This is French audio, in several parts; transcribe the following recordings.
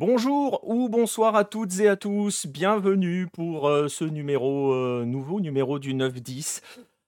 Bonjour ou bonsoir à toutes et à tous, bienvenue pour euh, ce numéro, euh, nouveau numéro du 9-10.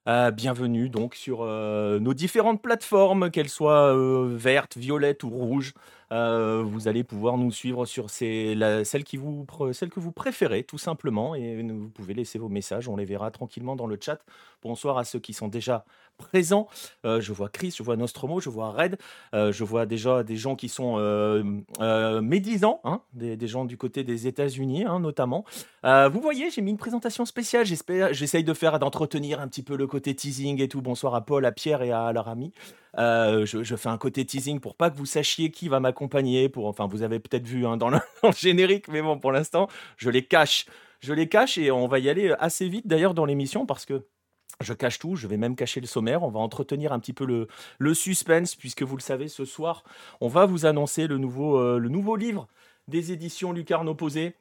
Euh, bienvenue donc sur nos différentes plateformes, qu'elles soient vertes, violettes ou rouges. Vous allez pouvoir nous suivre sur ces, que vous préférez, tout simplement. Et vous pouvez laisser vos messages, on les verra tranquillement dans le chat. Bonsoir à ceux qui sont déjà présents. Euh, je vois Chris, je vois Nostromo, je vois Red, euh, je vois déjà des gens qui sont euh, euh, médisants, hein, des, gens du côté des États-Unis hein, notamment. Vous voyez, j'ai mis une présentation spéciale. J'essaye de faire, d'entretenir un petit peu le côté teasing et tout. Bonsoir à Paul, à Pierre et à leur ami. Je, fais un côté teasing pour pas que vous sachiez qui va m'accompagner. Enfin, vous avez peut-être vu hein, dans le générique, mais bon, pour l'instant, je les cache. Je les cache et on va y aller assez vite d'ailleurs dans l'émission parce que je cache tout, je vais même cacher le sommaire, on va entretenir un petit peu le, suspense, puisque vous le savez, ce soir, on va vous annoncer le nouveau, euh, le nouveau livre des éditions Lucarne Opposé,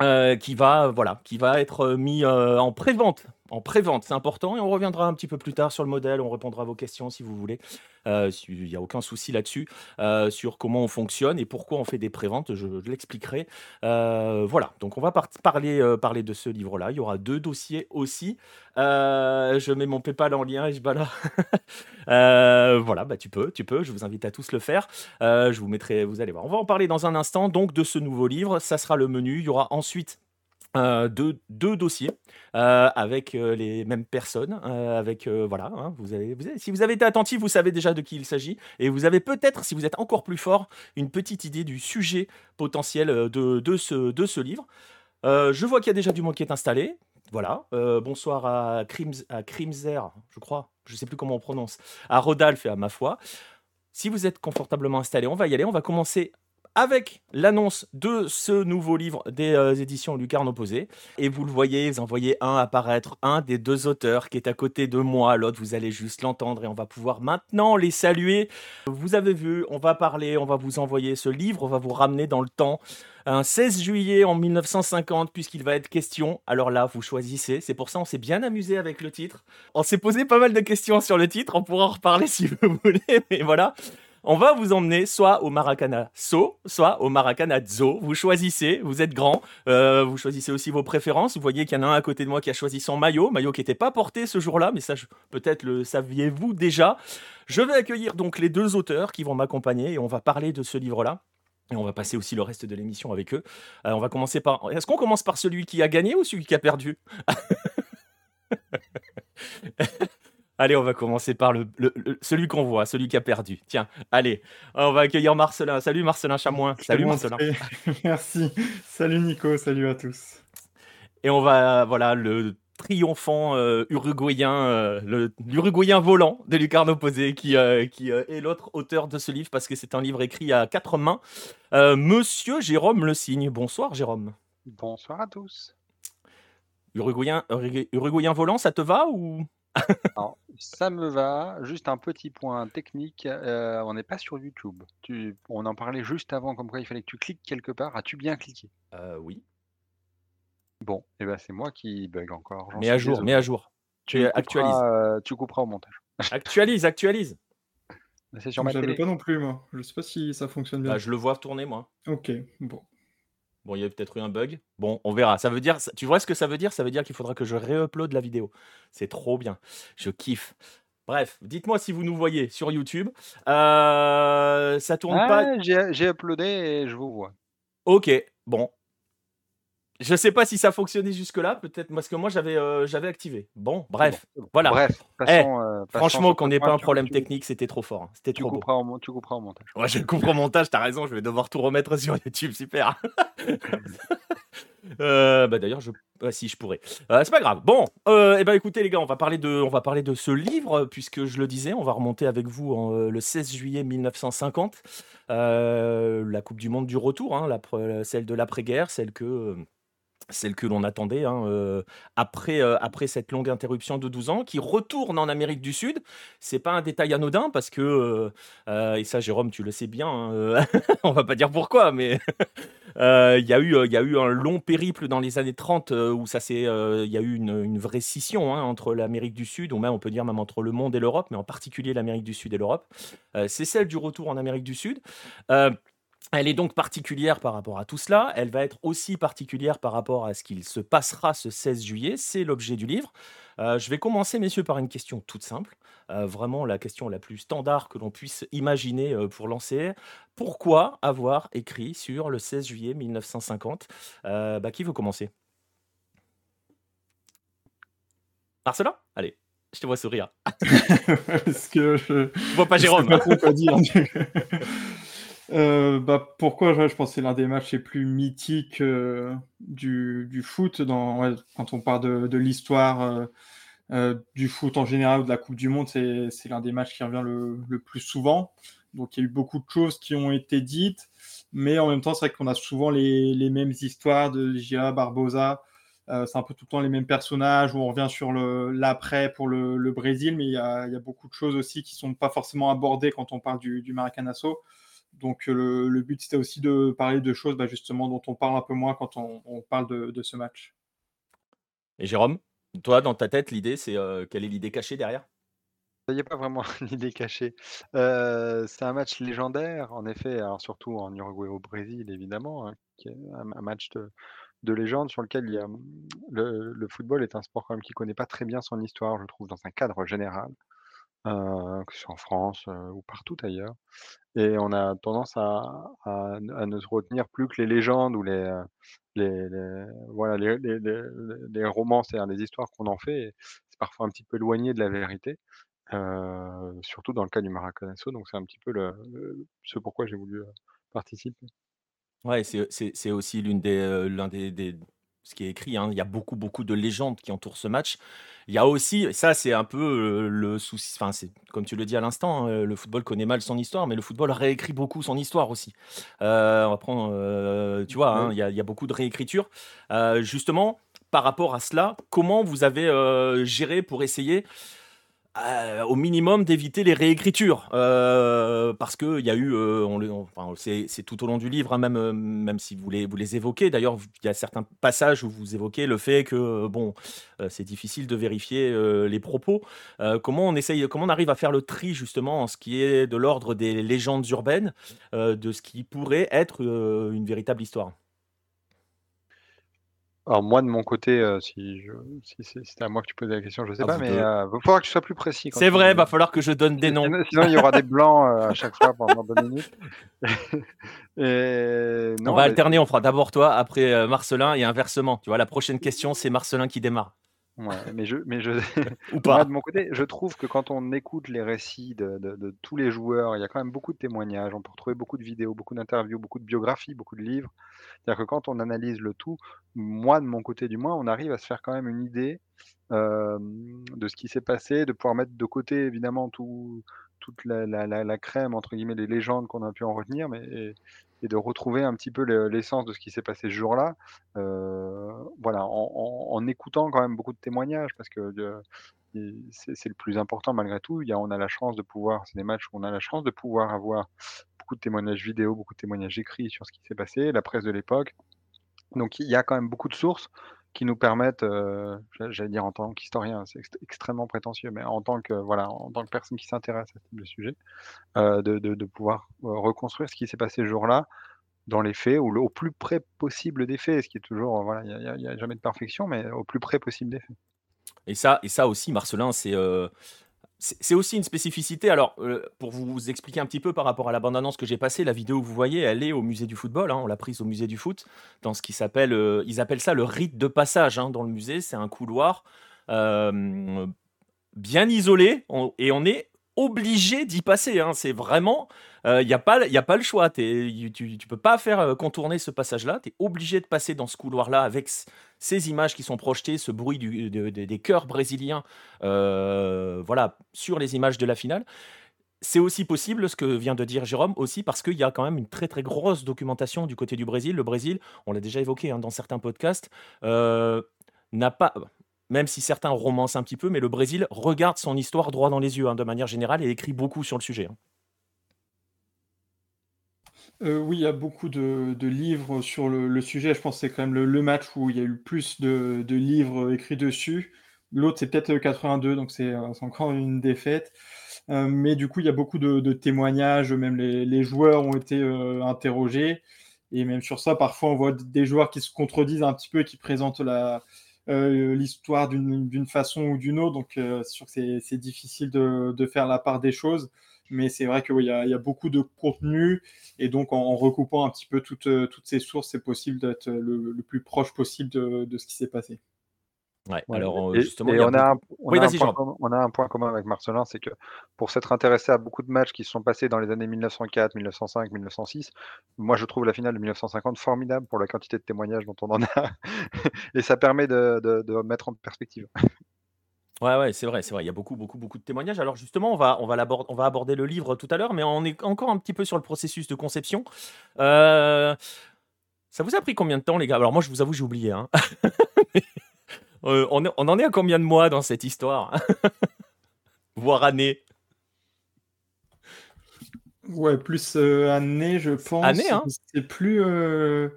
euh, qui va voilà qui va être euh, mis euh, en prévente en prévente c'est important et on reviendra un petit peu plus tard sur le modèle on répondra à vos questions si vous voulez Euh, il n'y a aucun souci là-dessus euh, sur comment on fonctionne et pourquoi on fait des préventes je, l'expliquerai Euh, voilà donc on va par- parler parler de ce livre là il y aura deux dossiers aussi je mets mon PayPal en lien et je balade voilà bah tu peux tu peux je vous invite à tous le faire je vous mettrai, vous allez voir. On va en parler dans un instant donc de ce nouveau livre. Ça sera le menu. Il y aura ensuite euh, deux, dossiers euh, avec euh, les mêmes personnes. avec voilà, hein, vous avez, vous si vous avez été attentif, vous savez déjà de qui il s'agit et vous avez peut-être, si vous êtes encore plus fort, une petite idée du sujet potentiel de, de ce, de ce livre. Je vois qu'il y a déjà du monde qui est installé. Voilà. Bonsoir à, Crims, à je crois. Je sais plus comment on prononce. À Rodolphe et à ma foi. Si vous êtes confortablement installé, on va y aller. On va commencer avec l'annonce de ce nouveau livre des euh, éditions Lucarne Opposé. Et vous le voyez, vous en voyez un apparaître, un des deux auteurs qui est à côté de moi. L'autre, vous allez juste l'entendre et on va pouvoir maintenant les saluer. Vous avez vu, on va parler, on va vous envoyer ce livre, on va vous ramener dans le temps. Un 16 juillet en 1950, puisqu'il va être question. Alors là, vous choisissez. C'est pour ça on s'est bien amusé avec le titre. On s'est posé pas mal de questions sur le titre. On pourra en reparler si vous voulez. Mais voilà. On va vous emmener soit au Maracana So, soit au Maracana Zo. Vous choisissez, vous êtes grand, euh, vous choisissez aussi vos préférences. Vous voyez qu'il y en a un à côté de moi qui a choisi son maillot, maillot qui n'était pas porté ce jour-là, mais ça, peut-être le saviez-vous déjà. Je vais accueillir donc les deux auteurs qui vont m'accompagner et on va parler de ce livre-là. Et on va passer aussi le reste de l'émission avec eux. Euh, on va commencer par. Est-ce qu'on commence par celui qui a gagné ou celui qui a perdu? Allez, on va commencer par le, le- le- celui qu'on voit, celui qui a perdu. Tiens, allez, on va accueillir Marcelin. Salut Marcelin Chamoin. Salut Marcelin. Merci. Salut Nico, salut à tous. Et on va, voilà, le triomphant euh, uruguayen, euh, le- l'uruguayen volant de Lucarne Opposé, qui, euh, qui euh, est l'autre auteur de ce livre, parce que c'est un livre écrit à quatre mains. Euh, Monsieur Jérôme Le Signe. Bonsoir Jérôme. Bonsoir à tous. Uruguayen, Urugu- uruguayen volant, ça te va ou? Alors, ça me va. Juste un petit point technique. euh, on n'est pas sur YouTube. Tu, on en parlait juste avant, comme quoi il fallait que tu cliques quelque part. As-tu bien cliqué? Euh, Oui. Bon, et ben c'est moi qui bug encore. j'en Mais suis à jour, désolé. mais à jour. Tu couperas, actualises. euh, tu couperas au montage. Actualise, actualise. C'est sur ma Je l'avais télé. pas non plus, moi. Je sais pas si ça fonctionne bien. Bah, je le vois tourner, moi. Ok, bon. Bon, il y a peut-être eu un bug. Bon, on verra. Ça veut dire, tu vois ce que ça veut dire? Ça veut dire qu'il faudra que je réupload la vidéo. C'est trop bien. Je kiffe. Bref, dites-moi si vous nous voyez sur YouTube. Euh, ça tourne pas. Ah, j'ai j'ai uploadé et je vous vois. Ok, bon. Je sais pas si ça fonctionnait jusque-là, peut-être parce que moi j'avais euh, j'avais activé. Bon, bref, bon. voilà. Bref, Eh, euh, Franchement, qu'on n'ait pas un problème tu- technique, c'était trop fort. hein. C'était Tu trop beau. au, tu couperas au montage. Ouais, je le coupe au montage, t'as raison, je vais devoir tout remettre sur YouTube, super. Euh, bah d'ailleurs, je... ah, si je pourrais. Euh, c'est pas grave. Bon, eh ben écoutez les gars, on va parler de, on va parler de ce livre puisque je le disais, on va remonter avec vous en, le 16 juillet 1950, euh, la Coupe du Monde du retour, hein, la celle de l'après-guerre, celle que celle que l'on attendait hein, euh, après, euh, après cette longue interruption de 12 ans, qui retourne en Amérique du Sud. C'est pas un détail anodin parce que, euh, et ça Jérôme, tu le sais bien, hein, on va pas dire pourquoi, mais il y, a eu, un long périple dans les années 30 euh, où ça il y a eu une, vraie scission hein, entre l'Amérique du Sud, ou même on peut dire même entre le monde et l'Europe, mais en particulier l'Amérique du Sud et l'Europe. C'est celle du retour en Amérique du Sud. Elle est donc particulière par rapport à tout cela. Elle va être aussi particulière par rapport à ce qu'il se passera ce 16 juillet. C'est l'objet du livre. Euh, je vais commencer, messieurs, par une question toute simple. Euh, vraiment la question la plus standard que l'on puisse imaginer euh, pour lancer. Pourquoi avoir écrit sur le 16 juillet 1950 bah, Qui veut commencer? Marcelin Allez, je te vois sourire. Parce que je ne vois pas Jérôme. Je sais pas quoi dire. Euh, bah, pourquoi je pense que c'est l'un des matchs les plus mythiques euh, du, foot quand on parle de, l'histoire euh, du foot en général ou de la Coupe du Monde, c'est l'un des matchs qui revient le, le, plus souvent. Donc il y a eu beaucoup de choses qui ont été dites, mais en même temps, c'est vrai qu'on a souvent les, les, mêmes histoires de Gia, Barbosa. c'est un peu tout le temps les mêmes personnages où on revient sur l'après pour le, le, Brésil, mais il y, a, y, a, beaucoup de choses aussi qui ne sont pas forcément abordées quand on parle du, du Maracanazo. Donc euh, le, but, c'était aussi de parler de choses bah, justement dont on parle un peu moins quand on, parle de, ce match. Et Jérôme, toi, dans ta tête, l'idée, c'est euh, quelle est l'idée cachée derrière? Il n'y a pas vraiment l'idée cachée. Euh, c'est un match légendaire, en effet, alors surtout en Uruguay au Brésil, évidemment, hein, qui est un, match de, légende sur lequel il y a, le, le, football est un sport quand même qui ne connaît pas très bien son histoire, je trouve, dans un cadre général, que ce soit en France ou partout ailleurs. Et on a tendance à, à, ne se retenir plus que les légendes ou les, les, voilà, les, les, romans, c'est-à-dire les histoires qu'on en fait. C'est parfois un petit peu éloigné de la vérité, surtout dans le cas du Maracanazo. Donc c'est un petit peu le, ce pourquoi j'ai voulu participer. Ouais, c'est aussi l'une des, l'un des, ce qui est écrit. Hein. Il y a beaucoup, beaucoup de légendes qui entourent ce match. Il y a aussi, ça c'est un peu euh, le souci, enfin c'est comme tu le dis à l'instant, hein, le football connaît mal son histoire, mais le football réécrit beaucoup son histoire aussi. Euh, on va prendre, euh, tu vois, hein, il y, a beaucoup de réécriture. justement, par rapport à cela, comment vous avez géré pour essayer euh, au minimum d'éviter les réécritures. Euh, parce que il y a eu euh, c'est tout au long du livre hein, même même si vous les vous évoquez. D'ailleurs il y a certains passages où vous évoquez le fait que bon c'est difficile de vérifier les propos. Comment on essaye comment on arrive à faire le tri justement en ce qui est de l'ordre des légendes urbaines de ce qui pourrait être une véritable histoire? Alors moi de mon côté, euh, si, c'était à moi que tu posais la question, je sais ah, pas, mais il euh, va falloir que tu sois plus précis. C'est vrai, il va falloir que je donne des noms. Sinon, il y aura des blancs euh, à chaque fois pendant deux minutes. on va alterner, on fera d'abord toi, après Marcelin et inversement. Tu vois, la prochaine question, c'est Marcelin qui démarre. Ouais, mais je, mais je, Ou pas. de mon côté, je trouve que quand on écoute les récits de, de, tous les joueurs, il y a quand même beaucoup de témoignages. On peut retrouver beaucoup de vidéos, beaucoup d'interviews, beaucoup de biographies, beaucoup de livres. C'est-à-dire que quand on analyse le tout, moi, de mon côté du moins, on arrive à se faire quand même une idée de ce qui s'est passé, de pouvoir mettre de côté évidemment tout, toute la, la, la, crème, entre guillemets, les légendes qu'on a pu en retenir, mais et de retrouver un petit peu l'essence de ce qui s'est passé ce jour-là. Euh, voilà, en, écoutant quand même beaucoup de témoignages, parce que c'est le plus important malgré tout. Il y a, on a la chance de pouvoir, c'est des matchs où on a la chance de pouvoir avoir beaucoup de témoignages vidéo, beaucoup de témoignages écrits sur ce qui s'est passé, la presse de l'époque. Donc il y a quand même beaucoup de sources qui nous permettent, euh, j'allais dire en tant qu'historien, c'est extrêmement prétentieux, mais en tant que voilà, en tant que personne qui s'intéresse à ce sujet, euh, de, de, pouvoir euh, reconstruire ce qui s'est passé ce jour-là dans les faits ou au plus près possible des faits, ce qui est toujours voilà, il n'y a, jamais de perfection, mais au plus près possible des faits. Et ça, et ça aussi, Marcelin, c'est c'est aussi une spécificité. Alors, euh, pour vous expliquer un petit peu par rapport à la bande-annonce que j'ai passée, la vidéo que vous voyez, elle est au musée du football. Hein, on l'a prise au musée du foot, dans ce qui s'appelle, euh, ils appellent ça le rite de passage hein, dans le musée. C'est un couloir euh, bien isolé et on est obligé d'y passer. Hein. C'est vraiment, il euh, n'y a, pas, y a pas le choix. tu ne peux pas faire euh, contourner ce passage-là. Tu es obligé de passer dans ce couloir-là avec ces images qui sont projetées, ce bruit des chœurs brésiliens euh, voilà, sur les images de la finale. C'est aussi possible, ce que vient de dire Jérôme, aussi parce qu'il y a quand même une très très grosse documentation du côté du Brésil. Le Brésil, on l'a déjà évoqué hein, dans certains podcasts, n'a pas, même si certains romancent un petit peu, mais le Brésil regarde son histoire droit dans les yeux, hein, de manière générale, et écrit beaucoup sur le sujet. Hein. Euh, oui, il y a beaucoup de, livres sur le, sujet. Je pense que c'est quand même le, match où il y a eu plus de, livres écrits dessus. L'autre, c'est peut-être 82, donc euh, c'est encore une défaite. mais du coup, il y a beaucoup de, témoignages, même les, joueurs ont été interrogés. Et même sur ça, parfois, on voit des joueurs qui se contredisent un petit peu, qui présentent l'histoire d'une façon ou d'une autre. Donc, c'est sûr que c'est difficile de, faire la part des choses. Mais c'est vrai qu'il y, a beaucoup de contenu. Et donc, en, recoupant un petit peu toutes, ces sources, c'est possible d'être le, plus proche possible de ce qui s'est passé. Ouais, alors justement, on, a un, point commun avec Marcelin, c'est que pour s'être intéressé à beaucoup de matchs qui se sont passés dans les années 1904, 1905, 1906, moi je trouve la finale de 1950 formidable pour la quantité de témoignages dont on en a, et ça permet de, de, mettre en perspective. Ouais, ouais, c'est vrai, c'est vrai. Il y a beaucoup, beaucoup, beaucoup de témoignages. Alors justement, on va, on va, on va aborder le livre tout à l'heure, mais on est encore un petit peu sur le processus de conception. Euh, ça vous a pris combien de temps, les gars? Alors moi, je vous avoue, j'ai oublié. Hein. Euh, on, en est à combien de mois dans cette histoire Voire années Ouais, plus euh, années, je pense. Année, hein C'est plus euh,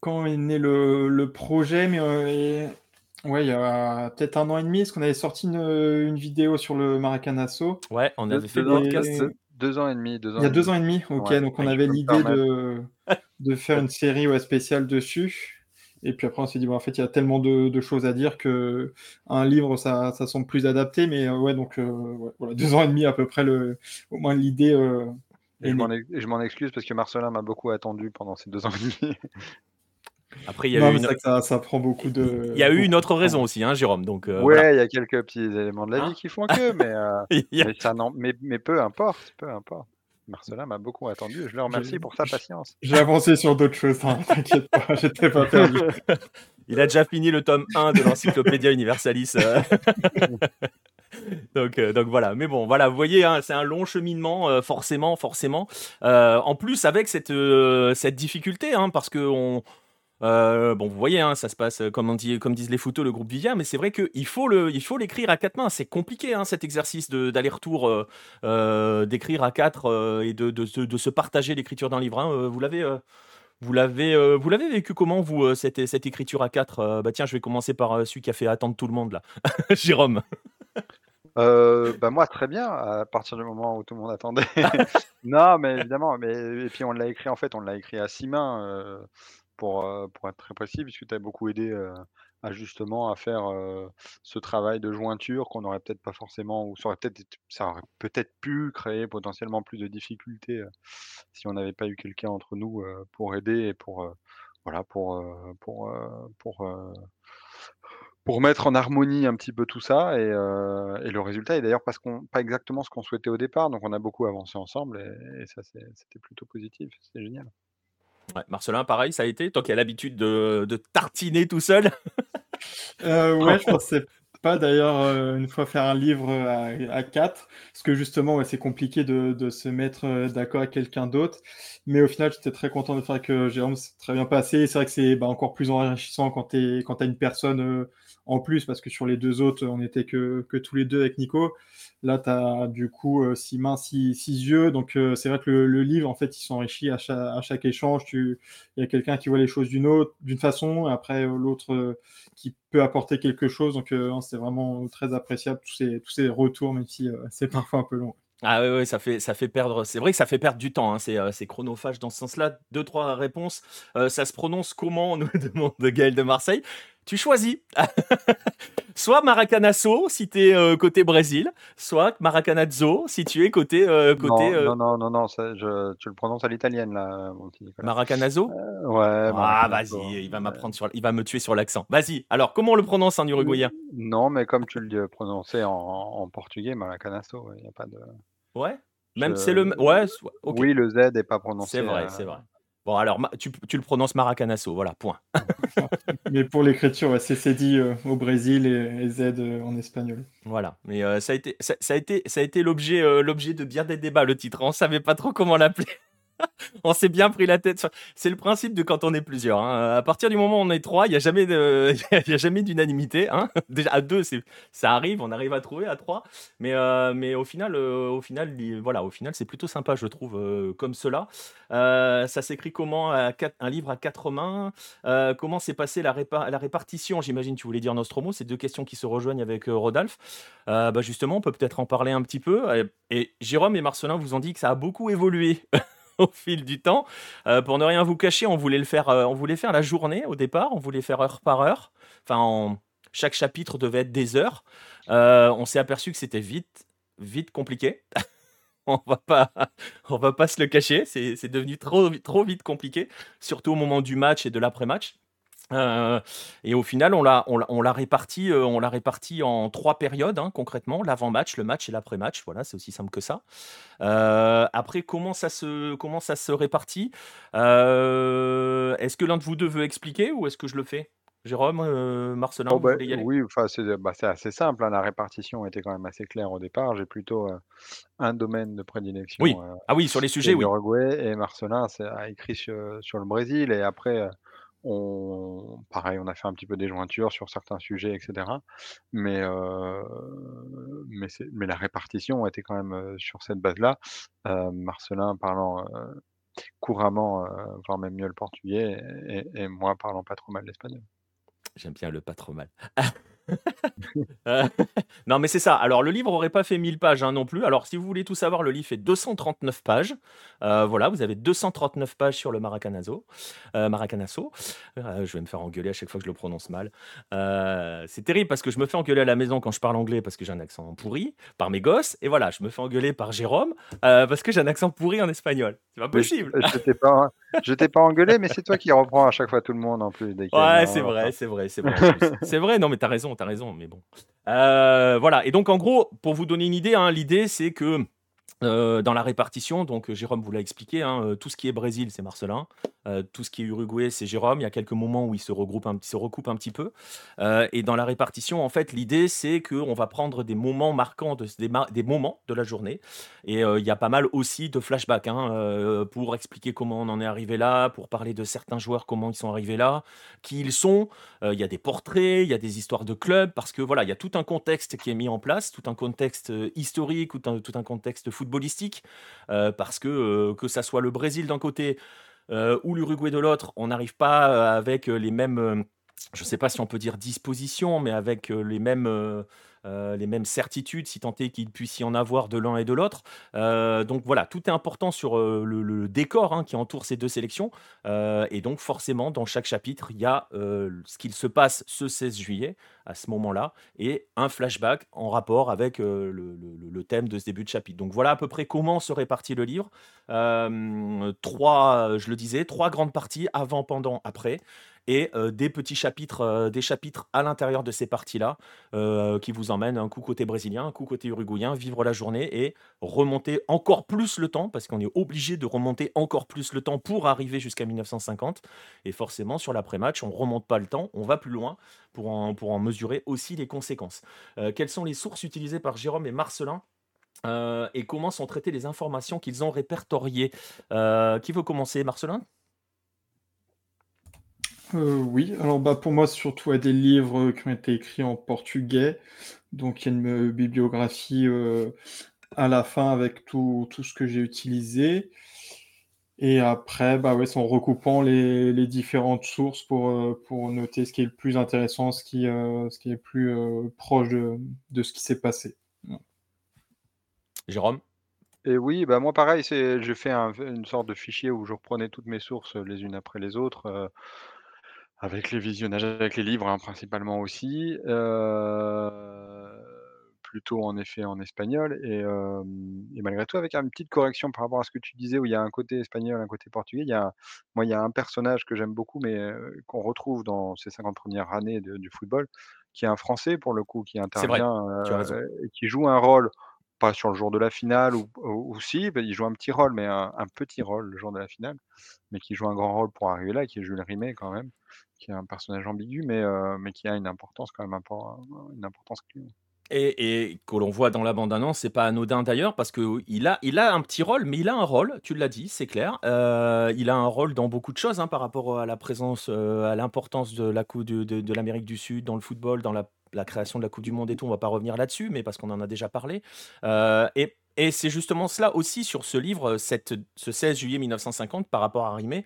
quand est né le, projet, mais ouais, il y a peut-être un an et demi, parce qu'on avait sorti une, vidéo sur le Maracanazo. Ouais, on avait fait le podcast. Deux ans et demi. Deux ans il y a deux ans et demi, ok. donc on avait l'idée de, de faire une série ouais, spéciale dessus. Et puis après, on s'est dit, bon, en fait, il y a tellement de, choses à dire que un livre, ça, ça semble plus adapté. Mais euh, ouais, donc euh, voilà, deux ans et demi à peu près, le, au moins l'idée. Euh, et je m'en excuse parce que Marcelin m'a beaucoup attendu pendant ces deux ans et demi. Après, il y a eu une... ça, ça, prend beaucoup de. Il y a eu une autre raison aussi, hein, Jérôme. Donc, ouais, il y a quelques petits éléments de la vie hein qui font que, mais, mais, ça, mais, mais peu importe, peu importe. Marcelin m'a beaucoup attendu je le remercie pour sa patience. J'ai avancé sur d'autres choses, hein, t'inquiète pas, j'étais pas perdu. Il a déjà fini le tome 1 de l'Encyclopédia Universalis. Euh. donc, euh, donc voilà, mais bon, voilà, vous voyez, hein, c'est un long cheminement, euh, forcément, forcément. en plus, avec cette, cette difficulté, hein, parce que on, euh, bon, vous voyez, hein, ça se passe euh, comme, on dit, comme disent les photos, le groupe Vivien, mais c'est vrai qu'il faut, le, il faut l'écrire à quatre mains. C'est compliqué hein, cet exercice d'aller-retour, euh, d'écrire à quatre et de, de, de, se partager l'écriture d'un livre. Hein. Vous l'avez. vous l'avez, vous l'avez vécu comment vous cette, cette écriture à quatre Bah tiens, je vais commencer par celui qui a fait attendre tout le monde là, Jérôme. bah moi très bien à partir du moment où tout le monde attendait. non mais évidemment mais et puis on l'a écrit en fait on l'a écrit à six mains pour, pour être très précis, puisque tu as beaucoup aidé à justement à faire ce travail de jointure qu'on n'aurait peut-être pas forcément, ou ça aurait peut-être peut-être pu créer potentiellement plus de difficultés si on n'avait pas eu quelqu'un entre nous pour aider et pour voilà pour pour pour pour mettre en harmonie un petit peu tout ça et, le résultat est d'ailleurs pas exactement ce qu'on souhaitait au départ donc on a beaucoup avancé ensemble et, et ça c'était plutôt positif c'est génial. Marcelin, pareil, ça a été Toi qui as l'habitude de, tartiner tout seul euh, Ouais, je pensais pas d'ailleurs euh, une fois faire un livre à, quatre, parce que justement, c'est compliqué de, se mettre euh, d'accord avec quelqu'un d'autre. Mais au final, j'étais très content de faire que Jérôme, c'est très bien passé. C'est vrai que c'est bah, encore plus enrichissant quand tu as une personne en plus, parce que sur les deux autres, on n'était que, tous les deux avec Nico. Là, tu as du coup euh, six mains, six, yeux. Donc, euh, c'est vrai que le, livre, en fait, il s'enrichit à chaque, échange. Il y a quelqu'un qui voit les choses d'une autre, d'une façon, et après euh, l'autre qui peut apporter quelque chose. Donc, c'est vraiment très appréciable tous ces, tous ces retours, même si c'est parfois un peu long. Ah oui, ça fait, ça fait perdre. C'est vrai que ça fait perdre du temps. Hein, c'est, chronophage dans ce sens-là. Deux, trois réponses. ça se prononce comment On nous demande de Gaël de Marseille? Tu choisis. soit Maracanazo si tu es euh, côté Brésil, soit Maracanazo si tu es côté. Euh, côté non, euh, non, non, non, je, tu le prononces à l'italienne là, mon petit Maracanazo? Ouais. Ah, vas-y, il va m'apprendre sur, il va me tuer sur l'accent. Vas-y. Alors, comment on le prononce en uruguayen? Non, mais comme tu le prononçais en, en portugais, Maracanazo, il n'y a pas de. Ouais? Même c'est le. Ouais. Oui, le Z n'est pas prononcé. C'est vrai, c'est vrai. Bon, alors, tu, le prononces Maracanazo, voilà, point. mais pour l'écriture, c'est dit euh, au Brésil et, Z euh, en espagnol. Voilà, mais euh, ça a été, ça, a été, ça a été l'objet, l'objet de bien des débats, le titre. On savait pas trop comment l'appeler. on s'est bien pris la tête. C'est le principe de quand on est plusieurs. Hein. À partir du moment où on est trois, il n'y a jamais de... d'unanimité. Hein. Déjà à deux, ça arrive, on arrive à trouver à trois. Mais, euh, mais au final, euh, au final, voilà, au final, c'est plutôt sympa, je trouve, euh, comme cela. ça s'écrit comment un livre à quatre mains? Comment s'est passée la, la répartition? J'imagine tu voulais dire Nostromo. C'est deux questions qui se rejoignent avec Rodolphe. bah justement, on peut peut-être en parler un petit peu. Et Jérôme et Marcelin vous ont dit que ça a beaucoup évolué. au fil du temps. Euh, pour ne rien vous cacher, on voulait le faire, euh, on voulait faire la journée au départ, on voulait faire heure par heure. Enfin, chaque chapitre devait être des heures. Euh, on s'est aperçu que c'était vite, vite compliqué. on va pas, on va pas se le cacher. C'est devenu trop, trop vite compliqué, surtout au moment du match et de l'après-match. Euh, et au final, on l'a, on, l'a réparti, euh, on l'a réparti en trois périodes hein, concrètement l'avant-match, le match et l'après-match. Voilà, c'est aussi simple que ça. Euh, après, comment ça se, comment ça se répartit? Est-ce que l'un de vous deux veut expliquer ou est-ce que je le fais? Jérôme, Marcelin, oh, bah, oui, enfin, bah, c'est, assez simple. Hein, la répartition était quand même assez claire au départ. J'ai plutôt un domaine de prédilection. Oui. ah oui, sur les sujets, oui. et Marcelin a écrit sur, sur, le Brésil et après on, pareil, on a fait un petit peu des jointures sur certains sujets, etc. Mais, mais, la répartition était quand même sur cette base-là. Marcelin parlant couramment, voire même mieux le portugais, et, et moi parlant pas trop mal l'espagnol. J'aime bien le pas trop mal. Euh, non, mais c'est ça. Alors, le livre aurait pas fait 1000 pages hein, non plus. Alors, si vous voulez tout savoir, le livre fait 239 pages. Euh, voilà, vous avez 239 pages sur le Maracanazo. Euh, Maracanazo. je vais me faire engueuler à chaque fois que je le prononce mal. c'est terrible parce que je me fais engueuler à la maison quand je parle anglais parce que j'ai un accent pourri par mes gosses. Et voilà, je me fais engueuler par Jérôme parce que j'ai un accent pourri en espagnol. C'est pas possible. Je t'ai pas, pas engueulé, mais c'est toi qui reprends à chaque fois tout le monde en plus. Ouais, c'est vrai, c'est vrai, c'est vrai. c'est vrai, non, mais t'as raison, t'as raison, mais bon. Euh, voilà, et donc en gros, pour vous donner une idée, hein, l'idée c'est que euh, dans la répartition, donc Jérôme vous l'a expliqué, hein, euh, tout ce qui est Brésil, c'est Marcelin. Euh, tout ce qui est Uruguay, c'est Jérôme. Il y a quelques moments où ils se, regroupent un, se recoupent un petit peu. et dans la répartition, en fait, l'idée, c'est qu'on va prendre des moments marquants, de, des, moments de la journée. Et il y a pas mal aussi de flashbacks hein, pour expliquer comment on en est arrivé là, pour parler de certains joueurs, comment ils sont arrivés là, qui ils sont. Il y a des portraits, il y a des histoires de clubs, parce que voilà, il y a tout un contexte qui est mis en place, tout un contexte historique, tout un, tout un contexte footballistique, euh, parce que euh, que ça soit le Brésil d'un côté euh, ou l'Uruguay de l'autre, on n'arrive pas avec les mêmes, je ne sais pas si on peut dire dispositions, mais avec les mêmes euh, les mêmes certitudes, si tant est qu'il puisse y en avoir de l'un et de l'autre. Euh, donc voilà, tout est important sur euh, le, décor hein, qui entoure ces deux sélections. et donc forcément, dans chaque chapitre, il y a ce qu'il se passe ce 16 juillet, à ce moment-là, et un flashback en rapport avec le, thème de ce début de chapitre. Donc voilà à peu près comment se répartit le livre. trois, je le disais, trois grandes parties, avant, pendant, après et des petits chapitres, des chapitres à l'intérieur de ces parties-là qui vous emmènent un coup côté brésilien, un coup côté uruguayen, vivre la journée et remonter encore plus le temps parce qu'on est obligé de remonter encore plus le temps pour arriver jusqu'à 1950 et forcément sur l'après-match on remonte pas le temps, on va plus loin pour en mesurer aussi les conséquences. quelles sont les sources utilisées par Jérôme et Marcelin et comment sont traitées les informations qu'ils ont répertoriées? Qui veut commencer, Marcelin? Euh, oui, alors bah, pour moi, surtout à des livres qui ont été écrits en portugais. Donc, il y a une bibliographie euh, à la fin avec tout, tout ce que j'ai utilisé. Et après, bah ouais, c'est en recoupant les, les différentes sources pour, euh, pour noter ce qui est le plus intéressant, ce qui, ce qui est le plus proche de, de ce qui s'est passé. Jérôme? Et oui, bah moi pareil, c'est, j'ai fait une sorte de fichier où je reprenais toutes mes sources les unes après les autres. Avec les visionnages, avec les livres, hein, principalement aussi, plutôt en effet en espagnol et et malgré tout avec une petite correction par rapport à ce que tu disais où il y a un côté espagnol, un côté portugais. Il y a moi, il y a un personnage que j'aime beaucoup, mais qu'on retrouve dans ces 50 premières années du football, qui est un Français pour le coup, qui intervient, et qui joue un rôle, pas sur le jour de la finale ou ou si, bah, il joue un petit rôle, mais un petit rôle le jour de la finale, mais qui joue un grand rôle pour arriver là, qui est Jules Rimet quand même qui est un personnage ambigu, mais, euh, mais qui a une importance quand même, une importance. Et, et que l'on voit dans la bande-annonce, c'est pas anodin d'ailleurs, parce qu'il a, il a un petit rôle, mais il a un rôle, tu l'as dit, c'est clair. Euh, il a un rôle dans beaucoup de choses hein, par rapport à la présence, euh, à l'importance de la Coupe de, de, l'Amérique du Sud dans le football, dans la, création de la Coupe du Monde et tout. On va pas revenir là-dessus, mais parce qu'on en a déjà parlé. Euh, et, et c'est justement cela aussi sur ce livre, cette, ce 16 juillet 1950, par rapport à Rimé,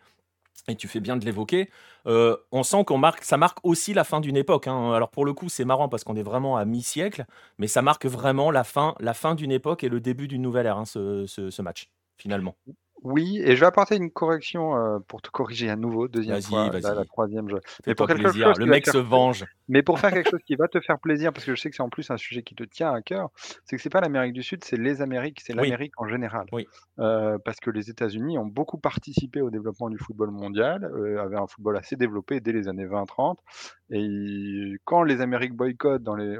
et tu fais bien de l'évoquer, euh, on sent qu'on marque, ça marque aussi la fin d'une époque. Hein. Alors pour le coup, c'est marrant parce qu'on est vraiment à mi-siècle, mais ça marque vraiment la fin, d'une époque et le début d'une nouvelle ère, hein, ce match, finalement. Oui, et je vais apporter une correction euh, pour te corriger à nouveau, deuxième fois, la troisième. Je... Mais pour quelque chose le mec se venge. Mais pour faire quelque chose qui va te faire plaisir, parce que je sais que c'est en plus un sujet qui te tient à cœur, c'est que c'est pas l'Amérique du Sud, c'est les Amériques, c'est l'Amérique en général. Oui. Euh, parce que les États-Unis ont beaucoup participé au développement du football mondial, euh, avaient un football assez développé dès les années 20-30, et quand les Amériques boycottent dans les,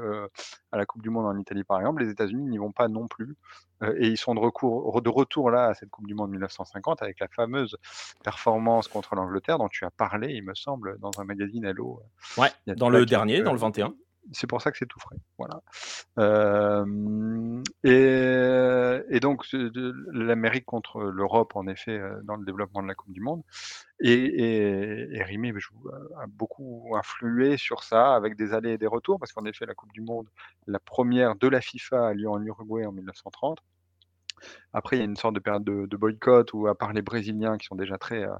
à la Coupe du Monde en Italie par exemple, les États-Unis n'y vont pas non plus. Euh, et ils sont de, recours, de retour là à cette Coupe du Monde 1950 avec la fameuse performance contre l'Angleterre dont tu as parlé, il me semble, dans un magazine Hello. Euh, ouais, dans le dernier, dans le 21 c'est pour ça que c'est tout frais. Voilà. Euh, et, donc l'Amérique contre l'Europe, en effet, dans le développement de la Coupe du Monde. Et, et, et Rimé a beaucoup influé sur ça, avec des allées et des retours, parce qu'en effet, la Coupe du Monde, la première de la FIFA a lieu en Uruguay en 1930. Après, il y a une sorte de période de, de boycott où, à part les Brésiliens qui sont déjà très euh,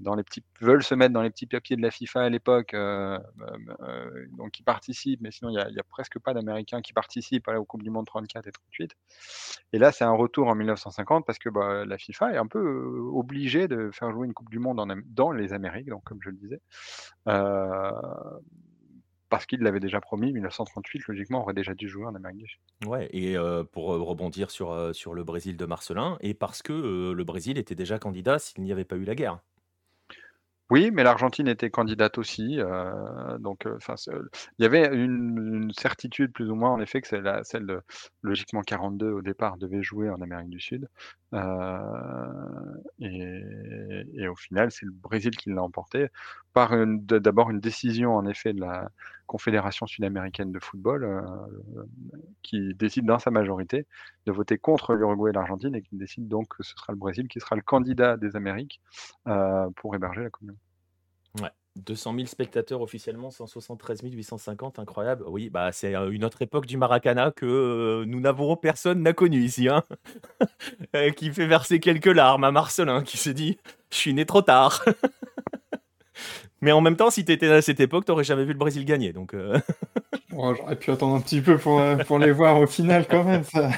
dans les petits, veulent se mettre dans les petits papiers de la FIFA à l'époque, euh, euh, donc qui participent, mais sinon il n'y a, presque pas d'Américains qui participent à la Coupe du Monde 34 et 38. Et là, c'est un retour en 1950 parce que bah, la FIFA est un peu obligée de faire jouer une Coupe du Monde dans les Amériques, donc comme je le disais. parce qu'il l'avait déjà promis, 1938, logiquement, aurait déjà dû jouer en Amérique du Sud. Ouais, et pour rebondir sur, sur le Brésil de Marcelin, et parce que le Brésil était déjà candidat s'il n'y avait pas eu la guerre. Oui, mais l'Argentine était candidate aussi, euh, donc euh, il y avait une certitude plus ou moins en effet que c'est la celle de logiquement 42 au départ devait jouer en Amérique du Sud, euh, et au final, c'est le Brésil qui l'a emporté par d'abord une décision en effet de la Confédération sud-américaine de football, qui décide dans sa majorité de voter contre l'Uruguay et l'Argentine et qui décide donc que ce sera le Brésil qui sera le candidat des Amériques, pour héberger la Coupe 200 000 spectateurs officiellement, 173 850, incroyable. Oui, bah c'est euh, une autre époque du Maracana que euh, nous n'avons personne n'a connu ici, hein euh, qui fait verser quelques larmes à Marcelin, qui se dit je suis né trop tard. Mais en même temps, si tu étais à cette époque, t'aurais jamais vu le Brésil gagner, donc. J'aurais pu attendre un petit peu pour, pour les voir au final quand même. Ça,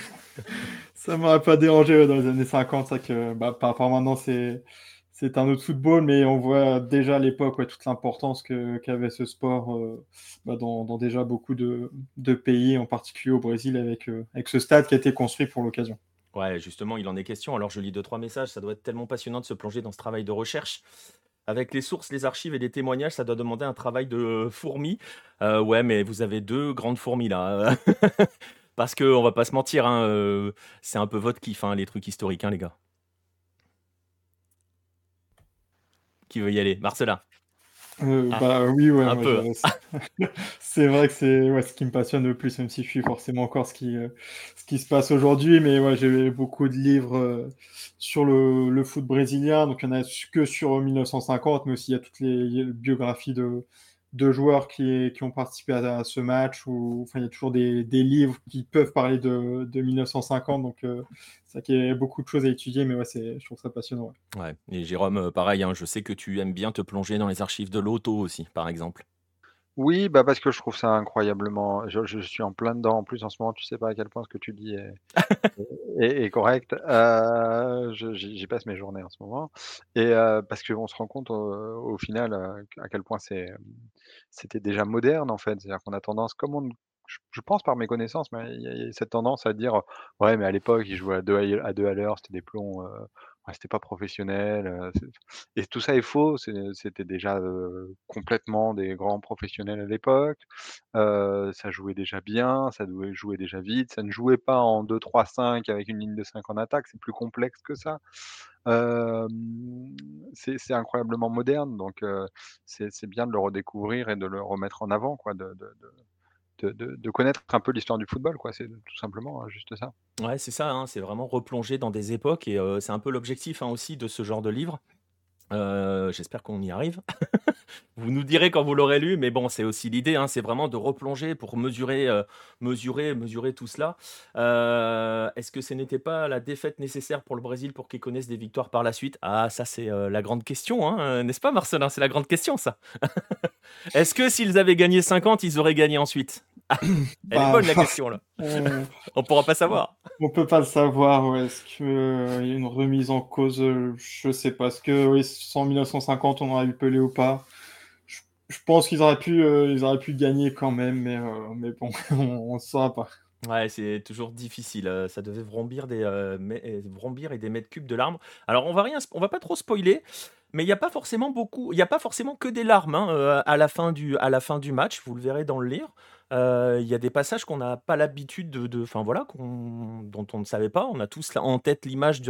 ça m'aurait pas dérangé dans les années 50, ça que bah, par rapport à maintenant c'est c'est un autre football, mais on voit déjà à l'époque toute l'importance qu'avait ce sport euh, bah, dans, déjà beaucoup de, pays, en particulier au Brésil, avec, euh, avec ce stade qui a été construit pour l'occasion. Ouais, justement, il en est question. Alors, je lis deux, trois messages. Ça doit être tellement passionnant de se plonger dans ce travail de recherche. Avec les sources, les archives et les témoignages, ça doit demander un travail de fourmi. Euh, ouais, mais vous avez deux grandes fourmis là. Parce qu'on va pas se mentir, hein, c'est un peu votre kiff, hein, les trucs historiques, hein, les gars. qui veut y aller? Marcelin euh, ah. bah oui, ouais. c'est vrai que c'est ouais, ce qui me passionne le plus, même si je suis forcément encore ce qui, euh, ce qui se passe aujourd'hui. Mais ouais, j'ai beaucoup de livres euh, sur le, le, foot brésilien. Donc il n'y en a que sur 1950, mais aussi il y a toutes les biographies de, de joueurs qui, ont participé à, ce match. Ou, enfin, il y a toujours des, livres qui peuvent parler de, de 1950. Donc, ça qui est beaucoup de choses à étudier, mais ouais, je trouve ça passionnant. Ouais. Et Jérôme, euh, pareil, hein, je sais que tu aimes bien te plonger dans les archives de l'auto aussi, par exemple. Oui, bah parce que je trouve ça incroyablement. Je, suis en plein dedans. En plus, en ce moment, tu sais pas à quel point ce que tu dis est, est, correct. Euh, j'y passe mes journées en ce moment. Et euh, parce qu'on se rend compte au, final euh, à quel point c'est, c'était déjà moderne en fait. C'est-à-dire qu'on a tendance, comme on, je, pense par mes connaissances, mais il y, a cette tendance à dire, ouais, mais à l'époque, ils jouaient à deux à, deux à l'heure, c'était des plombs c'était pas professionnel. et tout ça est faux. C'était déjà complètement des grands professionnels à l'époque. ça jouait déjà bien, ça jouait déjà vite. Ça ne jouait pas en 2-3-5 avec une ligne de 5 en attaque. C'est plus complexe que ça. c'est incroyablement moderne. Donc, c'est bien de le redécouvrir et de le remettre en avant, quoi, connaître un peu l'histoire du football, quoi. C'est tout simplement hein, juste ça. Ouais, c'est ça, hein, c'est vraiment replonger dans des époques et c'est un peu l'objectif hein, aussi de ce genre de livre. J'espère qu'on y arrive. Vous nous direz quand vous l'aurez lu, mais bon, c'est aussi l'idée, c'est vraiment de replonger pour mesurer, mesurer, mesurer tout cela. Est-ce que ce n'était pas la défaite nécessaire pour le Brésil pour qu'il connaisse des victoires par la suite? Ah, ça c'est la grande question, n'est-ce pas Marcelin? C'est la grande question ça. Est-ce que s'ils avaient gagné 50, ils auraient gagné ensuite? Elle est bah, bonne la question là. On pourra pas savoir. On peut pas le savoir. Est-ce qu'il euh, y a une remise en cause euh, Je sais pas. Est-ce que oui, en 1950 on aurait eu Pelé ou pas? Je, pense qu'ils auraient pu, euh, ils auraient pu gagner quand même, mais, mais bon, on ne saura pas. Ouais, c'est toujours difficile. Ça devait vrombir des vrombir et des mètres cubes de larmes. Alors on va rien, on va pas trop spoiler. Mais il n'y a pas forcément beaucoup, il n'y a pas forcément que des larmes hein, à, la fin du, à la fin du match, vous le verrez dans le livre. Il y a des passages qu'on n'a pas l'habitude de, enfin voilà, dont on ne savait pas. On a tous en tête l'image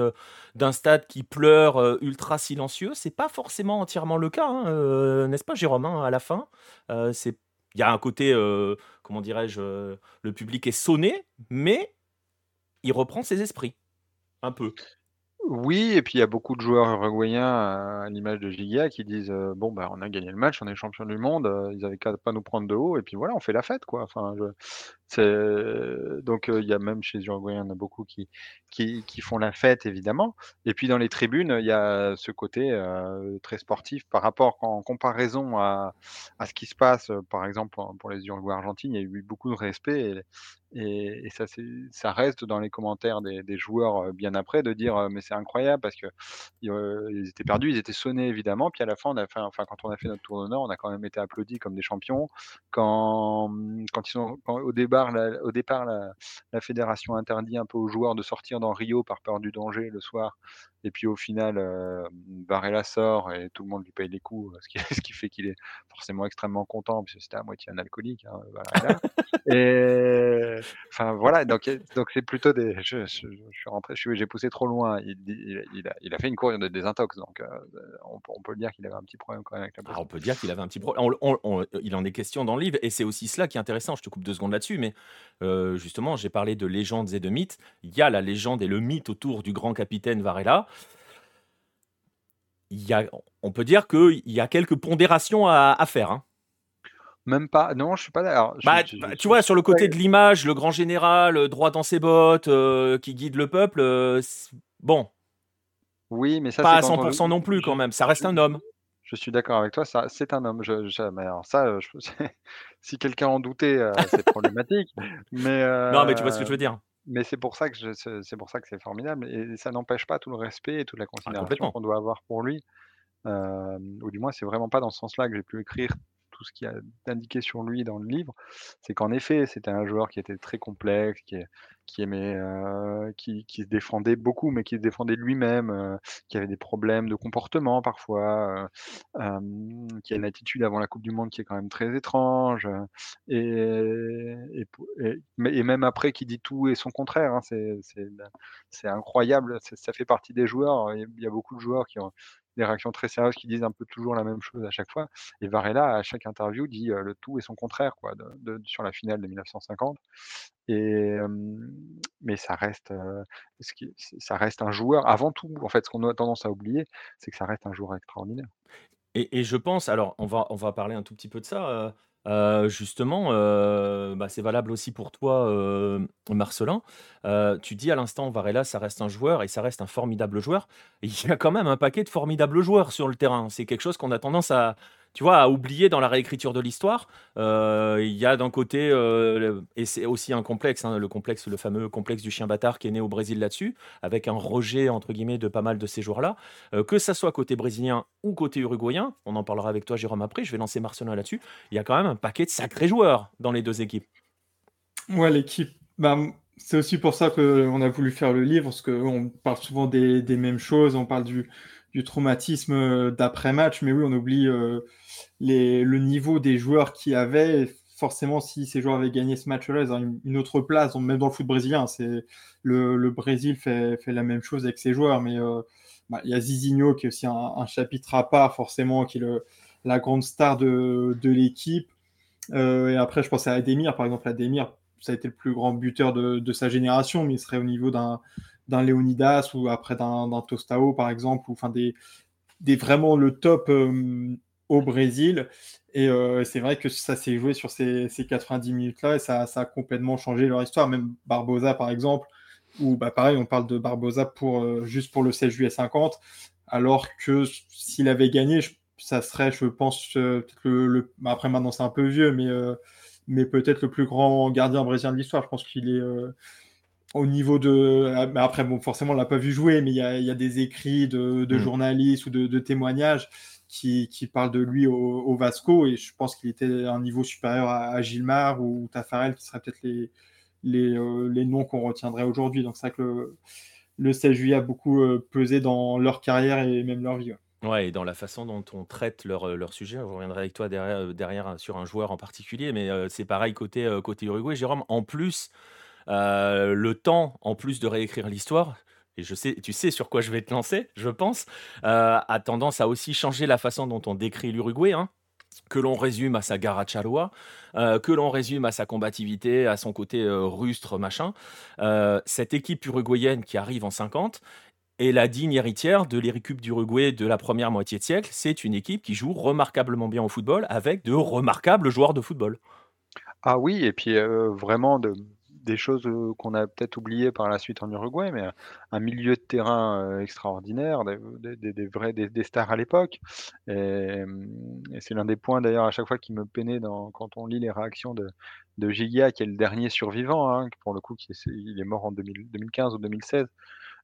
d'un stade qui pleure ultra silencieux. C'est pas forcément entièrement le cas, hein, n'est-ce pas, Jérôme hein, À la fin, il y a un côté, comment dirais-je, le public est sonné, mais il reprend ses esprits un peu. Oui, et puis il y a beaucoup de joueurs uruguayens, à l'image de Giga, qui disent, «Bon, bah, on a gagné le match, on est champion du monde, ils avaient qu'à pas nous prendre de haut et puis voilà, on fait la fête, quoi». Enfin, donc il y a même chez les Uruguayens, il y en a beaucoup qui qui qui font la fête évidemment et puis dans les tribunes, il y a ce côté, très sportif par rapport en comparaison à à ce qui se passe, par exemple, pour les Uruguayens argentines, il y a eu beaucoup de respect et et ça ça reste dans les commentaires des des joueurs, bien après de dire, «Mais c'est incroyable parce que ils étaient perdus, ils étaient sonnés évidemment, puis à la fin on a fait enfin quand on a fait notre tour d'honneur, on a quand même été applaudis comme des champions. Quand, quand ils sont au débat au départ, la, fédération interdit un peu aux joueurs de sortir dans Rio par peur du danger le soir. Et puis au final, Varela sort et tout le monde lui paye les coups, ce qui, ce qui fait qu'il est forcément extrêmement content, puisque c'était à moitié un alcoolique. Hein, et enfin voilà, donc donc c'est plutôt des. Je, suis rentré, j'ai poussé trop loin. Il, a, il, a, fait une course de désintox, donc euh, on, peut le dire qu'il avait un petit problème quand même avec la ah, on peut dire qu'il avait un petit problème. il en est question dans le livre, et c'est aussi cela qui est intéressant. Je te coupe deux secondes là-dessus, mais euh, justement, j'ai parlé de légendes et de mythes. Il y a la légende et le mythe autour du grand capitaine Varela il y a, on peut dire qu'il y a quelques pondérations à, faire. Hein. Même pas. Non, je suis pas d'accord. Bah, bah, tu vois, sur le côté de l'image, le grand général, euh, droit dans ses bottes, euh, qui guide le peuple, euh, bon. Oui, mais ça, pas à 100% non plus quand même. Ça reste un homme. Je suis d'accord avec toi. Ça, c'est un homme. Je, ça, si quelqu'un en doutait, c'est problématique. Mais non, mais tu vois ce que je veux dire. Mais c'est pour ça que c'est pour ça que c'est formidable et ça n'empêche pas tout le respect et toute la ah, considération qu'on doit avoir pour lui. ou du moins, c'est vraiment pas dans ce sens-là que j'ai pu écrire tout ce qu'il y a d'indiqué sur lui dans le livre, c'est qu'en effet, c'était un joueur qui était très complexe, qui, aimait, euh, qui, se défendait beaucoup, mais qui se défendait lui-même, euh, qui avait des problèmes de comportement parfois, euh, qui a une attitude avant la Coupe du Monde qui est quand même très étrange, et, même après qui dit tout et son contraire. Hein, c'est incroyable, ça fait partie des joueurs. Il y a beaucoup de joueurs qui ont, des réactions très sérieuses qui disent un peu toujours la même chose à chaque fois. Et Varela, à chaque interview, dit le tout et son contraire quoi, sur la finale de 1950. Et, mais ça reste, ça reste un joueur, avant tout, en fait, ce qu'on a tendance à oublier, c'est que ça reste un joueur extraordinaire. Et, et, je pense, alors on va, on va parler un tout petit peu de ça. Euh, justement, euh, bah, c'est valable aussi pour toi, euh, Marcelin. tu dis à l'instant, Varela, ça reste un joueur et ça reste un formidable joueur. il y a quand même un paquet de formidables joueurs sur le terrain. C'est quelque chose qu'on a tendance à, tu vois, à oublier dans la réécriture de l'histoire. Euh, il y a d'un côté, euh, et c'est aussi un complexe, hein, le complexe, le fameux complexe du chien bâtard qui est né au Brésil là-dessus, avec un rejet entre guillemets de pas mal de ces joueurs-là, euh, que ça soit côté brésilien ou côté uruguayen. On en parlera avec toi, Jérôme, après. Je vais lancer Marcelin là-dessus. Il y a quand même un paquet de sacrés joueurs dans les deux équipes. Ouais, l'équipe. Bah, c'est aussi pour ça qu'on a voulu faire le livre, parce qu'on parle souvent des, des, mêmes choses. On parle du, du traumatisme d'après-match, mais oui, on oublie le niveau des joueurs qui avaient. Forcément, si ces joueurs avaient gagné ce match-là, ils ont une, autre place. même dans le foot brésilien, c'est le, Brésil fait, la même chose avec ses joueurs. Mais euh, bah, il y a Zizinho qui est aussi un, chapitre à part, forcément, qui est le, la grande star de, de l'équipe. et après, je pensais à Ademir, par exemple. Ademir, ça a été le plus grand buteur de, sa génération, mais il serait au niveau d'un d'un Leonidas ou après d'un Tostao, par exemple, ou enfin des, des vraiment le top au Brésil. Et c'est vrai que ça s'est joué sur ces, ces 90 minutes-là et ça, ça, a complètement changé leur histoire. Même Barbosa, par exemple, où bah, pareil, on parle de Barbosa pour, juste pour le 16 juillet 50, alors que s'il avait gagné, ça serait, je pense, le, bah, après maintenant c'est un peu vieux, mais, mais peut-être le plus grand gardien brésilien de l'histoire. Je pense qu'il est au niveau de. Ah, après, bon, forcément, on l'a pas vu jouer, mais il y a, y a, des écrits de, de mmh. journalistes ou de, de témoignages qui, qui, parlent de lui au, au, Vasco, et je pense qu'il était à un niveau supérieur à, à Gilmar ou Tafarel, qui seraient peut-être les, les, euh, les, noms qu'on retiendrait aujourd'hui. Donc, c'est vrai que le, le 16 juillet a beaucoup euh, pesé dans leur carrière et même leur vie. Ouais, et dans la façon dont on traite leur, euh, leur sujet, je reviendrai avec toi derrière, derrière sur un joueur en particulier, mais c'est pareil côté, côté Uruguay. Jérôme, en plus, euh, le temps, en plus de réécrire l'histoire, et je sais, tu sais sur quoi je vais te lancer, je pense, euh, a tendance à aussi changer la façon dont on décrit l'Uruguay. Hein, que l'on résume à sa garacharoa, euh, que l'on résume à sa combativité, à son côté rustre, machin. cette équipe uruguayenne qui arrive en 50 est la digne héritière de l'Héricube d'Uruguay de la première moitié de siècle. C'est une équipe qui joue remarquablement bien au football avec de remarquables joueurs de football. Ah oui, et puis vraiment de, des choses qu'on a peut-être oubliées par la suite en Uruguay, mais un milieu de terrain extraordinaire, des, vrais des, stars à l'époque. Et, c'est l'un des points d'ailleurs à chaque fois qui me peinait quand on lit les réactions de, de qui est le dernier survivant, hein, pour le coup, qui il est mort en 2015 ou 2016.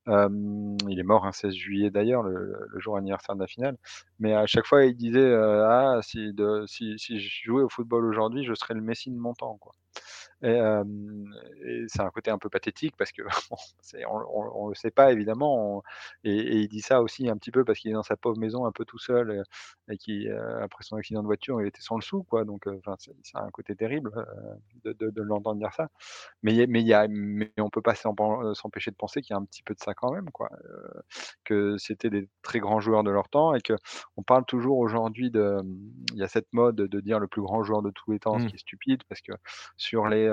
il est mort un 16 juillet d'ailleurs, le, jour anniversaire de la finale. Mais à chaque fois, il disait Ah, si, si, je jouais au football aujourd'hui, je serais le Messi de mon temps. Quoi. Et, c'est un côté un peu pathétique parce que on, ne le sait pas évidemment. et, il dit ça aussi un petit peu parce qu'il est dans sa pauvre maison un peu tout seul et, qui après son accident de voiture il était sans le sou quoi. Donc enfin c'est un côté terrible de, de, l'entendre dire ça. Mais mais il y a mais on peut pas s'empêcher de penser qu'il y a un petit peu de ça quand même quoi. que c'était des très grands joueurs de leur temps et que on parle toujours aujourd'hui de il y a cette mode de dire le plus grand joueur de tous les temps, ce mmh. qui est stupide parce que sur les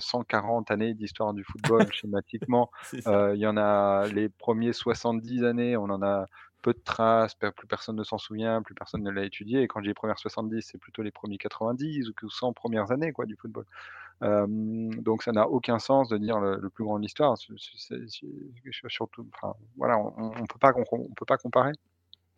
140 euh, années d'histoire du football schématiquement. Euh, il y en a les premiers 70 années, on en a peu de traces, plus personne ne s'en souvient, plus personne ne l'a étudié. Et quand j'ai les premières 70, c'est plutôt les premiers 90 ou 100 premières années quoi, du football. donc ça n'a aucun sens de dire le, plus grand de l'histoire. Surtout, voilà, on, ne on peut pas comparer.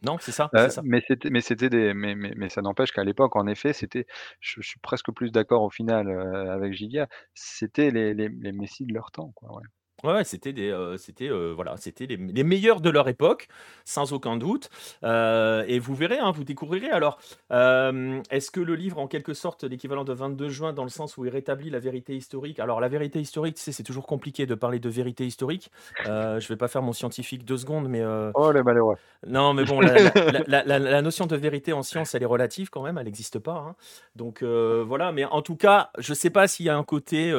Non, c'est ça, euh, mais c'était mais c'était des mais mais mais ça n'empêche qu'à l'époque, en effet, c'était je suis presque plus d'accord au final, euh, avec Giga, c'était les les les Messi de leur temps, quoi, ouais. Ouais, c'était des, c'était, voilà, c'était les les meilleurs de leur époque, sans aucun doute, et vous verrez, hein, vous découvrirez. Alors, est-ce que le livre, en quelque sorte, l'équivalent de 22 juin, dans le sens où il rétablit la vérité historique? Alors la vérité historique, tu sais, c'est toujours compliqué de parler de vérité historique. je vais pas faire mon scientifique deux secondes, mais Oh les malheureux! non, mais bon, la notion de vérité en science, elle est relative quand même, elle n'existe pas, hein. Donc, voilà, mais en tout cas, je sais pas s'il y a un côté,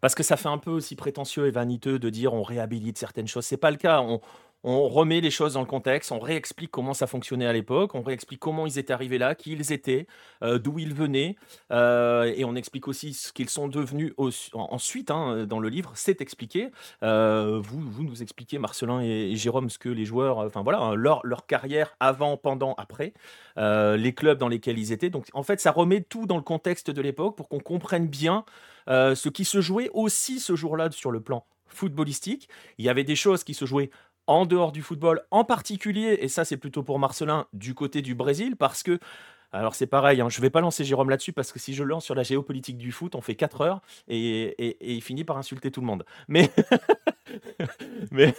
parce que ça fait un peu aussi prétentieux et vaniteux de dire on réhabilite certaines choses. C'est pas le cas. On remet les choses dans le contexte, on réexplique comment ça fonctionnait à l'époque, on réexplique comment ils étaient arrivés là, qui ils étaient, euh, d'où ils venaient, euh, et on explique aussi ce qu'ils sont devenus ensuite hein, dans le livre, c'est expliqué. Euh, vous, nous expliquez, Marcelin et, Jérôme, ce que les joueurs, enfin voilà, hein, leur carrière avant, pendant, après, les clubs dans lesquels ils étaient. Donc en fait, ça remet tout dans le contexte de l'époque pour qu'on comprenne bien ce qui se jouait aussi ce jour-là sur le plan footballistique. Il y avait des choses qui se jouaient en dehors du football, en particulier, et ça c'est plutôt pour Marcelin, du côté du Brésil, parce que, alors c'est pareil, hein, je ne vais pas lancer Jérôme là-dessus, parce que si je lance sur la géopolitique du foot, on fait 4 heures, et, il finit par insulter tout le monde. Mais... mais...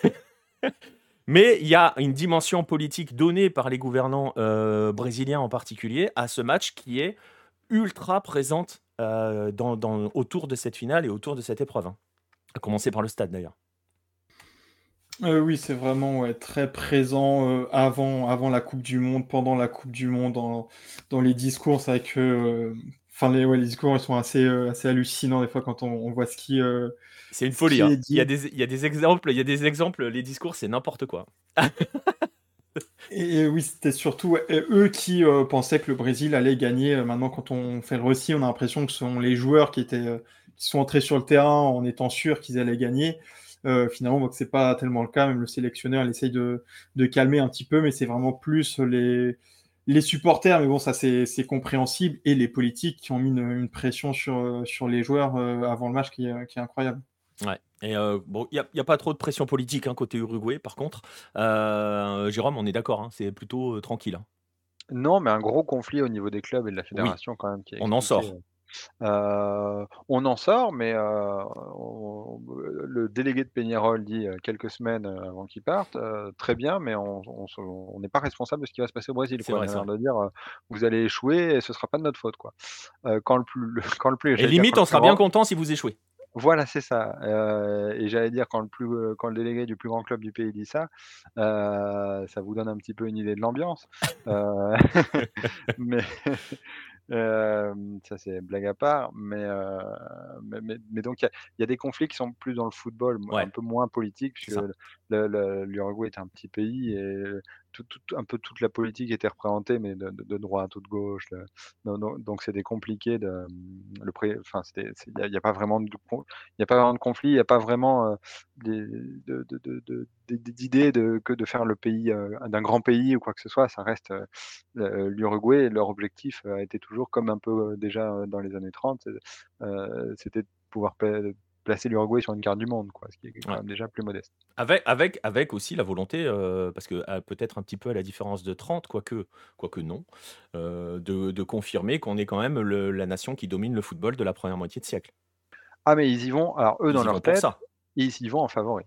Mais il y a une dimension politique donnée par les gouvernants euh, brésiliens en particulier à ce match qui est ultra présente euh, dans, autour de cette finale et autour de cette épreuve. Hein. À commencer par le stade d'ailleurs. Euh, oui, c'est vraiment très présent euh, avant, avant la Coupe du Monde, pendant la Coupe du Monde, dans, dans les discours. C'est vrai que euh, enfin, les, les discours ils sont assez, assez hallucinants des fois quand on, voit ce qui. c'est une folie. Hein. Il, y a des, il y a des exemples, il y a des exemples, les discours, c'est n'importe quoi. Et oui, c'était surtout eux qui pensaient que le Brésil allait gagner. Maintenant, quand on fait le récit, on a l'impression que ce sont les joueurs qui étaient qui sont entrés sur le terrain en étant sûrs qu'ils allaient gagner. Finalement, on voit que c'est pas tellement le cas. Même le sélectionneur, il essaye de, de calmer un petit peu, mais c'est vraiment plus les, les supporters, mais bon, ça c'est compréhensible, et les politiques qui ont mis une, pression sur, sur les joueurs avant le match qui, qui est incroyable. Ouais. Et euh, bon, il n'y a, pas trop de pression politique hein, côté Uruguay, par contre. Euh, Jérôme, on est d'accord, hein, c'est plutôt euh, tranquille. Hein. Non, mais un gros conflit au niveau des clubs et de la fédération quand même. on en sort. On en sort, mais le délégué de Peñarol dit quelques semaines avant qu'il parte, très bien, mais on n'est pas responsable de ce qui va se passer au Brésil. C'est vrai, de dire, vous allez échouer et ce sera pas de notre faute, quoi. quand le plus, quand le plus, et limite, on sera bien content si vous échouez. Voilà, c'est ça. et j'allais dire quand le plus, quand le délégué du plus grand club du pays dit ça, ça vous donne un petit peu une idée de l'ambiance. mais ça c'est blague à part, mais mais donc il y a des conflits qui sont plus dans le football, un peu moins politiques, puisque l'Uruguay est un petit pays et un peu toute la politique était représentée, mais de, droite ou de gauche. donc c'était compliqué. Il n'y a, pas vraiment de, a pas vraiment de conflit, il n'y a pas vraiment d'idée de, que de faire le pays d'un grand pays ou quoi que ce soit. Ça reste l'Uruguay. Leur objectif a été toujours, comme un peu déjà dans les années 30, c'était de pouvoir placer l'Uruguay sur une carte du monde, quoi, ce qui est quand même déjà plus modeste. Avec, avec, avec aussi la volonté, euh, parce que euh, peut-être un petit peu à la différence de 30, quoique, quoique non, euh, de, de confirmer qu'on est quand même la nation qui domine le football de la première moitié de siècle. Ah mais ils y vont, alors eux dans leur tête, ça. ils y vont en favori.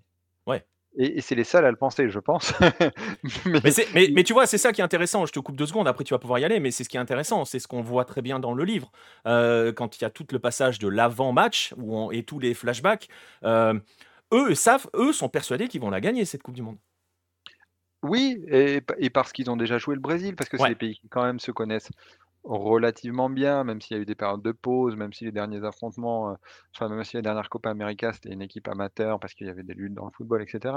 Et, c'est les seuls à le penser, je pense. mais, mais, tu vois, c'est ça qui est intéressant. Je te coupe deux secondes, après tu vas pouvoir y aller, mais c'est ce qui est intéressant. C'est ce qu'on voit très bien dans le livre. Euh, quand il y a tout le passage de l'avant-match et tous les flashbacks, euh, eux savent, eux sont persuadés qu'ils vont la gagner, cette Coupe du Monde. Oui, et, parce qu'ils ont déjà joué le Brésil, parce que c'est des pays qui quand même se connaissent relativement bien, même s'il y a eu des périodes de pause, même si les derniers affrontements, euh, enfin même si la dernière Copa América c'était une équipe amateur parce qu'il y avait des luttes dans le football, etc.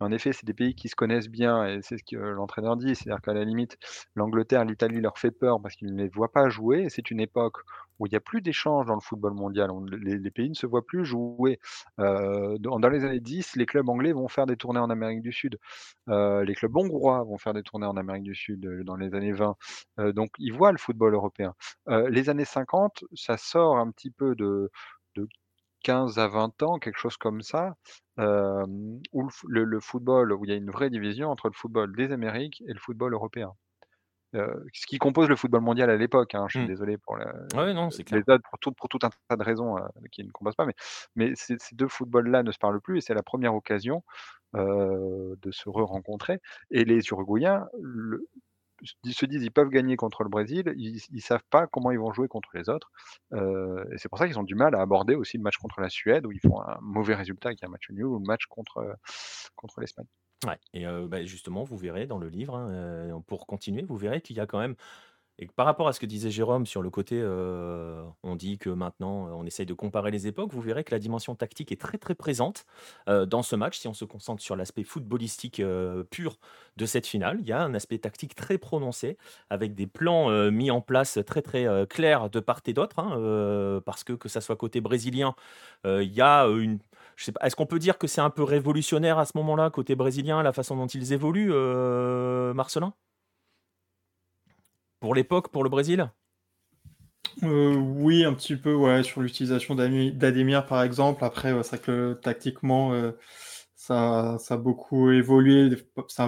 En effet, c'est des pays qui se connaissent bien et c'est ce que l'entraîneur dit, c'est-à-dire qu'à la limite, l'Angleterre, l'Italie leur fait peur parce qu'ils ne les voient pas jouer. C'est une époque où il n'y a plus d'échanges dans le football mondial. les, pays ne se voient plus jouer. Euh, dans, les années 10, les clubs anglais vont faire des tournées en Amérique du Sud. Euh, les clubs hongrois vont faire des tournées en Amérique du Sud dans les années 20. donc ils voient le football européen. les années 50, ça sort un petit peu de, 15 à 20 ans, quelque chose comme ça, où le, football, où il y a une vraie division entre le football des Amériques et le football européen. Ce qui compose le football mondial à l'époque. Hein, je suis mmh. désolé pour non, c'est les autres, pour tout, un tas de raisons qui ne composent pas, mais, mais ces, deux footballs-là ne se parlent plus et c'est la première occasion de se re-rencontrer. Et les Uruguayens, le, se disent ils peuvent gagner contre le Brésil, ils, ne savent pas comment ils vont jouer contre les autres. Euh, et c'est pour ça qu'ils ont du mal à aborder aussi le match contre la Suède, où ils font un mauvais résultat, qui est un match nul, ou le match contre, euh, contre l'Espagne. Ouais, et bah, justement, vous verrez dans le livre, hein, pour continuer, vous verrez qu'il y a quand même et par rapport à ce que disait Jérôme sur le côté, euh, on dit que maintenant euh, on essaye de comparer les époques, vous verrez que la dimension tactique est très très présente euh, dans ce match. Si on se concentre sur l'aspect footballistique pur de cette finale, il y a un aspect tactique très prononcé avec des plans mis en place très très clairs de part et d'autre, hein, parce que que ça soit côté brésilien, il y a une est-ce qu'on peut dire que c'est un peu révolutionnaire à ce moment-là, côté brésilien, la façon dont ils évoluent, Marcelin? Pour l'époque, pour le Brésil? Euh, oui, un petit peu, ouais, sur l'utilisation d'Ademir par exemple. Après, c'est vrai que tactiquement, euh, ça, ça, a beaucoup évolué. C'est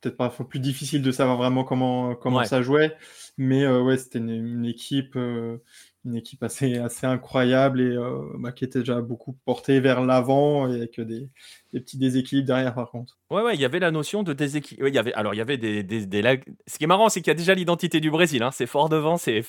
peut-être parfois plus difficile de savoir vraiment comment, comment ça jouait. Mais euh, ouais, c'était une, équipe, une équipe assez, assez incroyable et bah, qui était déjà beaucoup portée vers l'avant avec des, des petits déséquilibres derrière, par contre. Ouais, ouais, il y avait la notion de déséquilibre. il y avait, alors, il y avait des, des, des... Ce qui est marrant, c'est qu'il y a déjà l'identité du Brésil. Hein. C'est fort devant, c'est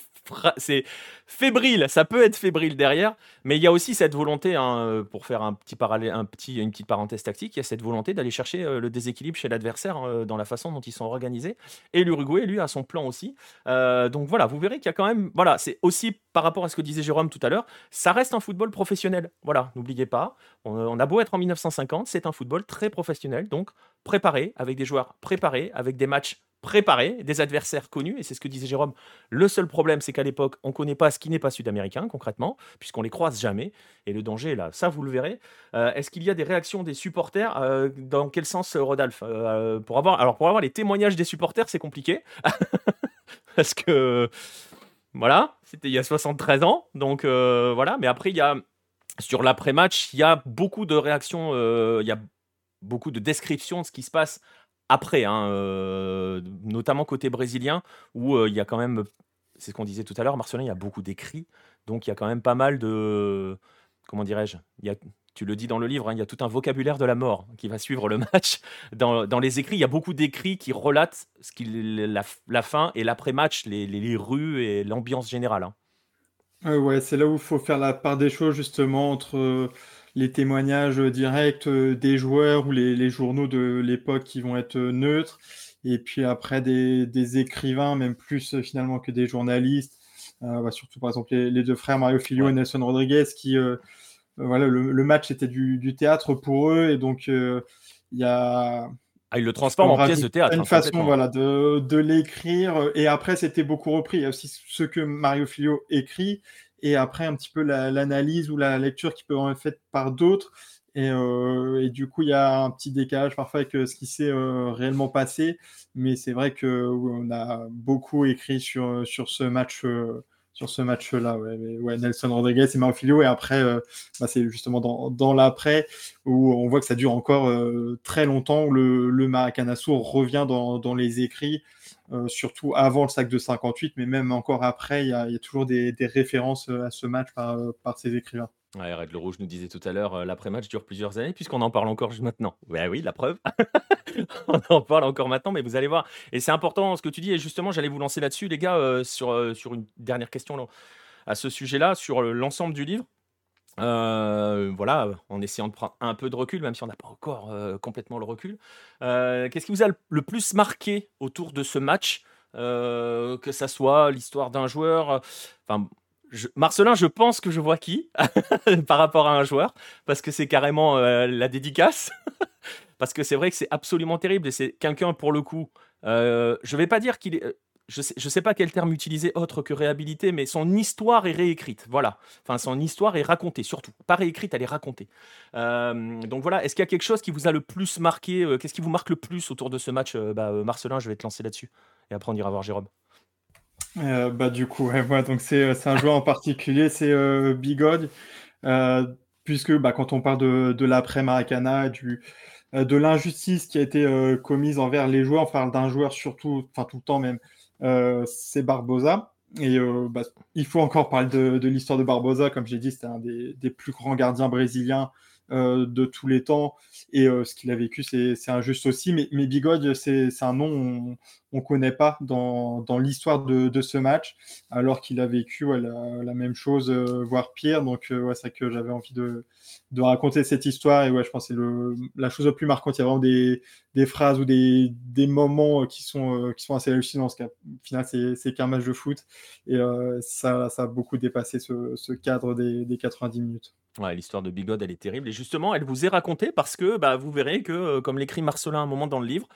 c'est fébrile. Ça peut être fébrile derrière, mais il y a aussi cette volonté, hein, euh, pour faire un petit parallèle, un petit, une petite parenthèse tactique, il y a cette volonté d'aller chercher euh, le déséquilibre chez l'adversaire euh, dans la façon dont ils sont organisés. Et l'Uruguay, lui, a son plan aussi. donc voilà, vous verrez qu'il y a quand même, voilà, c'est aussi par rapport à ce que disait Jérôme tout à l'heure, ça reste un football professionnel. Voilà, n'oubliez pas, on, a beau être en 1950, c'est un football très professionnel, donc préparé, avec des joueurs préparés, avec des matchs préparés, des adversaires connus, et c'est ce que disait Jérôme. Le seul problème, c'est qu'à l'époque, on ne connaît pas ce qui n'est pas sud-américain, concrètement, puisqu'on les croise jamais, et le danger là. Ça, vous le verrez. Euh, est-ce qu'il y a des réactions des supporters euh, Dans quel sens, Rodolphe euh, pour avoir, Alors, pour avoir les témoignages des supporters, c'est compliqué, parce que voilà, c'était il y a 73 ans. Donc voilà, mais après, il y a sur l'après-match, il y a beaucoup de réactions, euh, il y a beaucoup de descriptions de ce qui se passe après, hein, euh, notamment côté brésilien, où il y a quand même, c'est ce qu'on disait tout à l'heure, Marcelin, il y a beaucoup d'écrits, donc il y a quand même pas mal de, comment dirais-je, tu le dis dans le livre, hein, il y a tout un vocabulaire de la mort qui va suivre le match. Dans, les écrits, il y a beaucoup d'écrits qui relatent la, fin et l'après-match, les, rues et l'ambiance générale. Hein. Ouais, c'est là où il faut faire la part des choses justement entre euh, les témoignages directs euh, des joueurs ou les, journaux de l'époque qui vont être euh, neutres, et puis après des, écrivains, même plus finalement que des journalistes, bah, surtout par exemple les, deux frères Mario Filio et Nelson Rodriguez qui voilà, le, match était du, théâtre pour eux. Et donc euh, il y a. Ah, il le transforme en pièce de théâtre. Une hein, façon voilà, de, de l'écrire. Et après, c'était beaucoup repris. Il y a aussi ce que Mario Filio écrit. Et après, un petit peu l'analyse ou la lecture qui peut être faite par d'autres. Et, euh, et, du coup, il y a un petit décalage parfois avec euh, ce qui s'est réellement passé. Mais c'est vrai qu'on a beaucoup écrit sur, sur ce match sur ce match-là. Ouais, Nelson Rodriguez et Marfilio. Et après, euh, bah, c'est justement dans, dans l'après où on voit que ça dure encore euh, très longtemps, où le, le revient dans, dans, les écrits, euh, surtout avant le sac de 58, mais même encore après, il y a, toujours des, références à ce match par, par ces écrivains. Ouais, Red le Rouge nous disait tout à l'heure, l'après-match dure plusieurs années, puisqu'on en parle encore maintenant. Oui, la preuve. on en parle encore maintenant, mais vous allez voir. Et c'est important ce que tu dis, et justement, j'allais vous lancer là-dessus, les gars, sur, sur une dernière question à ce sujet-là, sur l'ensemble du livre. voilà, en essayant de prendre un peu de recul, même si on n'a pas encore complètement le recul. Qu'est-ce qui vous a le plus marqué autour de ce match? Que ça soit l'histoire d'un joueur, enfin Marcelin, je pense que je vois qui par rapport à un joueur, parce que c'est carrément euh, la dédicace. parce que c'est vrai que c'est absolument terrible et c'est quelqu'un pour le coup. Euh, je vais pas dire qu'il est. Euh, je sais, sais pas quel terme utiliser autre que réhabilité, mais son histoire est réécrite. Voilà. Enfin, son histoire est racontée, surtout. Pas réécrite, elle est racontée. donc voilà. Est-ce qu'il y a quelque chose qui vous a le plus marqué Qu'est-ce qui vous marque le plus autour de ce match? Bah, Marcelin, je vais te lancer là-dessus. Et après, on ira voir Jérôme. Euh, bah, du coup, donc c'est, euh, c'est un joueur en particulier, c'est euh, Bigode, puisque bah, quand on parle de, de l'après Maracana, du, de l'injustice qui a été commise envers les joueurs, on parle d'un joueur surtout, enfin tout le temps même, c'est Barbosa. Et bah, il faut encore parler de, l'histoire de Barbosa, comme j'ai dit, c'était un des, plus grands gardiens brésiliens de tous les temps. Et ce qu'il a vécu, c'est, injuste aussi. Mais, Bigode, c'est, un nom, connaît pas dans, dans l'histoire de, de, ce match, alors qu'il a vécu la, la, même chose, euh, voire pire. Donc, euh, ouais, c'est que j'avais envie de, de, raconter cette histoire. Et ouais, je pense que c'est la chose la plus marquante. Il y a vraiment des, des phrases ou des, des moments qui sont, euh, qui sont assez hallucinants. Parce qu'au final, c'est, c'est qu'un match de foot. Et euh, ça, ça a beaucoup dépassé ce, ce cadre des, des 90 minutes. Ouais, l'histoire de Bigode, elle est terrible. Et justement, elle vous est racontée parce que bah, vous verrez que, comme l'écrit Marcelin à un moment dans le livre,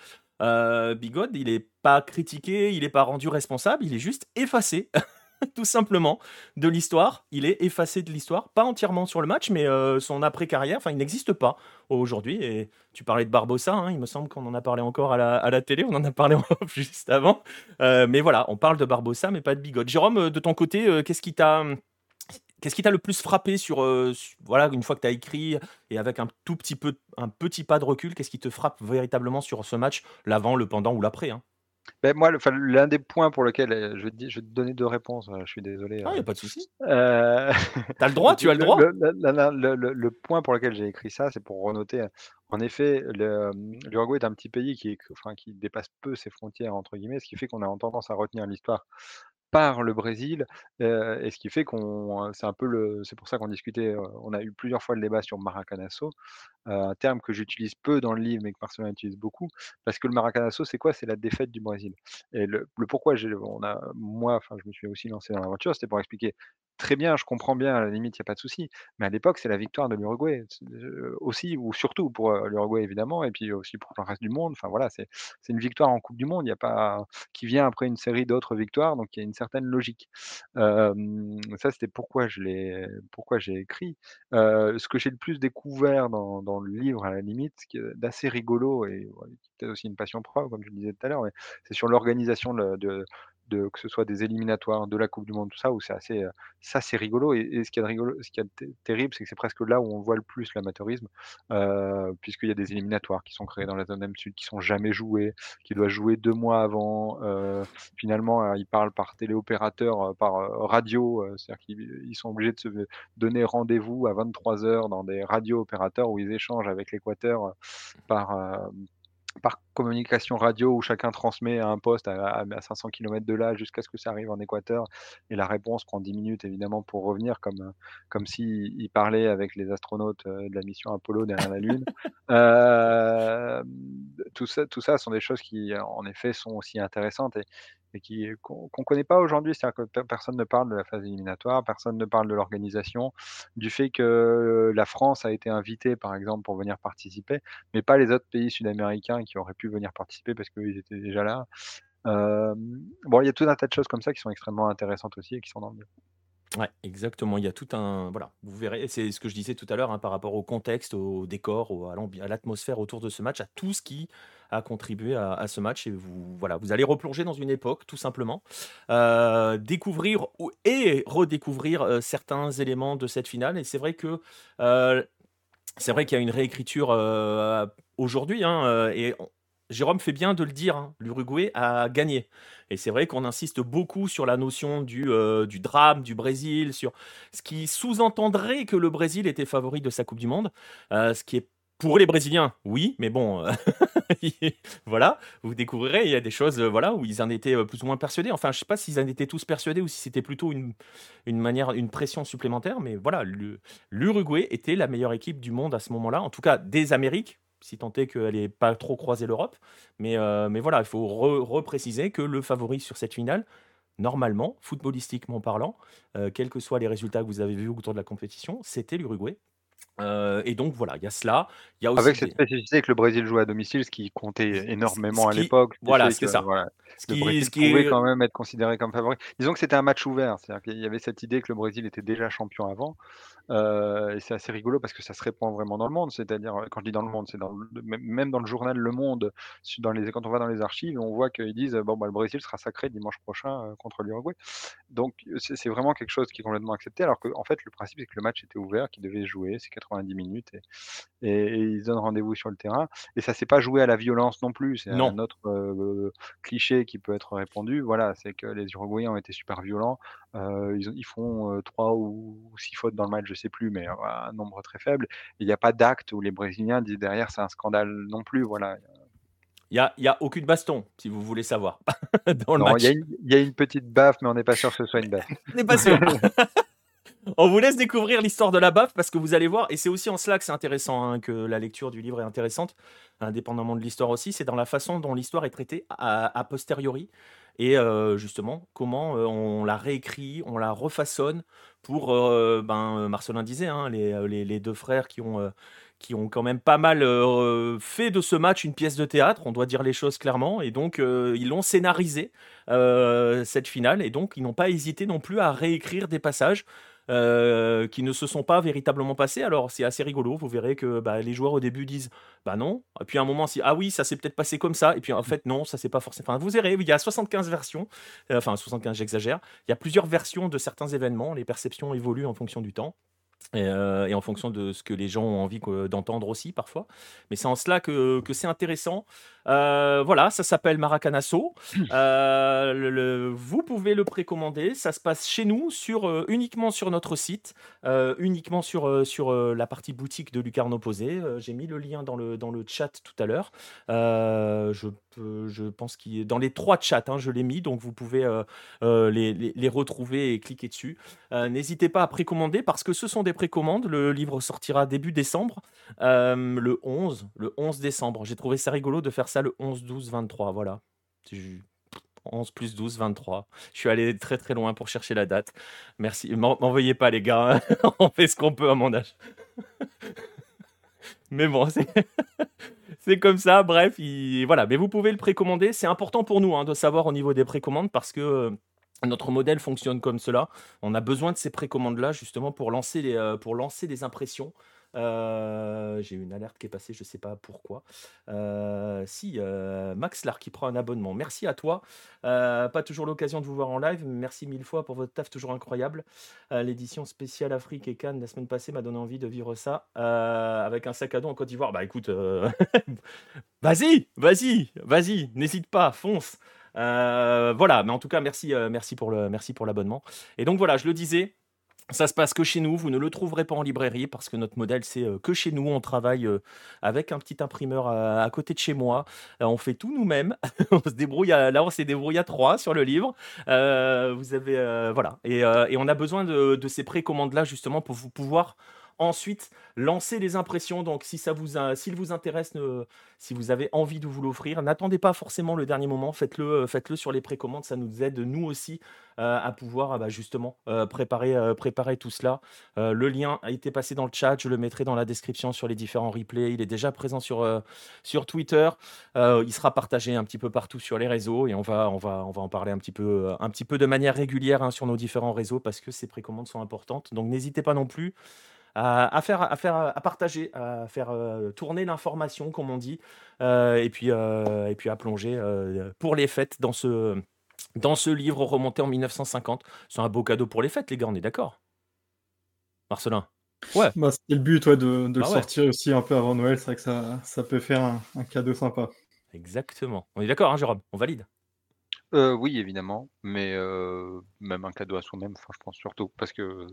euh, Bigode, il n'est pas critiqué, il n'est pas rendu responsable, il est juste effacé, tout simplement, de l'histoire. Il est effacé de l'histoire, pas entièrement sur le match, mais euh, son après-carrière, il n'existe pas aujourd'hui. Et tu parlais de Barbossa, hein, il me semble qu'on en a parlé encore à la, télé, on en a parlé juste avant. Euh, mais voilà, on parle de Barbossa, mais pas de Bigode. Jérôme, de ton côté, qu'est-ce qui t'a Qu'est-ce qui t'a le plus frappé sur, euh, voilà, une fois que tu as écrit et avec un tout petit peu, un petit pas de recul, qu'est-ce qui te frappe véritablement sur ce match, l'avant, le pendant ou l'après hein? Ben moi, l'un des points pour lequel euh, je, je vais te donner deux réponses, euh, je suis désolé. Ah, il n'y a pas de souci. Euh... tu as le droit, tu as le droit. Le, point pour lequel j'ai écrit ça, c'est pour renoter. En effet, l'Uruguay est un petit pays qui, enfin, qui dépasse peu ses frontières, entre guillemets, ce qui fait qu'on a tendance à retenir l'histoire par le Brésil, et ce qui fait qu'on c'est un peu le c'est pour ça qu'on discutait, on a eu plusieurs fois le débat sur Maracanazo, un terme que j'utilise peu dans le livre, mais que Marcelin utilise beaucoup, parce que le Maracanazo, c'est quoi? C'est la défaite du Brésil et le le pourquoi j'ai on a moi, enfin, je me suis aussi lancé dans l'aventure, c'était pour expliquer très bien, je comprends bien, à la limite, il y a pas de souci, mais à l'époque, c'est la victoire de l'Uruguay, aussi ou surtout pour, l'Uruguay évidemment et puis aussi pour le reste du monde. Enfin voilà, c'est une victoire en coupe du monde, il a pas qui vient après une série d'autres victoires, donc il y a une certaine logique. ça, c'était pourquoi je l'ai j'ai écrit. ce que j'ai le plus découvert dans le livre, à la limite, d'assez rigolo et peut-être aussi une passion propre, comme je le disais tout à l'heure, c'est sur l'organisation de que ce soit des éliminatoires, de la coupe du monde, tout ça, où c'est assez, ça c'est rigolo et ce qui est rigolo terrible, c'est que c'est presque là où on voit le plus l'amateurisme, puisqu'il y a des éliminatoires qui sont créés dans la zone M sud, qui sont jamais joués, qui doivent jouer deux mois avant. finalement, ils parlent par téléopérateur, par, radio, c'est-à-dire qu'ils sont obligés de se donner rendez-vous à 23:00 dans des radio opérateurs où ils échangent avec l'Équateur, par, par communication radio où chacun transmet à un poste à, 500 km de là jusqu'à ce que ça arrive en Équateur et la réponse prend 10 minutes évidemment pour revenir comme, comme s'il parlait avec les astronautes euh, de la mission Apollo derrière la Lune. Euh, tout, ça, tout ça sont des choses qui en effet sont aussi intéressantes et, et qui qu'on ne connaît pas aujourd'hui. C'est-à-dire que personne ne parle de la phase éliminatoire, personne ne parle de l'organisation, du fait que la France a été invitée, par exemple, pour venir participer, mais pas les autres pays sud-américains qui auraient pu venir participer parce qu'ils étaient déjà là. bon, il y a tout un tas de choses comme ça qui sont extrêmement intéressantes aussi et qui sont dans le livre. Ouais, exactement. Il y a tout un. Voilà, vous verrez, c'est ce que je disais tout à l'heure hein, par rapport au contexte, au décor, à l'atmosphère autour de ce match, à tout ce qui a contribué à, ce match. Et vous, voilà, vous allez replonger dans une époque, tout simplement. Euh, découvrir et redécouvrir euh, certains éléments de cette finale. Et c'est vrai que. Euh, c'est vrai qu'il y a une réécriture aujourd'hui, hein, et Jérôme fait bien de le dire, hein, l'Uruguay a gagné. Et c'est vrai qu'on insiste beaucoup sur la notion du, euh, du drame du Brésil, sur ce qui sous-entendrait que le Brésil était favori de sa Coupe du Monde, euh, ce qui est pour les Brésiliens, oui, mais bon, euh, voilà, vous découvrirez, il y a des choses voilà, où ils en étaient plus ou moins persuadés. Enfin, je ne sais pas s'ils en étaient tous persuadés ou si c'était plutôt une, une manière, une pression supplémentaire, mais voilà, l'Uruguay était la meilleure équipe du monde à ce moment-là, en tout cas des Amériques, si tant est qu'elle n'ait pas trop croisé l'Europe. Mais, euh, voilà, il faut repréciser que le favori sur cette finale, normalement, footballistiquement parlant, euh, quels que soient les résultats que vous avez vus autour de la compétition, c'était l'Uruguay. Euh, et donc voilà, il y a cela. Y a aussi Avec cette spécificité que le Brésil jouait à domicile, ce qui comptait énormément à l'époque. Voilà, c'est ça. Ce qui, le Brésil pouvait quand même être considéré comme favori. Disons que c'était un match ouvert, c'est-à-dire qu'il y avait cette idée que le Brésil était déjà champion avant. Euh, et c'est assez rigolo parce que ça se répand vraiment dans le monde. C'est-à-dire, quand je dis dans le monde, c'est même dans le journal Le Monde, dans les, quand on va dans les archives, on voit qu'ils disent bon, bah, le Brésil sera sacré dimanche prochain euh, contre l'Uruguay. Donc, c'est vraiment quelque chose qui est complètement accepté. Alors qu'en en fait, le principe, c'est que le match était ouvert, qu'il devait jouer, c'est 90 minutes, et, et, ils donnent rendez-vous sur le terrain. Et ça s'est pas joué à la violence non plus. C'est un autre euh, cliché qui peut être répandu. Voilà, c'est que les Uruguayens ont été super violents. ils, ils, font trois ou six fautes dans le match je sais plus, mais un nombre très faible. Il n'y a pas d'acte où les Brésiliens disent derrière c'est un scandale non plus. Voilà. Il n'y a, y a aucune baston, si vous voulez savoir. Dans Il y, a une petite baffe, mais on n'est pas sûr que ce soit une baffe. on n'est pas sûr. on vous laisse découvrir l'histoire de la baffe parce que vous allez voir, et c'est aussi en cela que c'est intéressant, hein, que la lecture du livre est intéressante, indépendamment de l'histoire aussi, c'est dans la façon dont l'histoire est traitée a posteriori. Et justement comment on la réécrit, on la refaçonne pour, ben, Marcelin disait, hein, les, les, deux frères qui ont, qui ont quand même pas mal fait de ce match une pièce de théâtre, on doit dire les choses clairement, et donc ils l'ont scénarisé, cette finale, et donc ils n'ont pas hésité non plus à réécrire des passages. Euh, qui ne se sont pas véritablement passés. Alors c'est assez rigolo, vous verrez que bah, les joueurs au début disent bah non, et puis à un moment si ah oui ça s'est peut-être passé comme ça, et puis en fait non ça s'est pas forcément. Enfin vous verrez, il y a 75 versions, euh, enfin 75 j'exagère, il y a plusieurs versions de certains événements, les perceptions évoluent en fonction du temps. Euh, et, en fonction de ce que les gens ont envie d'entendre aussi parfois. Mais c'est en cela que, c'est intéressant. Euh, voilà, ça s'appelle Maracanazo. Euh, vous pouvez le précommander. Ça se passe chez nous, uniquement sur notre site, uniquement sur, la partie boutique de Lucarne Opposé. J'ai mis le lien dans le, dans le chat tout à l'heure. je je pense qu'il est dans les trois chats, hein, je l'ai mis, donc vous pouvez les, retrouver et cliquer dessus. N'hésitez pas à précommander parce que ce sont des précommandes. Le livre sortira début décembre, le 11, le 11 décembre. J'ai trouvé ça rigolo de faire ça le 11, 12, 23. Voilà. 11 plus 12, 23. Je suis allé très très loin pour chercher la date. Merci. M'envoyez pas les gars, on fait ce qu'on peut à mon âge. Mais bon, c'est comme ça. Bref, voilà. Mais vous pouvez le précommander. C'est important pour nous hein, de savoir au niveau des précommandes parce que euh, notre modèle fonctionne comme cela. On a besoin de ces précommandes-là justement pour lancer euh, pour lancer des impressions. Euh, j'ai une alerte qui est passée, je ne sais pas pourquoi. Euh, si, euh, Max Lar qui prend un abonnement. Merci à toi. pas toujours l'occasion de vous voir en live. Merci mille fois pour votre taf toujours incroyable. L'édition spéciale Afrique et Cannes la semaine passée m'a donné envie de vivre ça avec un sac à dos en Côte d'Ivoire. Bah écoute, vas-y, vas-y, vas-y, n'hésite pas, fonce. voilà, mais en tout cas, merci, merci pour le, merci pour l'abonnement. Et donc voilà, je le disais, ça se passe que chez nous, vous ne le trouverez pas en librairie parce que notre modèle c'est euh, que chez nous. On travaille euh, avec un petit imprimeur à, côté de chez moi. Euh, on fait tout nous-mêmes. on se débrouille. là, on s'est débrouillé à trois sur le livre. vous avez voilà et, on a besoin de, de ces précommandes là justement pour vous pouvoir Ensuite, lancez les impressions. Donc, si ça vous, s'il vous intéresse, si vous avez envie de vous l'offrir, n'attendez pas forcément le dernier moment. Faites-le, euh, faites-le sur les précommandes. Ça nous aide nous aussi euh, à pouvoir, bah, justement, euh, préparer, préparer tout cela. le lien a été passé dans le chat. Je le mettrai dans la description sur les différents replays. Il est déjà présent sur, sur Twitter. il sera partagé un petit peu partout sur les réseaux et on va, on va, on va en parler un petit peu, un petit peu de manière régulière hein, sur nos différents réseaux parce que ces précommandes sont importantes. Donc, n'hésitez pas non plus à, faire, à, faire, à partager, à faire euh, tourner l'information, comme on dit, euh, et, puis, euh, et puis à plonger pour les fêtes dans ce, dans ce livre remonté en 1950. C'est un beau cadeau pour les fêtes, les gars, on est d'accord? Marcelin? Ouais. Bah, C'était le but ouais, de, de le bah sortir aussi un peu avant Noël. C'est vrai que ça, ça peut faire un, cadeau sympa. Exactement. On est d'accord, hein, Jérôme? On valide? Oui, évidemment. Mais même un cadeau à soi-même, je pense surtout, parce que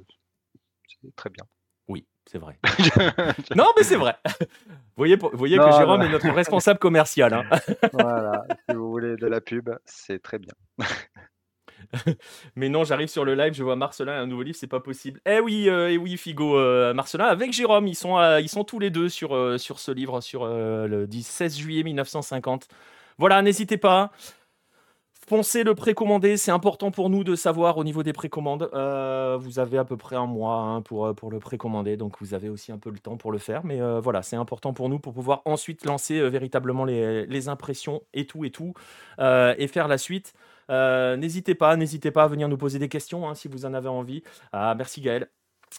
c'est très bien. Oui, c'est vrai. non, mais c'est vrai. vous voyez, vous voyez que Jérôme est notre responsable commercial. Hein. voilà, si vous voulez de la pub, c'est très bien. mais non, j'arrive sur le live, je vois Marcelin, un nouveau livre, c'est pas possible. Eh oui, euh, eh oui, Figo, euh, Marcelin, avec Jérôme, ils sont, euh, ils sont tous les deux sur, sur ce livre, sur le 16 juillet 1950. Voilà, n'hésitez pas. Pensez le précommander, c'est important pour nous de savoir au niveau des précommandes. Euh, vous avez à peu près un mois hein, pour, euh, pour le précommander, donc vous avez aussi un peu le temps pour le faire. Mais euh, voilà, c'est important pour nous pour pouvoir ensuite lancer véritablement les, impressions et tout et tout, et faire la suite. n'hésitez pas, n'hésitez pas à venir nous poser des questions hein, si vous en avez envie. Ah, merci Gaël.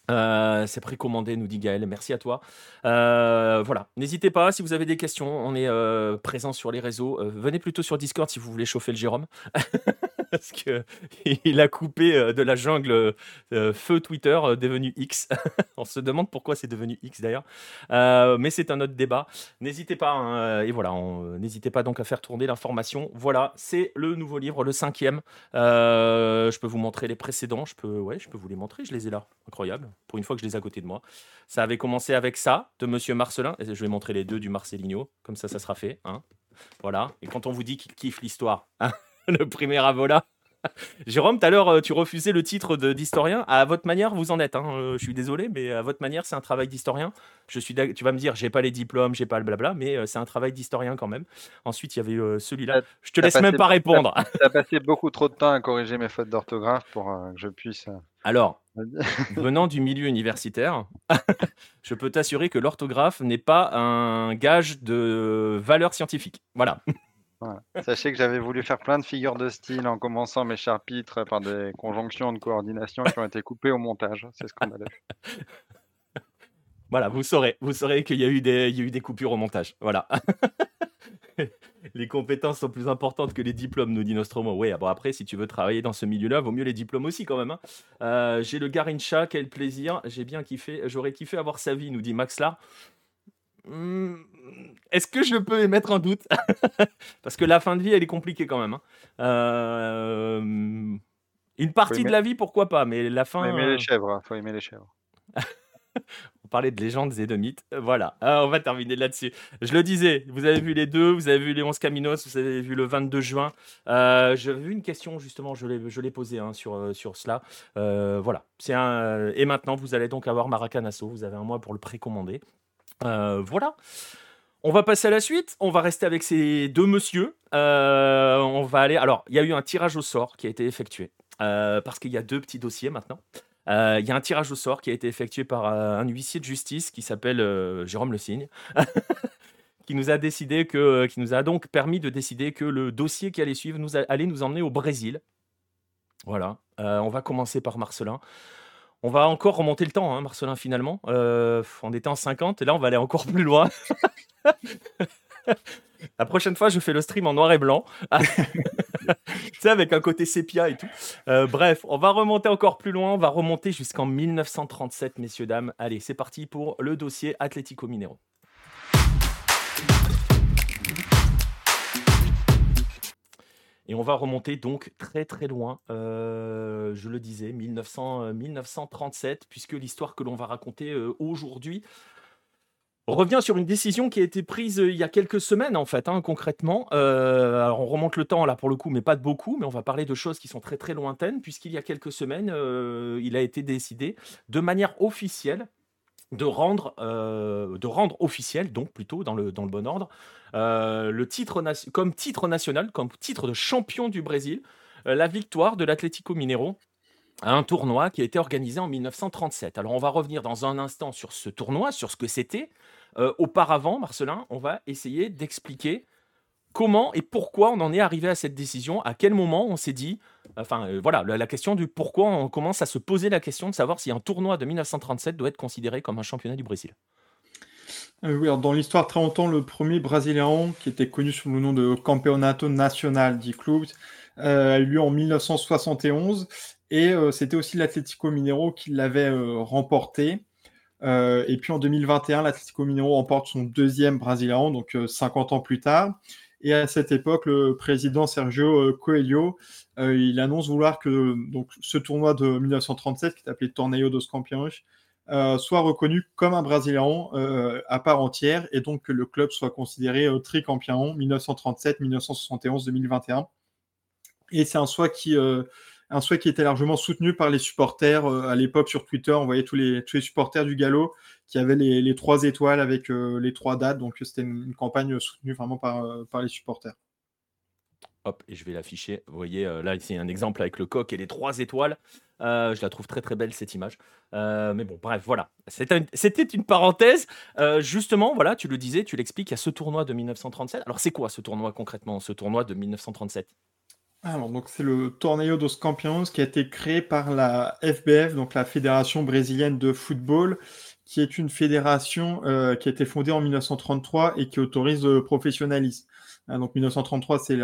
Euh, c'est précommandé, nous dit Gaël. Merci à toi. Euh, voilà, n'hésitez pas si vous avez des questions. On est euh, présent sur les réseaux. venez plutôt sur Discord si vous voulez chauffer le Jérôme. Parce qu'il a coupé de la jungle feu Twitter devenu X. On se demande pourquoi c'est devenu X d'ailleurs. mais c'est un autre débat. N'hésitez pas. Hein, et voilà, n'hésitez pas donc à faire tourner l'information. Voilà, c'est le nouveau livre, le cinquième. je peux vous montrer les précédents. Je peux, vous les montrer. Je les ai là. Incroyable. Pour une fois que je les ai à côté de moi. Ça avait commencé avec ça, de Monsieur Marcelin. Je vais montrer les deux du Marcelinho. Comme ça, ça sera fait. Hein. Voilà. Et quand on vous dit qu'il kiffe l'histoire, hein, le premier avola. Jérôme, tout à l'heure, euh, tu refusais le titre d'historien. À votre manière, vous en êtes. Hein. Euh, je suis désolé, mais à votre manière, c'est un travail d'historien. Je suis, tu vas me dire, j'ai pas les diplômes, j'ai pas le blabla, mais euh, c'est un travail d'historien quand même. Ensuite, il y avait celui-là. Je te laisse même pas répondre. Tu as passé beaucoup trop de temps à corriger mes fautes d'orthographe pour que je puisse. Alors, venant du milieu universitaire, je peux t'assurer que l'orthographe n'est pas un gage de valeur scientifique. Voilà. Sachez que j'avais voulu faire plein de figures de style en commençant mes chapitres par des conjonctions de coordination qui ont été coupées au montage. C'est scandaleux. Voilà, vous saurez, vous saurez qu'il y, a eu des, il y a eu des coupures au montage. Voilà. les compétences sont plus importantes que les diplômes, nous dit Nostromo. Oui, bon après, si tu veux travailler dans ce milieu-là, vaut mieux les diplômes aussi quand même. Hein. Euh, j'ai le Garincha, quel plaisir. J'ai bien kiffé. J'aurais kiffé avoir sa vie, nous dit Max là. Hmm, est-ce que je peux émettre un doute? Parce que la fin de vie, elle est compliquée quand même. Hein. Euh, une partie de la vie, pourquoi pas, mais la fin. Faut aimer les euh, chèvres. Hein. Faut aimer les chèvres. parler de légendes et de mythes. Voilà, on va terminer là-dessus. Je le disais, vous avez vu les deux, vous avez vu les 11 Caminos, vous avez vu le 22 juin. Euh, J'ai vu une question justement, je l'ai posée hein, sur, sur cela. voilà, c'est un. Et maintenant, vous allez donc avoir Maracanasso. Vous avez un mois pour le précommander. Voilà. On va passer à la suite. On va rester avec ces deux messieurs. Euh, on va aller. Alors, il y a eu un tirage au sort qui a été effectué euh, parce qu'il y a deux petits dossiers maintenant. Euh, il y a un tirage au sort qui a été effectué par un huissier de justice qui s'appelle Jérôme Le Signe, qui nous a décidé que, qui nous a donc permis de décider que le dossier qui allait suivre nous allait nous emmener au Brésil. Voilà. on va commencer par Marcelin. On va encore remonter le temps, hein, Marcelin, finalement. on était en 50 et là, on va aller encore plus loin. La prochaine fois, je fais le stream en noir et blanc. tu sais, avec un côté sépia et tout. Euh, bref, on va remonter encore plus loin. On va remonter jusqu'en 1937, messieurs, dames. Allez, c'est parti pour le dossier Atlético Minero. Et on va remonter donc très très loin, euh, je le disais, 1900, 1937, puisque l'histoire que l'on va raconter euh, aujourd'hui revient sur une décision qui a été prise euh, il y a quelques semaines, en fait, hein, concrètement. Euh, alors, on remonte le temps, là, pour le coup, mais pas de beaucoup, mais on va parler de choses qui sont très, très lointaines, puisqu'il y a quelques semaines, euh, il a été décidé, de manière officielle, de rendre, de rendre officiel, donc plutôt dans le, dans le bon ordre, le titre comme titre national, comme titre de champion du Brésil, la victoire de l'Atlético Mineiro à un tournoi qui a été organisé en 1937. Alors on va revenir dans un instant sur ce tournoi, sur ce que c'était, euh, auparavant, Marcelin, on va essayer d'expliquer comment et pourquoi on en est arrivé à cette décision, à quel moment on s'est dit, enfin euh, voilà, la, question du pourquoi on commence à se poser la question de savoir si un tournoi de 1937 doit être considéré comme un championnat du Brésil. Euh, oui, dans l'histoire, très longtemps, le premier Brésilien qui était connu sous le nom de Campeonato Nacional de Clubes a eu lieu en 1971 et c'était aussi l'Atlético Mineiro qui l'avait remporté. Euh, et puis en 2021, l'Atlético Mineiro remporte son deuxième Brésilien, donc 50 euh, ans plus tard. Et à cette époque, le président Sergio euh, Coelho, il annonce vouloir que donc, ce tournoi de 1937, qui est appelé Torneo dos Campeões, soit reconnu comme un Brésilien à part entière, et donc que le club soit considéré tricampion 1937, 1971, 2021. Et c'est un choix qui un souhait qui était largement soutenu par les supporters. Euh, à l'époque, sur Twitter, on voyait tous les, tous les supporters du Gallo qui avaient les, trois étoiles avec euh, les trois dates. Donc, c'était une, campagne soutenue vraiment par, euh, par les supporters. Hop, et je vais l'afficher. Vous voyez, là, ici, un exemple avec le coq et les trois étoiles. je la trouve très très belle cette image. mais bon, bref, voilà. C'était une, parenthèse. justement, voilà, tu le disais, tu l'expliques, à ce tournoi de 1937. Alors, c'est quoi ce tournoi concrètement, ce tournoi de 1937 alors, donc c'est le Torneo dos Campeões qui a été créé par la FBF, donc la Fédération brésilienne de football, qui est une fédération euh, qui a été fondée en 1933 et qui autorise le professionnalisme. Hein, donc 1933, c'est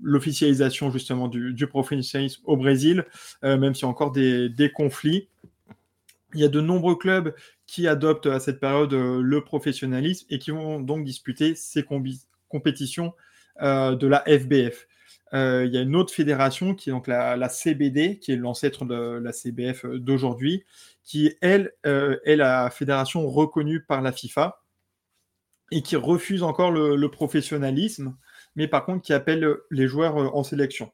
l'officialisation justement du, professionnalisme au Brésil, euh, même s'il y a encore des, conflits. Il y a de nombreux clubs qui adoptent à cette période euh, le professionnalisme et qui vont donc disputer ces compétitions de la FBF. Euh, il y a une autre fédération qui est donc la, CBD, qui est l'ancêtre de la CBF euh, d'aujourd'hui, qui, elle, euh, est la fédération reconnue par la FIFA et qui refuse encore le, professionnalisme, mais par contre qui appelle les joueurs en sélection.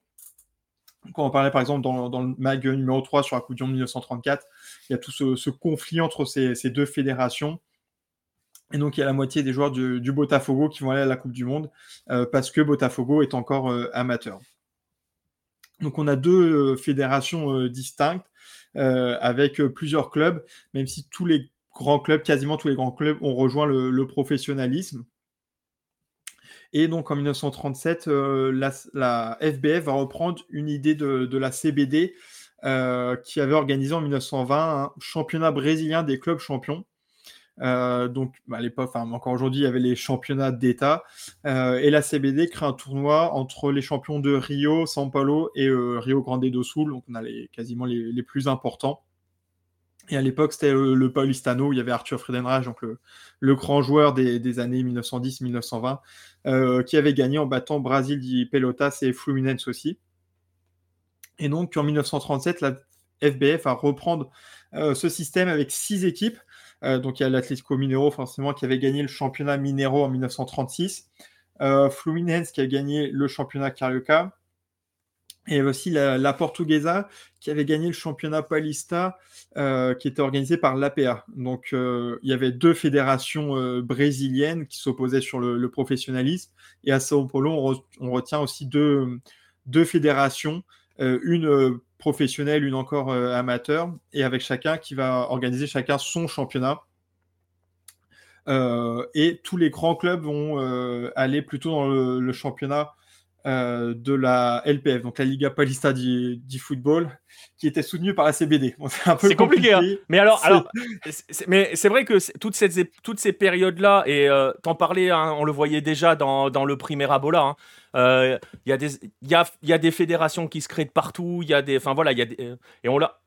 Quand on parlait par exemple dans, le mag numéro 3 sur la Coupe du Monde 1934, il y a tout ce, conflit entre ces deux fédérations et donc, il y a la moitié des joueurs du, Botafogo qui vont aller à la Coupe du Monde euh, parce que Botafogo est encore euh, amateur. Donc, on a deux euh, fédérations distinctes avec plusieurs clubs, même si tous les grands clubs, quasiment tous les grands clubs, ont rejoint le, professionnalisme. Et donc, en 1937, la, FBF va reprendre une idée de, la CBD qui avait organisé en 1920 un championnat brésilien des clubs champions euh, donc, à l'époque, encore aujourd'hui, il y avait les championnats d'État. Euh, et la CBD crée un tournoi entre les champions de Rio, São Paulo et euh, Rio Grande do Sul. Donc, on a les, quasiment les, plus importants. Et à l'époque, c'était le, Paulistano, où il y avait Arthur Friedenreich, donc le, grand joueur des, années 1910-1920, qui avait gagné en battant Brasil Pelotas et Fluminense aussi. Et donc, en 1937, la FBF va reprendre ce système avec six équipes donc il y a l'Atlético Mineiro forcément qui avait gagné le championnat Mineiro en 1936. Fluminense qui a gagné le championnat Carioca. Et aussi la, Portuguesa qui avait gagné le championnat Paulista euh, qui était organisé par l'APA. Donc euh, il y avait deux fédérations euh, brésiliennes qui s'opposaient sur le, professionnalisme. Et à Sao Paulo, on, retient aussi deux fédérations, une professionnelle, une encore amateur, et avec chacun qui va organiser chacun son championnat. et tous les grands clubs vont aller plutôt dans le championnat euh, de la LPF, donc la Liga Paulista du, football, qui était soutenue par la CBD. c'est compliqué. Hein. Mais alors, alors mais c'est vrai que toutes ces, toutes ces périodes-là, et euh, t'en parlais, hein, on le voyait déjà dans, dans le Primera Bola, hein, euh, il y, a des, y, a, y a des fédérations qui se créent de partout, il y a des. Enfin voilà, il y a et on l'a.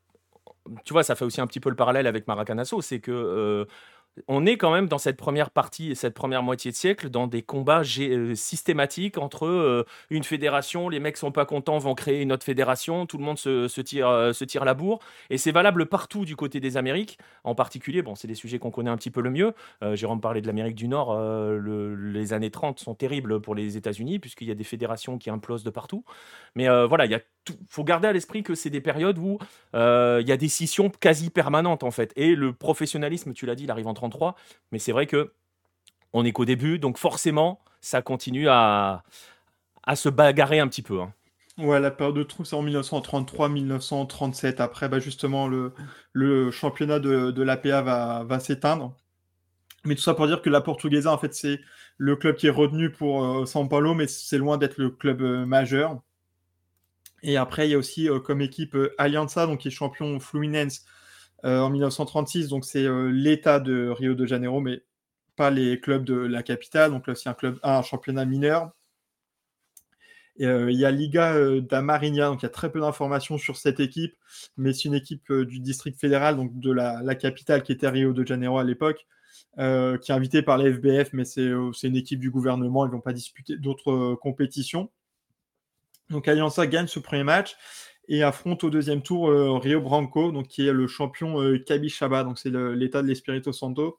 Tu vois, ça fait aussi un petit peu le parallèle avec Maracanazo, c'est que on est quand même dans cette première partie et cette première moitié de siècle dans des combats euh, systématiques entre euh, une fédération, les mecs sont pas contents, vont créer une autre fédération, tout le monde se, tire, euh, se tire la bourre. Et c'est valable partout du côté des Amériques, en particulier, bon, c'est des sujets qu'on connaît un petit peu le mieux. Jérôme parlait de l'Amérique du Nord, les années 30 sont terribles pour les États-Unis, puisqu'il y a des fédérations qui implosent de partout. Mais voilà, il faut garder à l'esprit que c'est des périodes où il y a des scissions quasi permanentes en fait. Et le professionnalisme, tu l'as dit, il arrive en 30 mais c'est vrai que on est qu'au début, donc forcément, ça continue à, se bagarrer un petit peu. Hein. Ouais, la période de trou, c'est en 1933-1937. Après, bah, justement, le, championnat de, l'APA va, s'éteindre. Mais tout ça pour dire que la Portuguesa, en fait, c'est le club qui est retenu pour euh, São Paulo, mais c'est loin d'être le club euh, majeur. Et après, il y a aussi euh, comme équipe Aliança, donc qui est champion Fluminense euh, en 1936. Donc c'est euh, l'État de Rio de Janeiro, mais pas les clubs de la capitale. Donc là, c'est un club, un championnat mineur. Euh, il y a Liga da Marinha, donc il y a très peu d'informations sur cette équipe, mais c'est une équipe du district fédéral, donc de la, capitale qui était Rio de Janeiro à l'époque, qui est invitée par la FBF, mais c'est une équipe du gouvernement, ils ne vont pas disputer d'autres compétitions. Donc Alianza gagne ce premier match et affronte au deuxième tour euh, Rio Branco, donc, qui est le champion euh, Kabishaba, donc c'est l'état de l'Espirito Santo.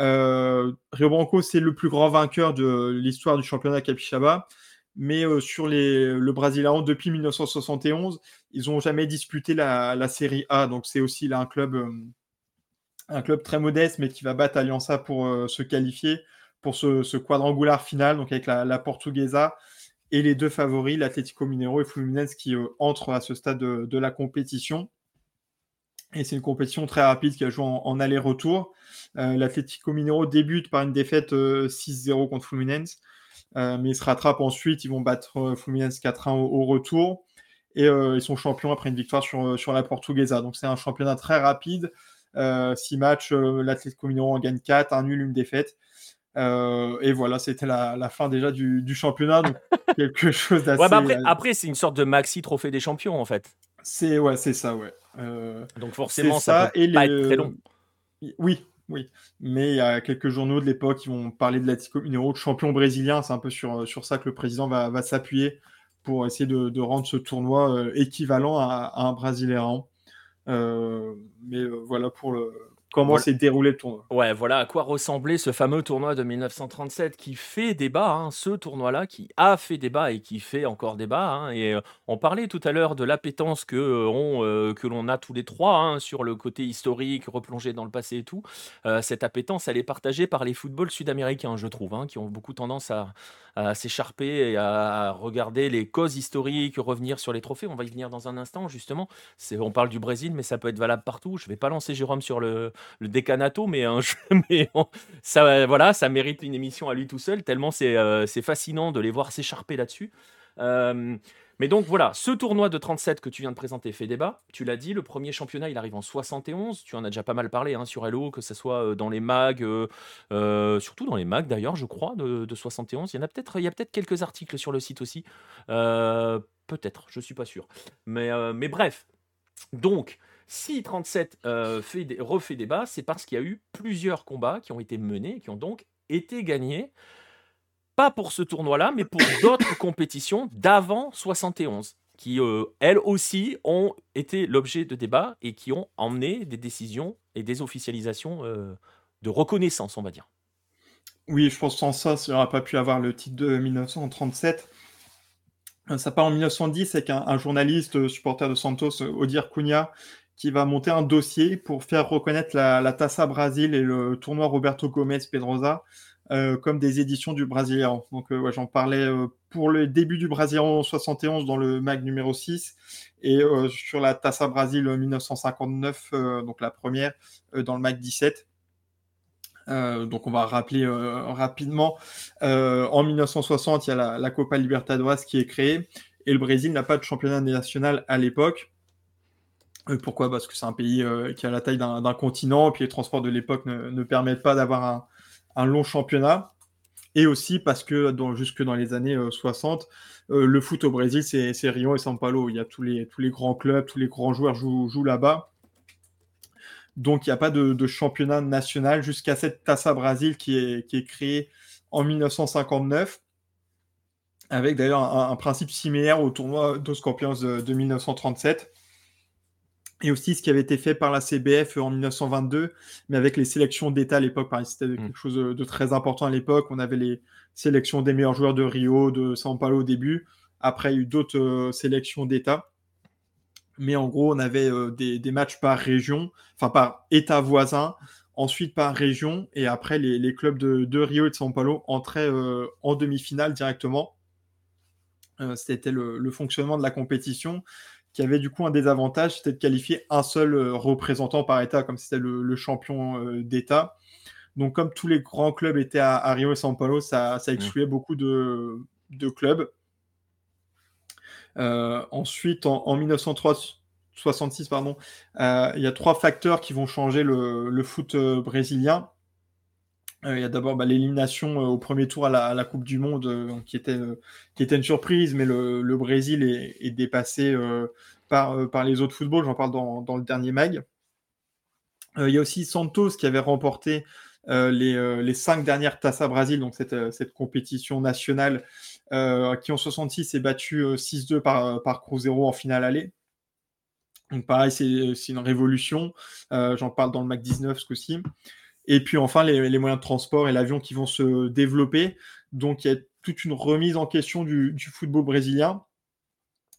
Euh, Rio Branco, c'est le plus grand vainqueur de l'histoire du championnat Kabishaba, mais sur le Brasileirão, depuis 1971, ils n'ont jamais disputé la, Série A, donc c'est aussi là un club, un club très modeste, mais qui va battre Aliança pour se qualifier pour ce, quadrangular final, donc avec la Portuguesa et les deux favoris, l'Atlético Mineiro et Fluminense, qui euh, entrent à ce stade de, la compétition. Et c'est une compétition très rapide qui a joué en, aller-retour. Euh, L'Atlético Mineiro débute par une défaite 6-0 euh, contre Fluminense, mais ils se rattrapent ensuite. Ils vont battre Fluminense 4-1 au, retour. Et ils sont champions après une victoire sur, sur la Portuguesa. Donc c'est un championnat très rapide. six matchs, l'Atlético Mineiro en gagne 4, un nul, une défaite. Euh, et voilà, c'était la, fin déjà du, championnat, donc quelque chose d'assez. Ouais, après, après c'est une sorte de maxi trophée des champions en fait. C'est ouais, c'est ça, ouais. Euh, donc forcément, ça, peut et pas être très long. Oui, oui. Mais il y a quelques journaux de l'époque qui vont parler de l'Atlético Mineiro de champion brésilien. C'est un peu sur, sur ça que le président va, va s'appuyer pour essayer de, rendre ce tournoi euh, équivalent à, à un Brasileirão. mais voilà pour le, comment s'est déroulé le tournoi? Ouais, voilà à quoi ressemblait ce fameux tournoi de 1937 qui fait débat, hein, ce tournoi-là qui a fait débat et qui fait encore débat. Hein, et euh, on parlait tout à l'heure de l'appétence que, euh, euh, que l'on a tous les trois hein, sur le côté historique, replongé dans le passé et tout. cette appétence, elle est partagée par les footballs sud-américains, je trouve, qui ont beaucoup tendance à, à s'écharper et à regarder les causes historiques, revenir sur les trophées. On va y venir dans un instant, justement. On parle du Brésil, mais ça peut être valable partout. Je ne vais pas lancer Jérôme sur le, le décanato, mais, ça, voilà, ça mérite une émission à lui tout seul, tellement c'est euh, fascinant de les voir s'écharper là-dessus. Euh, mais donc voilà, ce tournoi de 37 que tu viens de présenter fait débat. Tu l'as dit, le premier championnat, il arrive en 71. Tu en as déjà pas mal parlé hein, sur Hello, que ce soit euh, dans les mags, surtout dans les mags d'ailleurs, je crois, de, 71. Il y en a peut-être, peut-être quelques articles sur le site aussi. peut-être, je suis pas sûr. Mais, bref, donc si 37 euh, fait, refait débat, c'est parce qu'il y a eu plusieurs combats qui ont été menés, qui ont donc été gagnés, pas pour ce tournoi-là, mais pour d'autres compétitions d'avant 71 qui, elles aussi, ont été l'objet de débats et qui ont emmené des décisions et des officialisations de reconnaissance, on va dire. Oui, je pense sans ça, ça n'aurait pas pu avoir le titre de 1937. Ça part en 1910 avec un, journaliste supporter de Santos, Odir Cunha, qui va monter un dossier pour faire reconnaître la, la Taça Brasil et le tournoi Roberto Gomes Pedrosa euh, comme des éditions du Brésilien. Donc, euh, j'en parlais euh, pour le début du Brésilien 71 dans le mag numéro 6 et sur la Tassa Brasil 1959, donc la première, dans le mag 17. donc on va rappeler rapidement. en 1960, il y a la, Copa Libertadores qui est créée et le Brésil n'a pas de championnat national à l'époque. pourquoi? Parce que c'est un pays qui a la taille d'un continent, et puis les transports de l'époque ne, permettent pas d'avoir un, un long championnat. Et aussi parce que jusque dans les années 60, euh, euh, le foot au Brésil, c'est Rio et São Paulo. Il y a tous les, tous les grands clubs, tous les grands joueurs jouent, là-bas. Donc il n'y a pas de, championnat national jusqu'à cette Taça Brasil qui est, créée en 1959, avec d'ailleurs un, principe similaire au tournoi dos de 1937 et aussi ce qui avait été fait par la CBF en 1922, mais avec les sélections d'État à l'époque. C'était mm. quelque chose de, très important à l'époque. On avait les sélections des meilleurs joueurs de Rio, de São Paulo au début. Après, il y a eu d'autres euh, sélections d'État. Mais en gros, on avait euh, des, matchs par région, enfin par État voisin, ensuite par région, et après, les, clubs de, Rio et de São Paulo entraient euh, en demi-finale directement. C'était le, fonctionnement de la compétition qui avait du coup un désavantage, c'était de qualifier un seul euh, représentant par État, comme c'était le, champion euh, d'État. Donc, comme tous les grands clubs étaient à, Rio et São Paulo, ça, ça excluait beaucoup de, clubs. Euh, ensuite, en, 1966, pardon, il y a trois facteurs qui vont changer le foot brésilien. Euh, il y a d'abord bah, l'élimination euh, au premier tour à la, Coupe du Monde, euh, qui, était, une surprise, mais le, Brésil est, dépassé par, les autres footballs. J'en parle dans, le dernier mag. il y a aussi Santos qui avait remporté les, cinq dernières Taça Brasil, donc cette, compétition nationale, qui en 66 est battu 6-2 par, par Cruzeiro en finale aller. Donc pareil, c'est une révolution. J'en parle dans le Mac 19 ce coup-ci. Et puis enfin, les, moyens de transport et l'avion qui vont se développer. Donc il y a toute une remise en question du, football brésilien.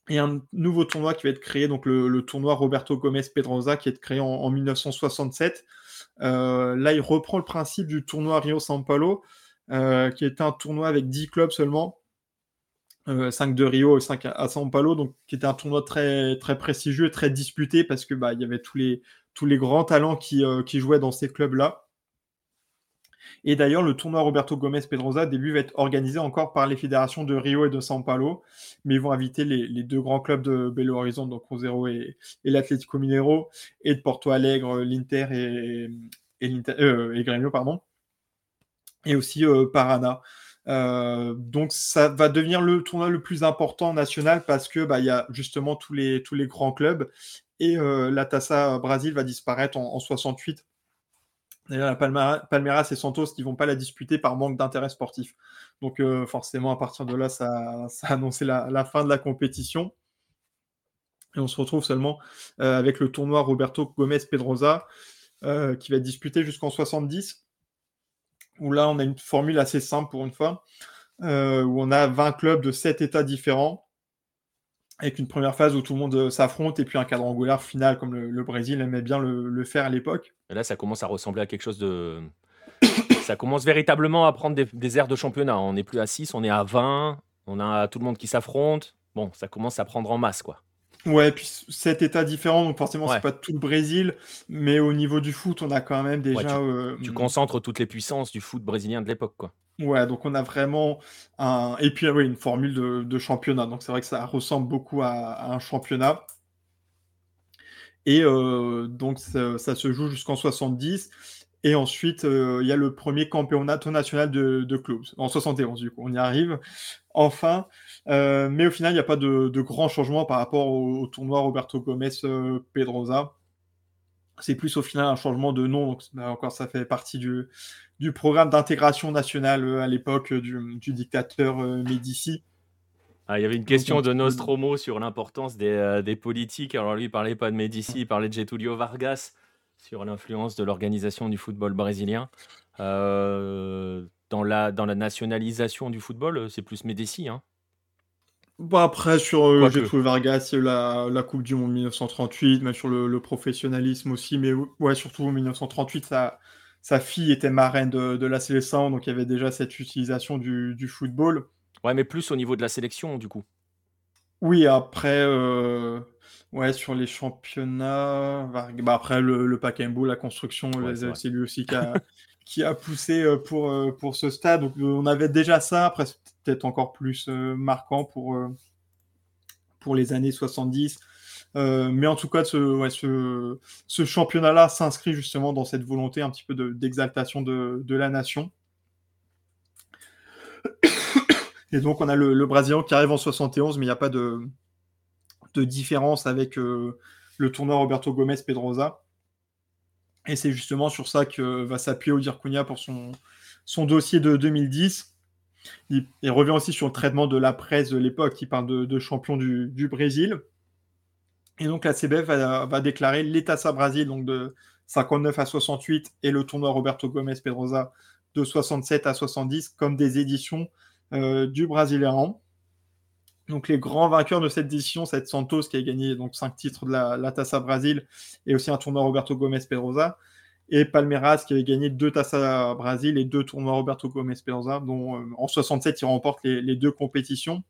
Et un nouveau tournoi qui va être créé, donc le, tournoi Roberto Gomes Pedrosa, qui est créé en, 1967. Euh, là, il reprend le principe du tournoi Rio São Paulo, euh, qui était un tournoi avec 10 clubs seulement. 5 euh, de Rio et 5 à, São Paulo, donc qui était un tournoi très, très prestigieux très disputé parce que bah, y avait tous les, tous les grands talents qui, qui jouaient dans ces clubs-là. Et d'ailleurs, le tournoi Roberto Gomez Pedrosa, début, va être organisé encore par les fédérations de Rio et de São Paulo, mais ils vont inviter les, deux grands clubs de Belo Horizonte, donc Cruzeiro et, et l'Atlético Mineiro, et de Porto Alegre, l'Inter et, et, euh, Grêmio, pardon, et aussi euh, Parana. Euh, donc ça va devenir le tournoi le plus important national parce que bah, il y a justement tous les, tous les grands clubs et la Taça Brasil va disparaître en, en 68 D'ailleurs, la Palmeiras et Santos qui vont pas la disputer par manque d'intérêt sportif. Donc euh, forcément, à partir de là, ça, a annoncé la, fin de la compétition. Et on se retrouve seulement euh, avec le tournoi Roberto Gomez Pedrosa euh, qui va être disputé jusqu'en 70. Où là, on a une formule assez simple pour une fois, où on a 20 clubs de 7 États différents avec une première phase où tout le monde s'affronte et puis un quadrangulaire final comme le, Brésil aimait bien le, faire à l'époque. Et là, ça commence à ressembler à quelque chose de. ça commence véritablement à prendre des, airs de championnat. On n'est plus à 6, on est à 20, on a tout le monde qui s'affronte. Bon, ça commence à prendre en masse, quoi. Ouais, puis cet état différent, donc forcément, c'est pas tout le Brésil, mais au niveau du foot, on a quand même déjà. tu, euh, concentres toutes les puissances du foot brésilien de l'époque, quoi. Ouais, donc on a vraiment un. Et puis, oui, une formule de, championnat. Donc, c'est vrai que ça ressemble beaucoup à, un championnat. Et euh, donc, ça, se joue jusqu'en 70. Et ensuite, euh, il y a le premier championnat national de, clubs, en 71, du coup, on y arrive enfin. Euh, mais au final, il n'y a pas de, de grands changements par rapport au, tournoi Roberto Gomez Pedrosa. C'est plus au final un changement de nom, donc encore ça fait partie du, du programme d'intégration nationale à l'époque du, dictateur euh, Médici. Ah, il y avait une question de Nostromo sur l'importance des, des, politiques. Alors lui, il parlait pas de Médici, il parlait de Getulio Vargas sur l'influence de l'organisation du football brésilien. Euh, dans, la, dans la nationalisation du football, c'est plus Médici. Hein. Après, sur euh, Getulio Vargas, la, la Coupe du Monde 1938, mais sur le, professionnalisme aussi, mais ouais, surtout en 1938, sa, sa fille était marraine de, de la sélection, donc il y avait déjà cette utilisation du, du football. Ouais, mais plus au niveau de la sélection, du coup. Oui, après, euh, ouais, sur les championnats, bah, après le, le la construction, c'est lui aussi qui a, qui a poussé euh, pour, euh, pour ce stade. Donc on avait déjà ça, après c'est peut-être encore plus marquant pour, pour les années 70. mais en tout cas, ce, ouais, ce, ce championnat-là s'inscrit justement dans cette volonté un petit peu d'exaltation de, de, la nation. Et donc, on a le, Brésilien qui arrive en 71, mais il n'y a pas de, différence avec euh, le tournoi Roberto Gomez Pedrosa. Et c'est justement sur ça que va s'appuyer Odir Cunha pour son, dossier de 2010. Il, revient aussi sur le traitement de la presse de l'époque, qui parle de, champion du, Brésil. Et donc la CBF va, déclarer l'Etassa Brasil donc de 59 à 68 et le tournoi Roberto Gomez Pedrosa de 67 à 70 comme des éditions du Brésilien. Donc les grands vainqueurs de cette édition, c'est Santos qui a gagné donc cinq titres de la, la Tassa Brasil et aussi un tournoi Roberto Gomez Pedrosa et Palmeiras qui avait gagné deux Tassa Brasil et deux tournois Roberto Gomez Pedrosa dont euh, en 67 il remporte les, deux compétitions.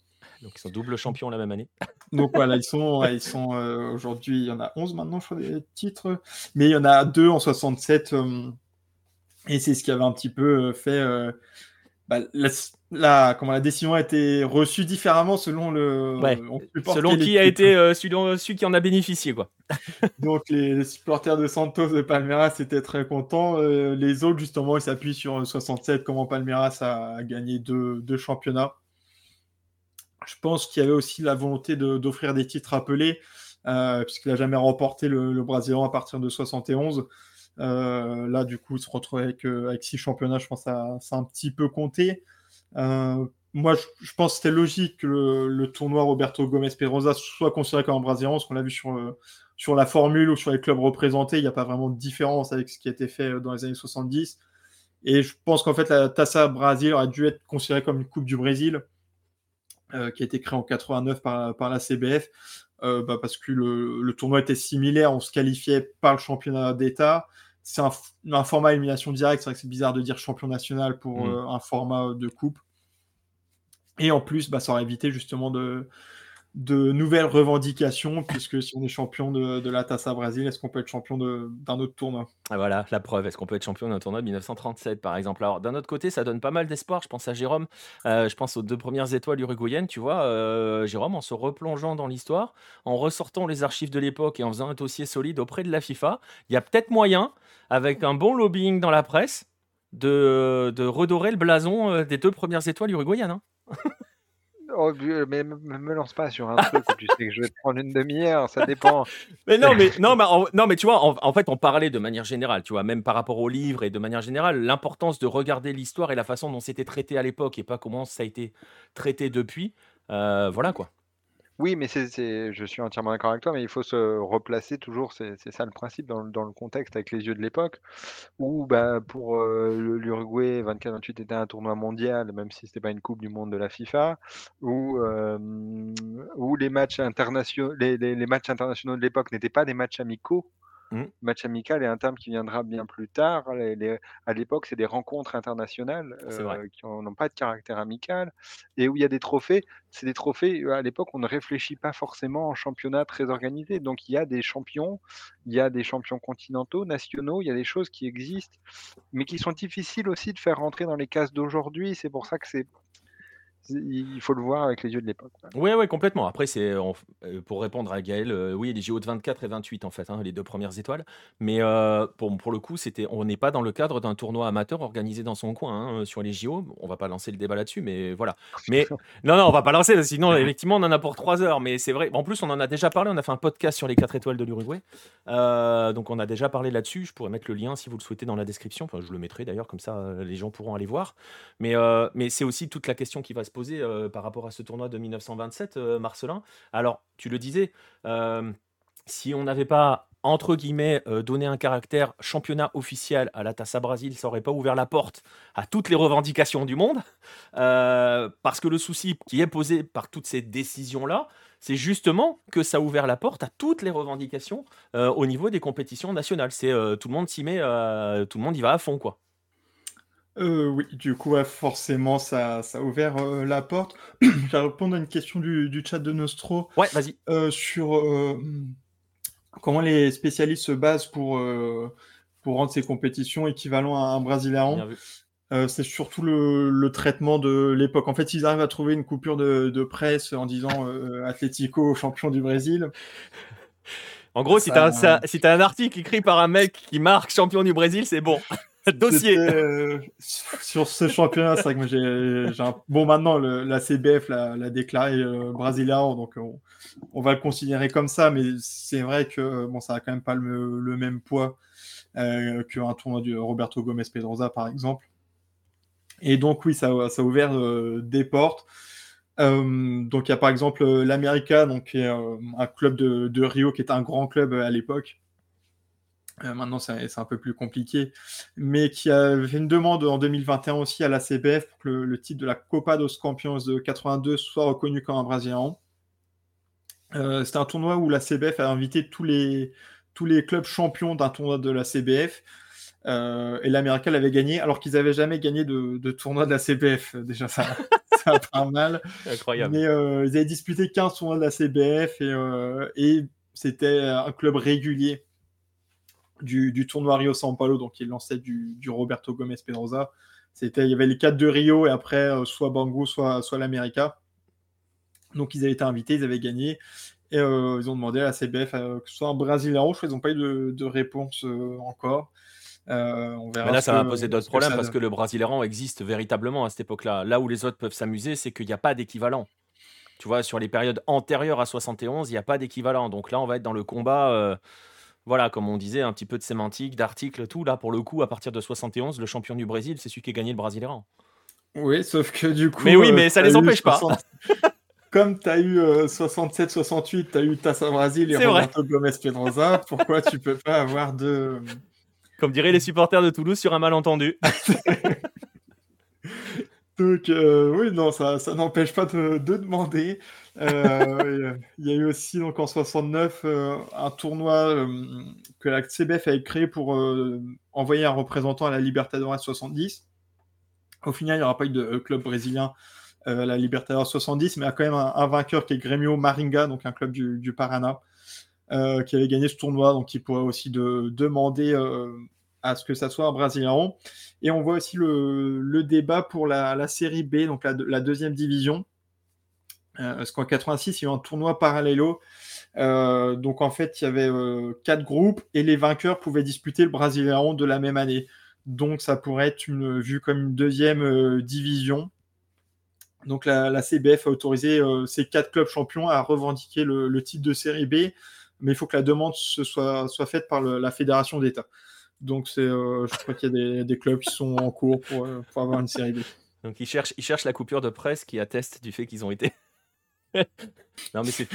Donc ils sont double champions la même année. Donc voilà, ils sont, ils sont euh, aujourd'hui, il y en a 11 maintenant, je crois, des titres, mais il y en a deux en 67 et c'est ce qui avait un petit peu fait bah, la, comment, la décision a été reçue différemment selon le. Selon qui a été euh, celui, qui en a bénéficié. Quoi. Donc les, supporters de Santos de Palmeiras étaient très contents. Euh, les autres, justement, ils s'appuient sur 67, comment Palmeiras a, gagné deux, championnats. Je pense qu'il y avait aussi la volonté d'offrir des titres appelés, euh, puisqu'il n'a jamais remporté le, le Brésilien à partir de 71. Euh, là, du coup, se retrouver avec, euh, avec six championnats, je pense que ça, ça a un petit peu compté. Euh, moi, je, pense que c'était logique que le, tournoi Roberto Gomez Pedrosa soit considéré comme un Brésilien, parce qu'on l'a vu sur, sur la formule ou sur les clubs représentés, il n'y a pas vraiment de différence avec ce qui a été fait dans les années 70. Et je pense qu'en fait, la Tassa Brasil aurait dû être considérée comme une Coupe du Brésil, qui a été créée en 89 par, par la CBF, bah, parce que le, tournoi était similaire, on se qualifiait par le championnat d'État, c'est un, format élimination directe. C'est vrai que c'est bizarre de dire champion national pour mm. euh, un format de coupe. Et en plus, bah, ça aurait évité justement de, de nouvelles revendications, puisque si on est champion de, la Tassa Brasil, est-ce qu'on peut être champion d'un autre tournoi? Ah, Voilà, la preuve. Est-ce qu'on peut être champion d'un tournoi de 1937, par exemple? Alors, d'un autre côté, ça donne pas mal d'espoir. Je pense à Jérôme, euh, je pense aux deux premières étoiles uruguayennes, tu vois. Euh, Jérôme, en se replongeant dans l'histoire, en ressortant les archives de l'époque et en faisant un dossier solide auprès de la FIFA, il y a peut-être moyen, avec un bon lobbying dans la presse, de, de redorer le blason euh, des deux premières étoiles uruguayennes. Hein. Oh, mais me lance pas sur un truc où tu sais que je vais prendre une demi-heure, ça dépend. mais non, mais, non, mais, non, mais tu vois, en, fait, on parlait de manière générale, tu vois, même par rapport au livre et de manière générale, l'importance de regarder l'histoire et la façon dont c'était traité à l'époque et pas comment ça a été traité depuis. Euh, voilà quoi. Oui, mais c'est, je suis entièrement d'accord avec toi, mais il faut se replacer toujours, c'est, ça le principe dans, le contexte avec les yeux de l'époque, où bah, pour euh, l'Uruguay, 24-28 était un tournoi mondial, même si ce n'était pas une Coupe du Monde de la FIFA, où, euh, les, matchs internationaux, les matchs internationaux de l'époque n'étaient pas des matchs amicaux, Mmh. Match amical est un terme qui viendra bien plus tard. à l'époque, c'est des rencontres internationales euh, qui n'ont pas de caractère amical et où il y a des trophées. C'est des trophées, à l'époque, on ne réfléchit pas forcément en championnat très organisé. Donc il y a des champions, il y a des champions continentaux, nationaux, il y a des choses qui existent, mais qui sont difficiles aussi de faire rentrer dans les cases d'aujourd'hui. C'est pour ça que c'est il faut le voir avec les yeux de l'époque. Oui, oui, complètement. Après, c'est euh, pour répondre à Gaël, euh, oui, les JO de 24 et 28 en fait, hein, les deux premières étoiles. Mais euh, pour, pour le coup, c'était, on n'est pas dans le cadre d'un tournoi amateur organisé dans son coin hein, sur les JO. On va pas lancer le débat là-dessus, mais voilà. Mais non, non, on va pas lancer. Sinon, effectivement, on en a pour trois heures. Mais c'est vrai. En plus, on en a déjà parlé. On a fait un podcast sur les quatre étoiles de l'Uruguay. donc, on a déjà parlé là-dessus. Je pourrais mettre le lien si vous le souhaitez dans la description. Enfin, je le mettrai d'ailleurs, comme ça, les gens pourront aller voir. Mais, mais c'est aussi toute la question qui va se se poser par rapport à ce tournoi de 1927, Marcelin. Alors, tu le disais, si on n'avait pas entre guillemets, donné un caractère championnat officiel à la Tassa Brasil, ça n'aurait pas ouvert la porte à toutes les revendications du monde. parce que le souci qui est posé par toutes ces décisions-là, c'est justement que ça a ouvert la porte à toutes les revendications au niveau des compétitions nationales. C'est tout le monde s'y met, tout le monde y va à fond, quoi. Oui, du coup, forcément, ça, ça a ouvert la porte. Je vais répondre à une question du, chat de Nostro. Ouais, vas-y. sur comment les spécialistes se basent pour, pour rendre ces compétitions équivalentes à un Brésilien. Euh, c'est surtout le, traitement de l'époque. En fait, ils arrivent à trouver une coupure de, presse en disant euh, Atlético champion du Brésil. En gros, si tu as, un article écrit par un mec qui marque champion du Brésil, c'est bon. Dossier. Euh, sur ce championnat, c'est vrai que j'ai un... Bon, maintenant, la CBF l'a déclaré brésilien, donc on, va le considérer comme ça, mais c'est vrai que bon, ça n'a quand même pas le, même poids qu'un tournoi de Roberto Gomez Pedrosa, par exemple. Et donc, oui, ça, a ouvert euh, des portes. Euh, donc, il y a par exemple euh, l'América, donc un club de, Rio qui était un grand club à l'époque. Maintenant, c'est un peu plus compliqué, mais qui a fait une demande en 2021 aussi à la CBF pour que le, titre de la Copa dos Campeões de 82 soit reconnu comme un Brésilien. C'était un tournoi où la CBF a invité tous les, tous les clubs champions d'un tournoi de la CBF euh, et l'Américain l'avait gagné alors qu'ils n'avaient jamais gagné de, tournoi de la CBF. Déjà, ça, ça pas mal. Incroyable. Mais euh, ils avaient disputé 15 tournois de la CBF et, euh, et c'était un club régulier du, tournoi Rio São Paulo, donc il lançait du, du Roberto Gomez Pedrosa. C'était, il y avait les quatre de Rio et après soit Bangu, soit, soit l'América. Donc ils avaient été invités, ils avaient gagné. Et ils ont demandé à la CBF que ce soit un Brésilien rouge. Ils n'ont pas eu de, de réponse encore. Euh, mais là, ça va poser d'autres problèmes parce que le Brasileirão existe véritablement à cette époque-là. Là où les autres peuvent s'amuser, c'est qu'il n'y a pas d'équivalent. Tu vois, sur les périodes antérieures à 71, il n'y a pas d'équivalent. Donc là, on va être dans le combat, euh, voilà, comme on disait, un petit peu de sémantique, d'articles, tout. Là, pour le coup, à partir de 71, le champion du Brésil, c'est celui qui a gagné le Brasileirão. Oui, sauf que du coup. Mais oui, mais euh, ça les empêche pas. Comme tu as eu 67-68, tu as eu Tassa Brasil et Roberto Gomes Pedrosa, pourquoi tu peux pas avoir de. Comme diraient les supporters de Toulouse sur un malentendu. Donc, euh, oui, non, ça, ça n'empêche pas de, demander. Euh, il y a eu aussi, donc, en 69, euh, un tournoi que la CBF avait créé pour envoyer un représentant à la Libertadores 70. Au final, il n'y aura pas eu de club brésilien à la Libertadores 70, mais il y a quand même un, vainqueur qui est Grêmio Maringa, donc un club du. Euh, qui avait gagné ce tournoi, donc il pourrait aussi de, demander euh, à ce que ça soit un Brésilien. Et on voit aussi le, débat pour la, série B, donc la, deuxième division. Euh, parce qu'en 86, il y a eu un tournoi parallèlo. donc en fait, il y avait quatre groupes et les vainqueurs pouvaient disputer le Brésilien de la même année. Donc ça pourrait être une, vu comme une deuxième division. Donc la, CBF a autorisé ces quatre clubs champions à revendiquer le titre de série B mais il faut que la demande soit, soit faite par la fédération d'État. Donc, euh, je crois qu'il y a des, clubs qui sont en cours pour, euh, avoir une série B. Donc, ils cherchent la coupure de presse qui atteste du fait qu'ils ont été. non, mais,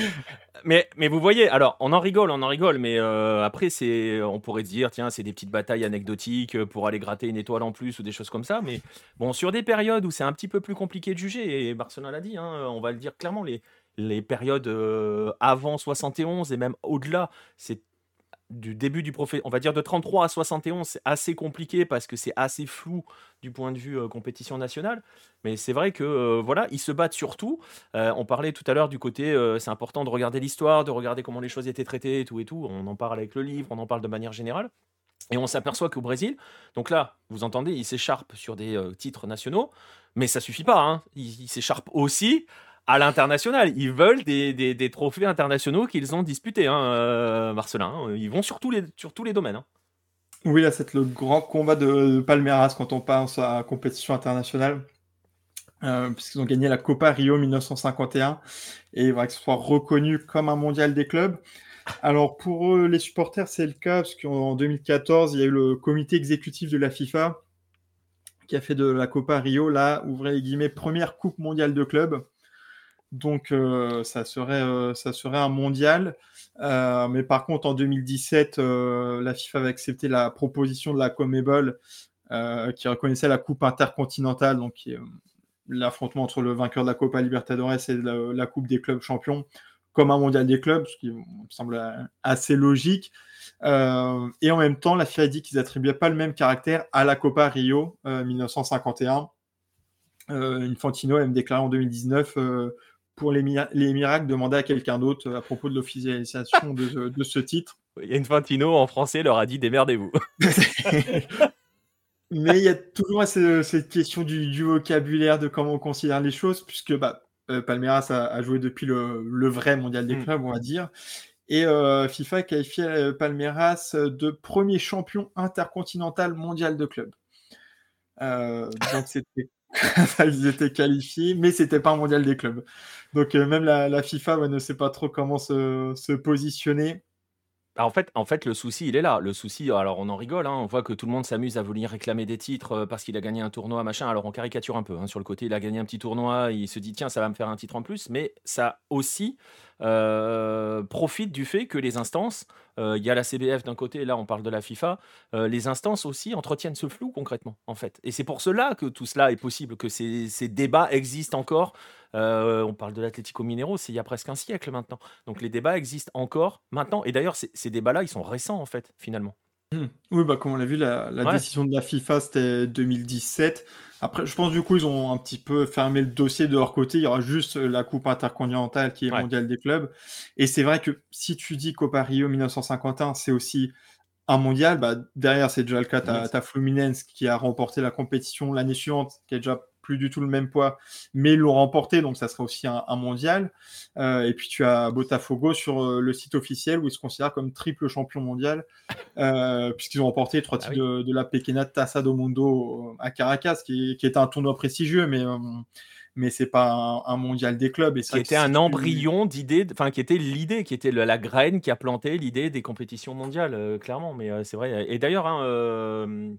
mais, mais, vous voyez, alors on en rigole, on en rigole, mais euh, après, c'est, on pourrait dire, tiens, c'est des petites batailles anecdotiques pour aller gratter une étoile en plus ou des choses comme ça. Mais bon, sur des périodes où c'est un petit peu plus compliqué de juger, et Barcelone l'a dit, hein, on va le dire clairement, les, les périodes avant 71 et même au-delà, c'est du début du profet, on va dire de 33 à 71, c'est assez compliqué parce que c'est assez flou du point de vue compétition nationale. Mais c'est vrai que voilà, ils se battent surtout. on parlait tout à l'heure du côté, c'est important de regarder l'histoire, de regarder comment les choses étaient traitées et tout et tout. On en parle avec le livre, on en parle de manière générale. Et on s'aperçoit qu'au Brésil, donc là, vous entendez, ils s'écharpent sur des titres nationaux, mais ça suffit pas. Hein. Ils s'écharpent aussi à l'international. Ils veulent des, trophées internationaux qu'ils ont disputés, hein, euh, Marcelin. Hein. Ils vont sur tous les, domaines. Hein. Oui, là, c'est le grand combat de Palmeiras quand on pense à compétition internationale. Euh, puisqu'ils ont gagné la Copa Rio 1951 et il va que ce soit reconnu comme un mondial des clubs. Alors pour les supporters, c'est le cas parce qu'en 2014, il y a eu le comité exécutif de la FIFA qui a fait de la Copa Rio, là, ouvrez les guillemets, première Coupe mondiale de club. Donc, ça, serait, ça serait un mondial. mais par contre, en 2017, la FIFA avait accepté la proposition de la Comebol qui reconnaissait la Coupe intercontinentale, donc l'affrontement entre le vainqueur de la Copa Libertadores et la, Coupe des clubs champions, comme un mondial des clubs, ce qui me semble assez logique. Euh, et en même temps, la FIFA a dit qu'ils attribuaient pas le même caractère à la Copa Rio 1951. Euh, euh, Infantino a même déclaré en 2019 pour les, les miracles, demander à quelqu'un d'autre à propos de l'officialisation de, de, ce titre. Infantino en français leur a dit démerdez-vous. Mais il y a toujours cette, question du, vocabulaire, de comment on considère les choses, puisque bah, Palmeiras a, joué depuis le, vrai mondial des mm. clubs, on va dire. Et euh, FIFA a qualifié euh, Palmeiras de premier champion intercontinental mondial de club. Euh, donc c'était ils étaient qualifiés, mais c'était pas un mondial des clubs. Donc même la, FIFA ne sait pas trop comment se, positionner. Bah, en fait, en fait, le souci, il est là. Le souci, alors on en rigole, hein, on voit que tout le monde s'amuse à venir réclamer des titres parce qu'il a gagné un tournoi, machin. Alors on caricature un peu. Hein, sur le côté, il a gagné un petit tournoi, il se dit tiens, ça va me faire un titre en plus. Mais ça aussi, euh, profite du fait que les instances, euh, il y a la CBF d'un côté, là on parle de la FIFA, euh, les instances aussi entretiennent ce flou concrètement, en fait. Et c'est pour cela que tout cela est possible, que ces, débats existent encore. on parle de l'Atlético Minero, c'est il y a presque un siècle maintenant. Donc les débats existent encore maintenant. Et d'ailleurs, ces débats-là, ils sont récents, en fait, finalement. Mmh. Oui, bah, comme on l'a vu, la, décision de la FIFA, c'était 2017. Après, je pense du coup, ils ont un petit peu fermé le dossier de leur côté. Il y aura juste la Coupe intercontinentale qui est mondiale des clubs. Et c'est vrai que si tu dis Copa Rio 1951, c'est aussi un mondial, bah, derrière, c'est déjà le cas. Tu as, Fluminense qui a remporté la compétition l'année suivante, qui est déjà plus du tout le même poids, mais ils l'ont remporté, donc ça sera aussi un, mondial. Euh, et puis tu as Botafogo sur euh, le site officiel où ils se considèrent comme triple champion mondial, euh, puisqu'ils ont remporté trois ah titres de, la Pequena Tassa do Mundo à Caracas, qui, qui était un tournoi prestigieux, mais mais c'est pas un, mondial des clubs. Et qui était un embryon d'idée, enfin qui était l'idée, qui était la graine qui a planté l'idée des compétitions mondiales, clairement. Mais c'est vrai. Et d'ailleurs, hein,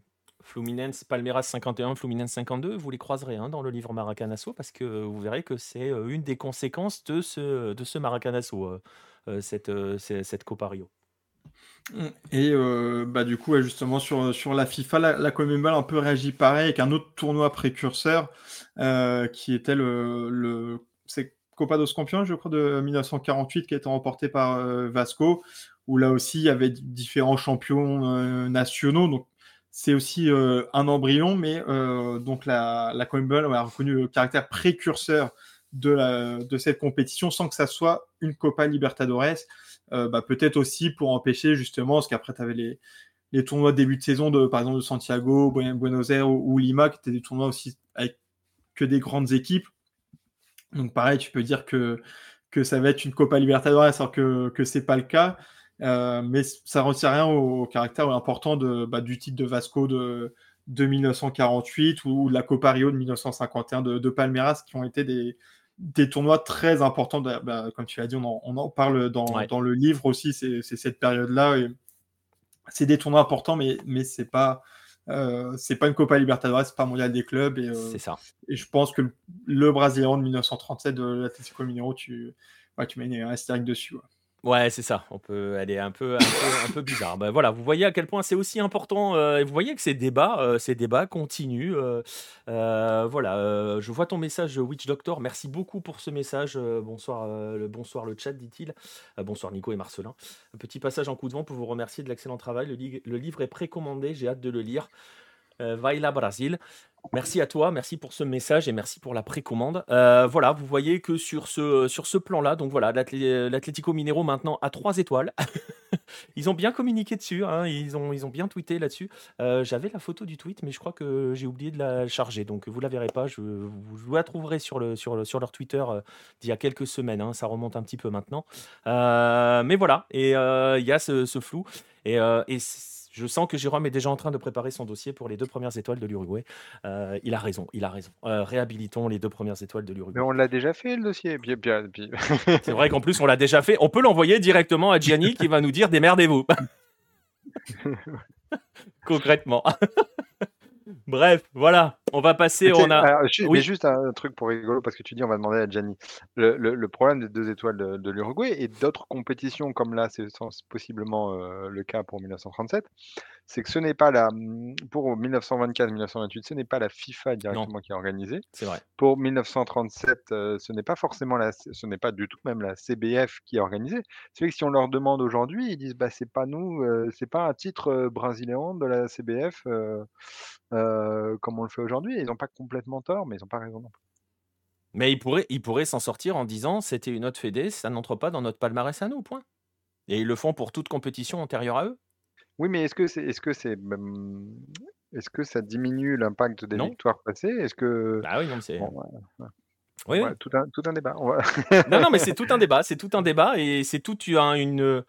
Fluminense, Palmeiras 51, Fluminense 52, vous les croiserez hein, dans le livre Maracanazo parce que vous verrez que c'est euh, une des conséquences de ce, de ce Maracanazo, euh, euh, cette, cette Copa Rio. Et bah, du coup, justement, sur, sur la FIFA, la, la a un peu réagi pareil avec un autre tournoi précurseur qui était le, le c'est Copa dos Campeões, je crois, de 1948, qui a été remporté par Vasco, où là aussi il y avait différents champions nationaux. Donc c'est aussi euh, un embryon, mais euh, donc la, la a reconnu le caractère précurseur de, de cette compétition sans que ça soit une Copa Libertadores. Euh, bah, peut-être aussi pour empêcher justement, parce qu'après tu avais les, tournois de début de saison de par exemple de Santiago, Buenos Aires ou, Lima, qui étaient des tournois aussi avec que des grandes équipes. Donc pareil, tu peux dire que, que ça va être une Copa Libertadores alors que ce n'est pas le cas. Euh, mais ça ne retient rien au, caractère important de, bah, du titre de Vasco de, de 1948 ou de la Copa Rio de 1951 de, de Palmeiras, qui ont été des, des tournois très importants. Bah, comme tu l'as dit, on en, on en parle dans, dans, le livre aussi, c'est cette période-là. C'est des tournois importants, mais, mais ce n'est pas, euh, pas une Copa Libertadores, c'est pas Mondial des clubs. Et, euh, ça. Et je pense que le Brésilien de 1937 de l'Atlético Mineiro, tu, tu mets un astérisque dessus. Ouais, c'est ça. On peut, elle est un peu, un peu, bizarre. Bah, voilà, vous voyez à quel point c'est aussi important. Euh, vous voyez que ces débats, euh, ces débats continuent. Euh, voilà, je vois ton message, Witch Doctor. Merci beaucoup pour ce message. bonsoir, le bonsoir le chat, dit-il. bonsoir Nico et Marcelin. Un petit passage en coup de vent pour vous remercier de l'excellent travail. Le, le livre est précommandé. J'ai hâte de le lire. Vaila Brasil. Merci à toi, merci pour ce message et merci pour la précommande. Euh, voilà, vous voyez que sur ce, sur ce plan-là, donc voilà, l'Atlético Minero maintenant à 3 étoiles. ils ont bien communiqué dessus, hein, ils, ont, ils ont bien tweeté là-dessus. Euh, j'avais la photo du tweet, mais je crois que j'ai oublié de la charger, donc vous la verrez pas. Je, vous, la trouverez sur, le, sur, sur leur Twitter euh, d'il y a quelques semaines, hein, ça remonte un petit peu maintenant. mais voilà, et il y a ce, flou. Et, et je sens que Jérôme est déjà en train de préparer son dossier pour les deux premières étoiles de l'Uruguay. Euh, il a raison, il a raison. Euh, réhabilitons les deux premières étoiles de l'Uruguay. Mais on l'a déjà fait le dossier? Bien, bien, C'est vrai qu'en plus on l'a déjà fait. On peut l'envoyer directement à Gianni qui va nous dire démerdez-vous. Concrètement. Bref, voilà, on va passer. On a... oui. juste un truc pour rigolo, parce que tu dis on va demander à Gianni. Le, problème des deux étoiles de, l'Uruguay et d'autres compétitions comme là, c'est possiblement euh, le cas pour 1937, c'est que ce n'est pas la. Mmh, pour 1924-1928, ce n'est pas la FIFA directement qui a organisé. C'est vrai. Pour 1937, euh, ce n'est pas forcément la. Ce n'est pas du tout même la CBF qui a organisé. C'est vrai que si on leur demande aujourd'hui, ils disent bah c'est pas nous, euh, c'est pas un titre euh, brésilien de la CBF comme on le fait aujourd'hui. Ils n'ont pas complètement tort, mais ils n'ont pas raison non plus. Mais ils pourraient, ils pourraient s'en sortir en disant c'était une autre fédé, ça n'entre pas dans notre palmarès à nous, point. Et ils le font pour toute compétition antérieure à eux. Oui, mais est-ce que c'est est-ce que c'est est-ce que ça diminue l'impact des victoires passées? Est-ce que Bah oui, non, c'est Oui, tout un tout un débat. Non, non, mais c'est tout un débat, c'est tout un débat et c'est tout une,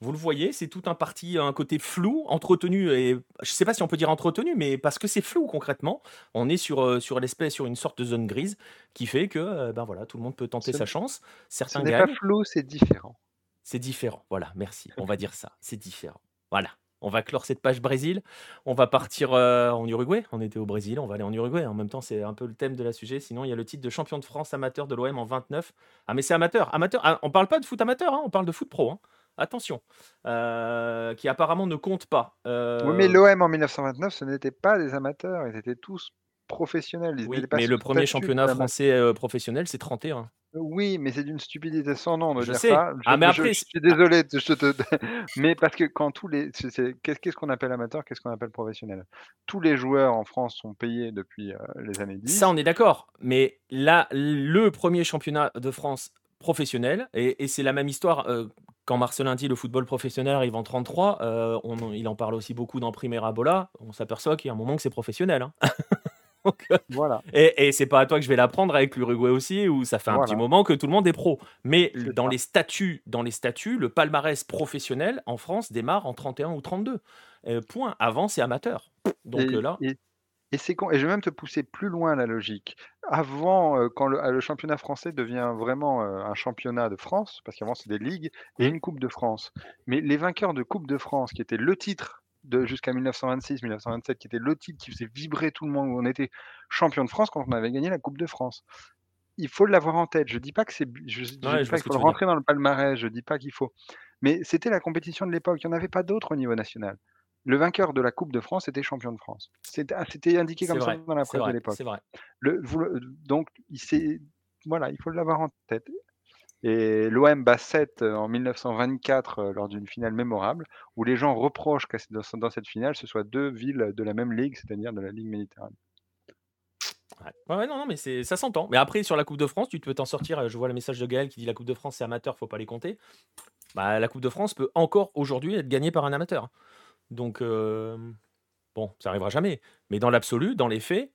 vous le voyez, c'est tout un parti, un côté flou, entretenu et je sais pas si on peut dire entretenu, mais parce que c'est flou concrètement. On est sur, sur l'espèce sur une sorte de zone grise qui fait que, ben voilà, tout le monde peut tenter sa chance. Certains ce n'est pas flou, c'est différent. C'est différent, voilà, merci. On va dire ça, c'est différent. Voilà. On va clore cette page Brésil. On va partir euh, en Uruguay. On était au Brésil, on va aller en Uruguay. En même temps, c'est un peu le thème de la sujet. Sinon, il y a le titre de champion de France amateur de l'OM en 29. Ah, mais c'est amateur. Amateur. Ah, on parle pas de foot amateur, hein, on parle de foot pro. Hein. Attention. Euh, qui apparemment ne compte pas. Oui, mais euh, l'OM en 1929, ce n'était pas des amateurs. Ils étaient tous professionnels. oui, mais le premier championnat français professionnel, c'est 31. Oui, mais c'est d'une stupidité sans nom de Je dire sais. ça. Ah, mais je, suis désolé, je te... mais parce que quand tous les, qu'est-ce qu'on appelle amateur, qu'est-ce qu'on appelle professionnel? Tous les joueurs en France sont payés depuis euh, les années 10. Ça, on est d'accord. Mais là, le premier championnat de France professionnel, et, c'est la même histoire. Euh, quand Marcelin dit le football professionnel arrive en 33, euh, on, il en parle aussi beaucoup dans Primera Bola. On s'aperçoit qu'il y a un moment que c'est professionnel. Hein. Euh, voilà. Et, et c'est pas à toi que je vais l'apprendre avec l'Uruguay aussi, où ça fait un petit moment que tout le monde est pro. Mais dans les statuts, dans les statuts, le palmarès professionnel en France démarre en 31 ou 32. Euh, point. Avant, c'est amateur. Donc et, euh, là. Et, et c'est et je vais même te pousser plus loin la logique. Avant, quand le, championnat français devient vraiment un championnat de France, parce qu'avant c'est des ligues et une Coupe de France. Mais les vainqueurs de Coupe de France, qui était le titre jusqu'à 1926-1927, qui était le titre qui faisait vibrer tout le monde, où on était champion de France quand on avait gagné la Coupe de France. Il faut l'avoir en tête. Je dis pas que c'est, je, dis pas qu'il faut le rentrer dans le palmarès. Je dis pas qu'il faut. Mais c'était la compétition de l'époque. Il n'y en avait pas d'autres au niveau national. Le vainqueur de la Coupe de France était champion de France. C'était ah, indiqué comme ça dans la presse de l'époque. Vrai. Donc, il voilà, il faut l'avoir en tête. Et l'OM bat 7 en 1924 lors d'une finale mémorable, où les gens reprochent que dans cette finale, ce soit deux villes de la même ligue, c'est-à-dire de la Ligue Méditerranée. Ouais. non, mais ça s'entend. Mais après, sur la Coupe de France, tu peux t'en sortir. Je vois le message de Gaël qui dit la Coupe de France, c'est amateur, faut pas les compter. Bah, la Coupe de France peut encore aujourd'hui être gagnée par un amateur. Donc, bon, ça arrivera jamais. Mais dans l'absolu, dans les faits,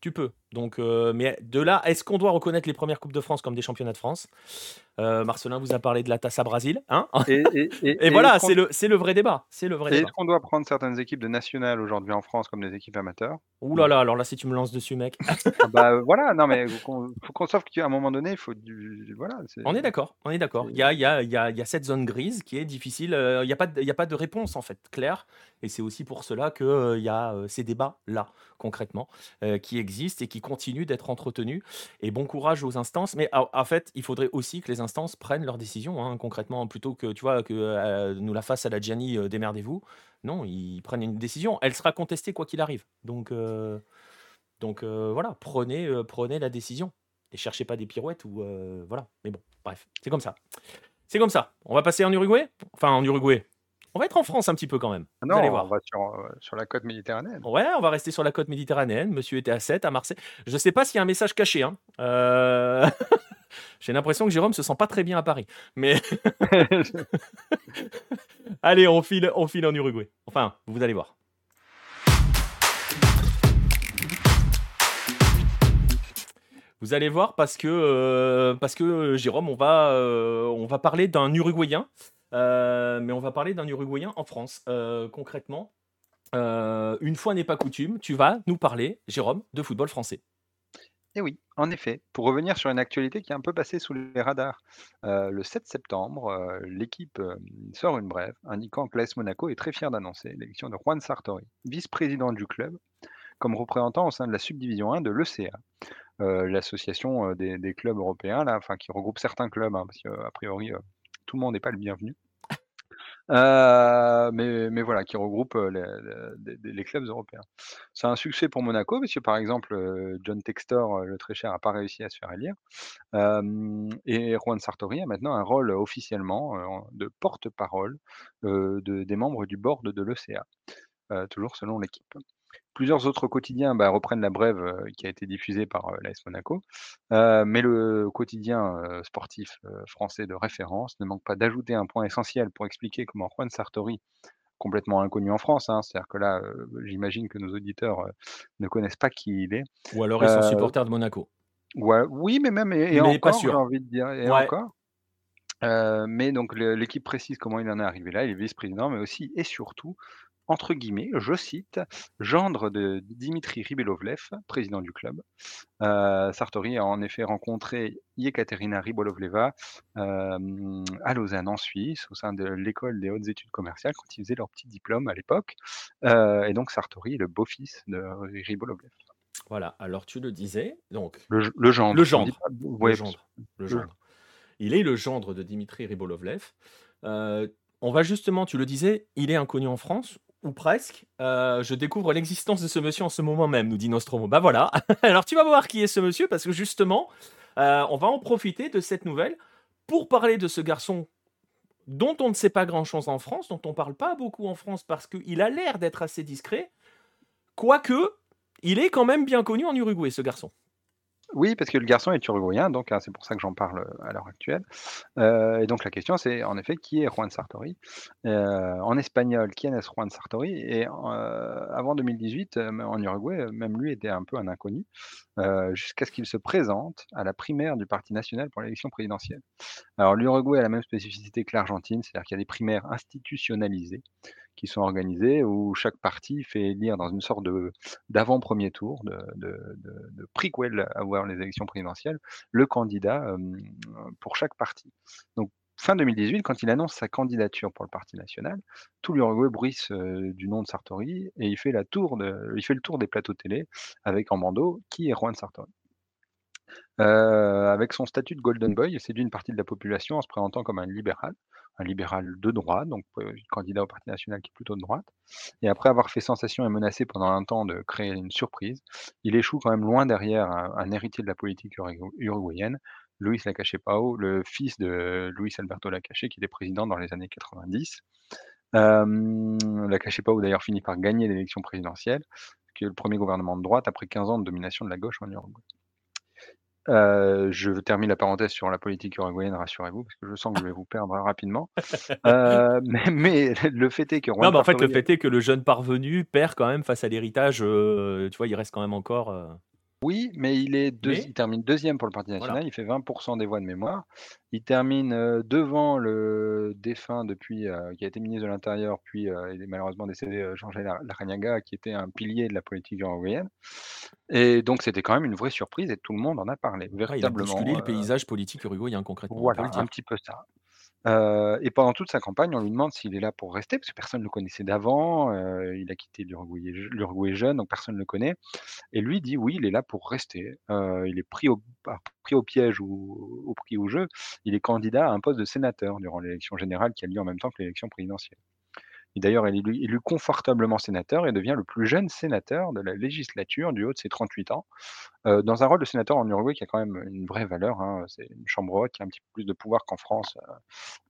tu peux. Donc, euh, mais de là, est-ce qu'on doit reconnaître les premières Coupes de France comme des championnats de France? Euh, Marcelin vous a parlé de la Tassa Brasil. Hein? Et, voilà, c'est le, le vrai débat. C'est le vrai Est-ce qu'on doit prendre certaines équipes de nationales aujourd'hui en France comme des équipes amateurs? Ouh là là, alors là, si tu me lances dessus, mec. Ah bah voilà, non mais faut qu'on sauf qu'à un moment donné, il faut du. Voilà, on est d'accord, on est d'accord. Il y a, y, a, y, a, y a, cette zone grise qui est difficile. Euh, il n'y a, pas de, a pas de réponse en fait claire. Et c'est aussi pour cela qu'il il y a ces débats-là, concrètement, qui existent et qui continuent d'être entretenus. Et bon courage aux instances. Mais en fait, il faudrait aussi que les instances prennent leurs décisions, hein, concrètement, plutôt que tu vois que euh, nous la fasse à la Gianni, euh, démerdez-vous. Non, ils prennent une décision. Elle sera contestée quoi qu'il arrive. Donc, euh, voilà, prenez, prenez la décision et cherchez pas des pirouettes ou voilà. Mais bon, bref, c'est comme ça. C'est comme ça. On va passer en Uruguay? Enfin, en Uruguay. On va être en France un petit peu quand même. Ah non, allez voir. on va sur, la côte méditerranéenne. Ouais, on va rester sur la côte méditerranéenne. Monsieur était à 7 à Marseille. Je ne sais pas s'il y a un message caché. Hein. J'ai l'impression que Jérôme se sent pas très bien à Paris. Mais allez, on file, on file en Uruguay. Enfin, vous allez voir. Vous allez voir parce que, euh, parce que Jérôme, on va, euh, on va parler d'un Uruguayen, euh, mais on va parler d'un Uruguayen en France. concrètement, une fois n'est pas coutume, tu vas nous parler, Jérôme, de football français. Et oui, en effet, pour revenir sur une actualité qui est un peu passée sous les radars, euh, le 7 septembre, euh, l'équipe euh, sort une brève indiquant que l'AS Monaco est très fier d'annoncer l'élection de Juan Sartori, vice-président du club, comme représentant au sein de la subdivision 1 de l'ECA, l'association des, clubs européens, enfin, qui regroupe certains clubs, hein, parce qu'a priori, tout le monde n'est pas le bienvenu. Euh, mais, voilà, qui regroupe les, clubs européens. C'est un succès pour Monaco, parce que par exemple, John Textor, le très cher, n'a pas réussi à se faire élire. et Juan Sartori a maintenant un rôle officiellement de porte-parole de, des membres du board de l'ECA, toujours selon l'équipe. Plusieurs autres quotidiens bah, reprennent la brève qui a été diffusée par l'AS Monaco, mais le quotidien sportif français de référence ne manque pas d'ajouter un point essentiel pour expliquer comment Juan Sartori, complètement inconnu en France, hein, c'est-à-dire que là, j'imagine que nos auditeurs ne connaissent pas qui il est. Ou alors ils sont supporters de Monaco. oui, mais même, et, encore, j'ai envie de dire, et encore. mais donc l'équipe précise comment il en est arrivé là, il est vice-président, mais aussi et surtout entre guillemets, je cite, gendre de Dimitri Ribelovlev, président du club. Euh, Sartori a en effet rencontré Yekaterina Ribolovleva euh, à Lausanne en Suisse, au sein de l'école des hautes études commerciales, quand ils faisaient leur petit diplôme à l'époque. Euh, et donc Sartori est le beau-fils de Ribolovlev. Voilà, alors tu le disais, donc. Le, gendre. Le gendre. le, gendre. Il est le gendre de Dimitri Ribolovlev. on va justement, tu le disais, il est inconnu en France ou presque. Euh, je découvre l'existence de ce monsieur en ce moment même, nous dit Nostromo. Bah voilà. Alors tu vas voir qui est ce monsieur parce que justement, euh, on va en profiter de cette nouvelle pour parler de ce garçon dont on ne sait pas grand-chose en France, dont on parle pas beaucoup en France parce qu'il a l'air d'être assez discret, quoique il est quand même bien connu en Uruguay, ce garçon. Oui, parce que le garçon est uruguayen, donc hein, c'est pour ça que j'en parle à l'heure actuelle. Euh, et donc la question, c'est en effet qui est Juan Sartori euh, En espagnol, qui est Juan Sartori? Et euh, avant 2018, en Uruguay, même lui était un peu un inconnu, jusqu'à ce qu'il se présente à la primaire du Parti national pour l'élection présidentielle. Alors l'Uruguay a la même spécificité que l'Argentine, c'est-à-dire qu'il y a des primaires institutionnalisées qui sont organisées où chaque parti fait élire dans une sorte de d'avant-premier tour, de, de, à voir les élections présidentielles, le candidat pour chaque parti. Donc fin 2018, quand il annonce sa candidature pour le Parti national, tout l'Uruguay bruisse du nom de Sartori et il fait, la tour de, il fait le tour des plateaux télé avec en bandeau qui est Juan Sartori. Avec son statut de Golden Boy, il séduit une partie de la population en se présentant comme un libéral un libéral de droite, donc candidat au Parti national qui est plutôt de droite. Et après avoir fait sensation et menacé pendant un temps de créer une surprise, il échoue quand même loin derrière un, héritier de la politique uruguayenne, Luis Lacache Pau, le fils de Luis Alberto Lacache, qui était président dans les années 90. Euh, Lacache Pau d'ailleurs finit par gagner l'élection présidentielle, qui est le premier gouvernement de droite après 15 ans de domination de la gauche en Uruguay. Euh, je termine la parenthèse sur la politique uruguayenne, rassurez-vous, parce que je sens que je vais vous perdre rapidement. Euh, mais, le fait est que Non, mais en fait, le fait est que le jeune parvenu perd quand même face à l'héritage. Euh, tu vois, il reste quand même encore. Oui, mais il est il termine deuxième pour le Parti national, il fait 20 des voix de mémoire. Il termine, devant le défunt depuis, qui a été ministre de l'Intérieur, puis, il est malheureusement décédé, Jean-Jacques Larrañaga, qui était un pilier de la politique uruguayenne et donc c'était quand même une vraie surprise et tout le monde en a parlé, il a bousculé le paysage politique uruguayen concrètement, voilà, un petit peu ça. Et pendant toute sa campagne, on lui demande s'il est là pour rester, parce que personne ne le connaissait d'avant. Il a quitté l'Uruguay jeune, donc personne ne le connaît. Et lui dit oui, il est là pour rester. Il est pris au, pris au piège ou au prix au jeu. Il est candidat à un poste de sénateur durant l'élection générale qui a lieu en même temps que l'élection présidentielle. Et d'ailleurs, il est élu confortablement sénateur et devient le plus jeune sénateur de la législature du haut de ses 38 ans, euh, dans un rôle de sénateur en Uruguay qui a quand même une vraie valeur. Hein. C'est une chambre haute qui a un petit peu plus de pouvoir qu'en France,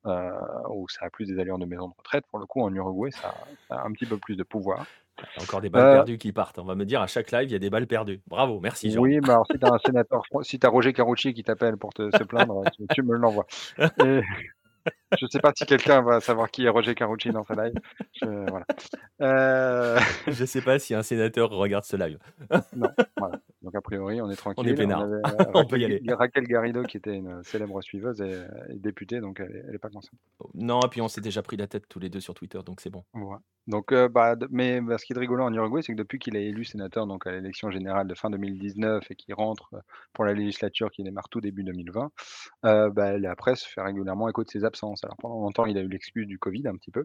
euh, euh, où ça a plus des allures de maison de retraite. Pour le coup, en Uruguay, ça, a un petit peu plus de pouvoir. Encore des balles perdues qui partent. On va me dire à chaque live, il y a des balles perdues. Bravo, merci Jean. Oui, mais alors si tu as un sénateur, si tu as Roger Carucci qui t'appelle pour te, se plaindre, tu, me l'envoies. Je ne sais pas si quelqu'un va savoir qui est Roger Carucci dans sa live. Je ne euh, sais pas si un sénateur regarde ce live. non, voilà. Priori, on est tranquille. On est peinard. On peut y aller. Y Raquel Garrido qui était une célèbre suiveuse et, députée, donc elle n'est pas concernée. Non, et puis on s'est déjà pris la tête tous les deux sur Twitter, donc c'est bon. Donc, euh, bah, mais bah, ce qui est rigolo en Uruguay, c'est que depuis qu'il est élu sénateur donc à l'élection générale de fin 2019 et qu'il rentre euh, pour la législature qui démarre tout début 2020, euh, bah, la presse fait régulièrement écho de ses absences. Alors pendant longtemps, il a eu l'excuse du Covid un petit peu.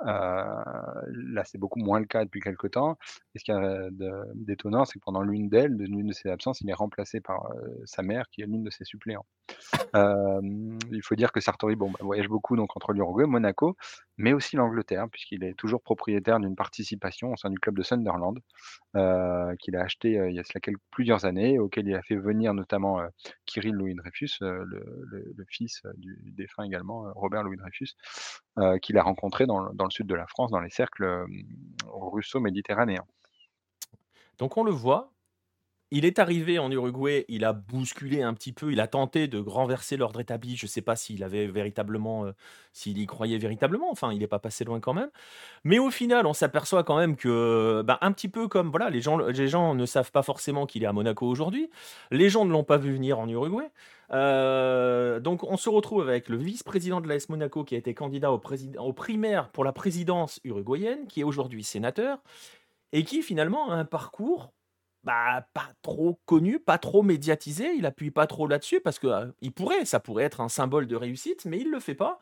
là, c'est beaucoup moins le cas depuis quelques temps. Et ce qui est d'étonnant, c'est que pendant l'une d'elles, l'une de ses absences, il est remplacé par sa mère, qui est l'une de ses suppléants. il faut dire que Sartori bah, voyage beaucoup donc entre l'Uruguay, Monaco, mais aussi l'Angleterre, puisqu'il est toujours propriétaire d'une participation au sein du club de Sunderland, qu'il a acheté il y a plusieurs années, auquel il a fait venir notamment Kirill Louis Dreyfus, le, fils du défunt également, Robert Louis Dreyfus, qu'il a rencontré dans, le sud de la France, dans les cercles russo-méditerranéens. Donc on le voit, il est arrivé en Uruguay, il a bousculé un petit peu, il a tenté de renverser l'ordre établi. Je ne sais pas s'il avait véritablement, euh, y croyait véritablement. Enfin, il n'est pas passé loin quand même. Mais au final, on s'aperçoit quand même que, bah, un petit peu comme voilà, les gens, ne savent pas forcément qu'il est à Monaco aujourd'hui. Les gens ne l'ont pas vu venir en Uruguay. Euh, donc, on se retrouve avec le vice-président de l'AS Monaco qui a été candidat au, au primaire pour la présidence uruguayenne, qui est aujourd'hui sénateur et qui finalement a un parcours bah, pas trop connu, pas trop médiatisé. Il appuie pas trop là-dessus parce que euh, il pourrait, ça pourrait être un symbole de réussite, mais il le fait pas.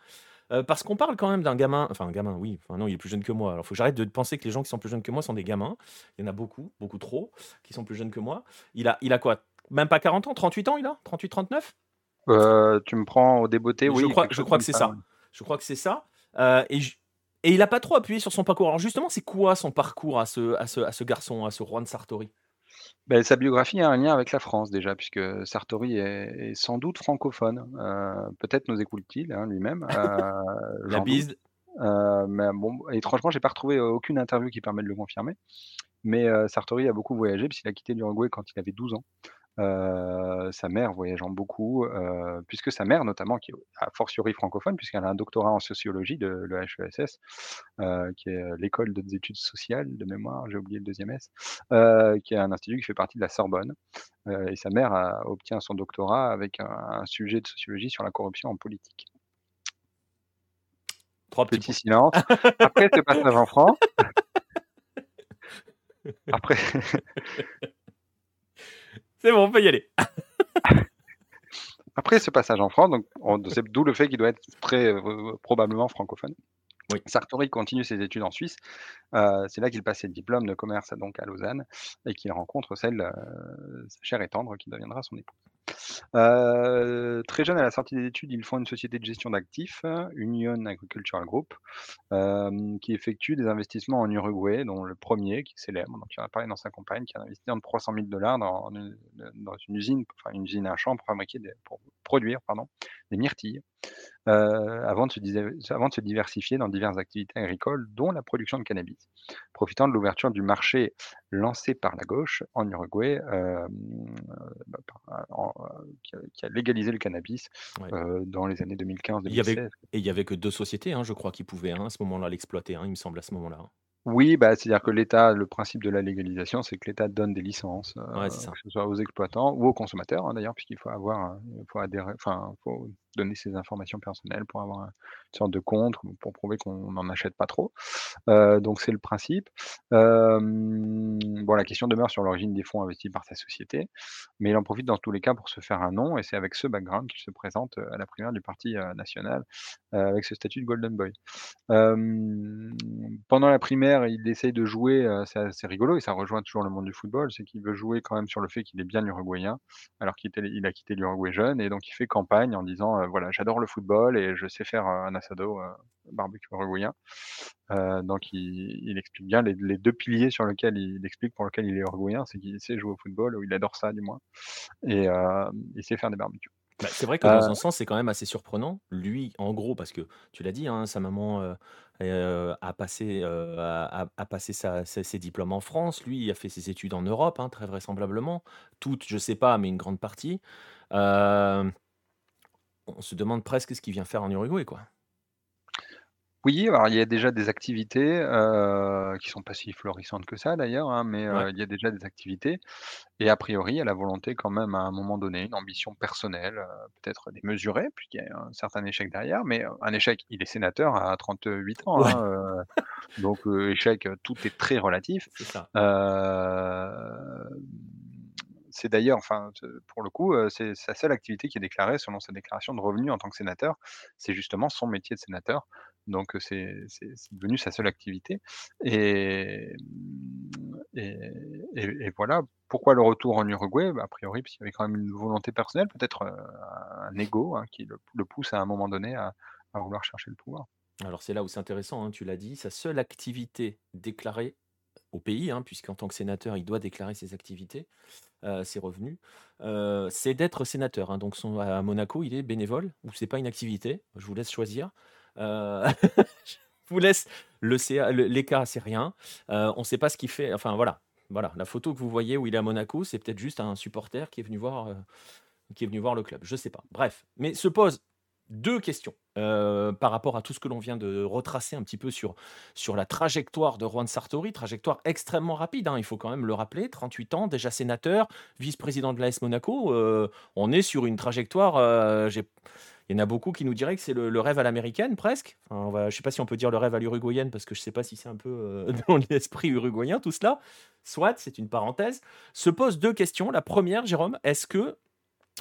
Euh, parce qu'on parle quand même d'un gamin, enfin un gamin, oui, enfin non, il est plus jeune que moi. Alors faut que j'arrête de penser que les gens qui sont plus jeunes que moi sont des gamins. Il y en a beaucoup, beaucoup trop, qui sont plus jeunes que moi. Il a, il a quoi Même pas 40 ans, 38 ans il a 38, 39 euh, Tu me prends au débeauté, oui. Je crois, je crois que c'est ça. Je crois que c'est ça. et, et il a pas trop appuyé sur son parcours. Alors justement, c'est quoi son parcours à ce, à ce, à ce garçon, à ce Juan Sartori? Ben, sa biographie a un lien avec la France déjà, puisque Sartori est, sans doute francophone. Euh, peut-être nous écoute-t-il hein, lui-même. Euh, la bise. Euh, mais bon, étrangement, j'ai pas retrouvé aucune interview qui permet de le confirmer. Mais Sartori a beaucoup voyagé, puisqu'il a quitté l'Uruguay quand il avait 12 ans. Euh, sa mère voyageant beaucoup, euh, puisque sa mère notamment, qui est a fortiori francophone, puisqu'elle a un doctorat en sociologie de l'EHESS, euh, qui est l'école des études sociales de mémoire, j'ai oublié le deuxième S, qui est un institut qui fait partie de la Sorbonne. et sa mère a, obtient son doctorat avec un, sujet de sociologie sur la corruption en politique. Trois petits, silences. Après ce passage en France. Après. C'est bon, on peut y aller. Après ce passage en France, donc d'où le fait qu'il doit être très euh, probablement francophone. Sartori continue ses études en Suisse. Euh, c'est là qu'il passe ses diplômes de commerce donc à Lausanne et qu'il rencontre celle, euh, sa chère et tendre, qui deviendra son épouse. Euh, très jeune, à la sortie des études, il fonde une société de gestion d'actifs, Union Agricultural Group, qui effectue des investissements en Uruguay, dont le premier, qui est célèbre, donc il en a parlé dans sa campagne, qui a investi en 300 000 dollars dans, une usine, enfin une usine à champ pour fabriquer des, produire pardon, des myrtilles. Euh, avant, de se, avant de se diversifier dans diverses activités agricoles, dont la production de cannabis. Profitant de l'ouverture du marché lancé par la gauche en Uruguay, euh, bah, qui, a, légalisé le cannabis euh, dans les années 2015-2016. Et il n'y avait que deux sociétés, hein, je crois, qui pouvaient hein, à ce moment-là l'exploiter, hein, il me semble, à ce moment-là. Oui, bah, c'est-à-dire que l'État, le principe de la légalisation, c'est que l'État donne des licences, que ce soit aux exploitants ou aux consommateurs, d'ailleurs, puisqu'il faut avoir, il faut adhérer, enfin, faut donner ses informations personnelles pour avoir une sorte de compte, pour prouver qu'on n'en achète pas trop. Euh, donc c'est le principe. bon, la question demeure sur l'origine des fonds investis par sa société, mais il en profite dans tous les cas pour se faire un nom, et c'est avec ce background qu'il se présente à la primaire du Parti national, avec ce statut de Golden Boy. pendant la primaire, il essaye de jouer, c'est assez rigolo, et ça rejoint toujours le monde du football, c'est qu'il veut jouer quand même sur le fait qu'il est bien uruguayen, alors qu'il il a quitté l'Uruguay jeune, et donc il fait campagne en disant euh, voilà, j'adore le football et je sais faire un assado euh, barbecue uruguayen. Euh, donc il, explique bien les, deux piliers sur lesquels il, explique pour lesquels il est uruguayen, c'est qu'il sait jouer au football, ou il adore ça du moins, et il sait faire des barbecues. Bah, c'est vrai que dans un sens, c'est quand même assez surprenant. Lui, en gros, parce que tu l'as dit, hein, sa maman a passé, a, passé ses, diplômes en France. Lui, il a fait ses études en Europe, hein, très vraisemblablement. Toutes, je sais pas, mais une grande partie on se demande presque ce qu'il vient faire en Uruguay, quoi. Oui, alors il y a déjà des activités, euh, qui sont pas si florissantes que ça d'ailleurs, hein, mais, euh, il y a déjà des activités et a priori, il y a la volonté quand même à un moment donné, une ambition personnelle, euh, peut-être démesurée, puisqu'il y a un certain échec derrière, mais, un échec, il est sénateur à 38 ans, hein, donc, échec, tout est très relatif. C'est ça c'est d'ailleurs, enfin, pour le coup, c'est sa seule activité qui est déclarée selon sa déclaration de revenus en tant que sénateur. C'est justement son métier de sénateur. Donc, c'est devenu sa seule activité. Et, mmh, et, voilà. Pourquoi le retour en Uruguay? Bah, A priori, parce qu'il y avait quand même une volonté personnelle, peut-être un ego hein, qui le, pousse à un moment donné à, vouloir chercher le pouvoir. Alors c'est là où c'est intéressant, hein, tu l'as dit, sa seule activité déclarée au pays, hein, puisqu'en tant que sénateur, il doit déclarer ses activités, euh, ses revenus, euh, c'est d'être sénateur. Hein. Donc à Monaco, il est bénévole ou c'est pas une activité. Je vous laisse choisir. Euh, je vous laisse le l'écart, c'est rien. on ne sait pas ce qu'il fait. Enfin voilà, voilà. La photo que vous voyez où il est à Monaco, c'est peut-être juste un supporter qui est venu voir, qui est venu voir le club. Je sais pas. Bref, mais se pose deux questions euh, par rapport à tout ce que l'on vient de retracer un petit peu sur, sur la trajectoire de Juan Sartori, trajectoire extrêmement rapide, hein, il faut quand même le rappeler, 38 ans, déjà sénateur, vice-président de l'AS Monaco, euh, on est sur une trajectoire, euh, il y en a beaucoup qui nous diraient que c'est le, rêve à l'américaine presque, je ne sais pas si on peut dire le rêve à l'uruguayenne parce que je ne sais pas si c'est un peu dans l'esprit uruguayen tout cela, soit, c'est une parenthèse, se pose deux questions, la première, Jérôme, est-ce que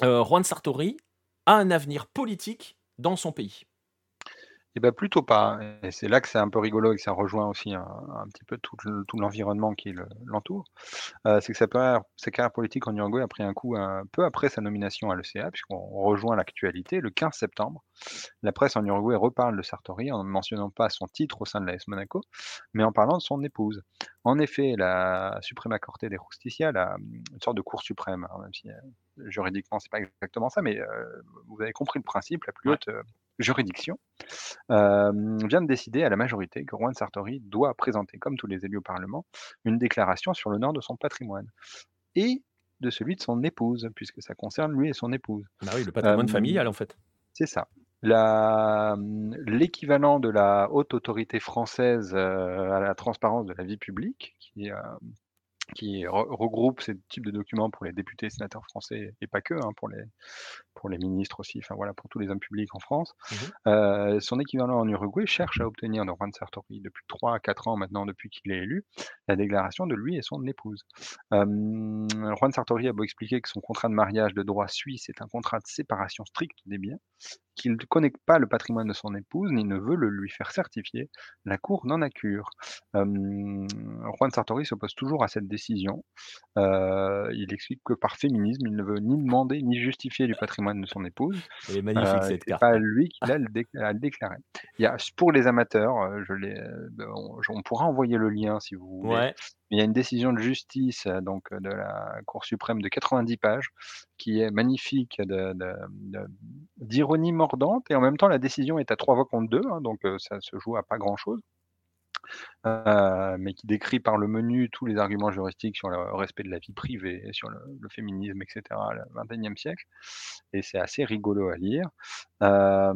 Juan Sartori a un avenir politique dans son pays Eh ben plutôt pas. Et c'est là que c'est un peu rigolo et que ça rejoint aussi un, petit peu tout, l'environnement qui l'entoure. Euh, c'est que sa carrière, sa carrière, politique en Uruguay a pris un coup un peu après sa nomination à l'ECA, puisqu'on rejoint l'actualité. Le 15 septembre, la presse en Uruguay reparle de Sartori en ne mentionnant pas son titre au sein de l'AS Monaco, mais en parlant de son épouse. En effet, la Suprema Corte des Justicia, une sorte de cour suprême, hein, même si euh, juridiquement c'est pas exactement ça, mais euh, vous avez compris le principe, la plus haute euh, juridiction vient de décider à la majorité que Juan Sartori doit présenter, comme tous les élus au Parlement, une déclaration sur l'honneur de son patrimoine et de celui de son épouse, puisque ça concerne lui et son épouse. Bah oui, le patrimoine familial en fait. C'est ça. L'équivalent de la haute autorité française à la transparence de la vie publique, qui, qui regroupe ces types de documents pour les députés et sénateurs français et pas que, hein, pour, les, pour les ministres aussi, enfin voilà, pour tous les hommes publics en France. Mmh euh, son équivalent en Uruguay cherche à obtenir de Juan Sartori depuis 3 à 4 ans maintenant, depuis qu'il est élu, la déclaration de lui et son épouse. Juan Sartori a beau expliquer que son contrat de mariage de droit suisse est un contrat de séparation stricte des biens, qu'il ne connaît pas le patrimoine de son épouse, ni ne veut le lui faire certifier, la Cour n'en a cure. Juan Sartori s'oppose toujours à cette décision. Euh, il explique que par féminisme, il ne veut ni demander ni justifier du patrimoine de son épouse. C'est magnifique euh, cette carte. pas lui qui l'a déclaré. Il y a, pour les amateurs, je on, on, pourra envoyer le lien si vous voulez. Ouais. Il y a une décision de justice donc de la Cour suprême de 90 pages qui est magnifique d'ironie mordante et en même temps la décision est à trois voix contre deux, hein, donc ça se joue à pas grand chose. Euh, mais qui décrit par le menu tous les arguments juridiques sur le respect de la vie privée, sur le, féminisme, etc., le XXIe siècle. Et c'est assez rigolo à lire. Euh,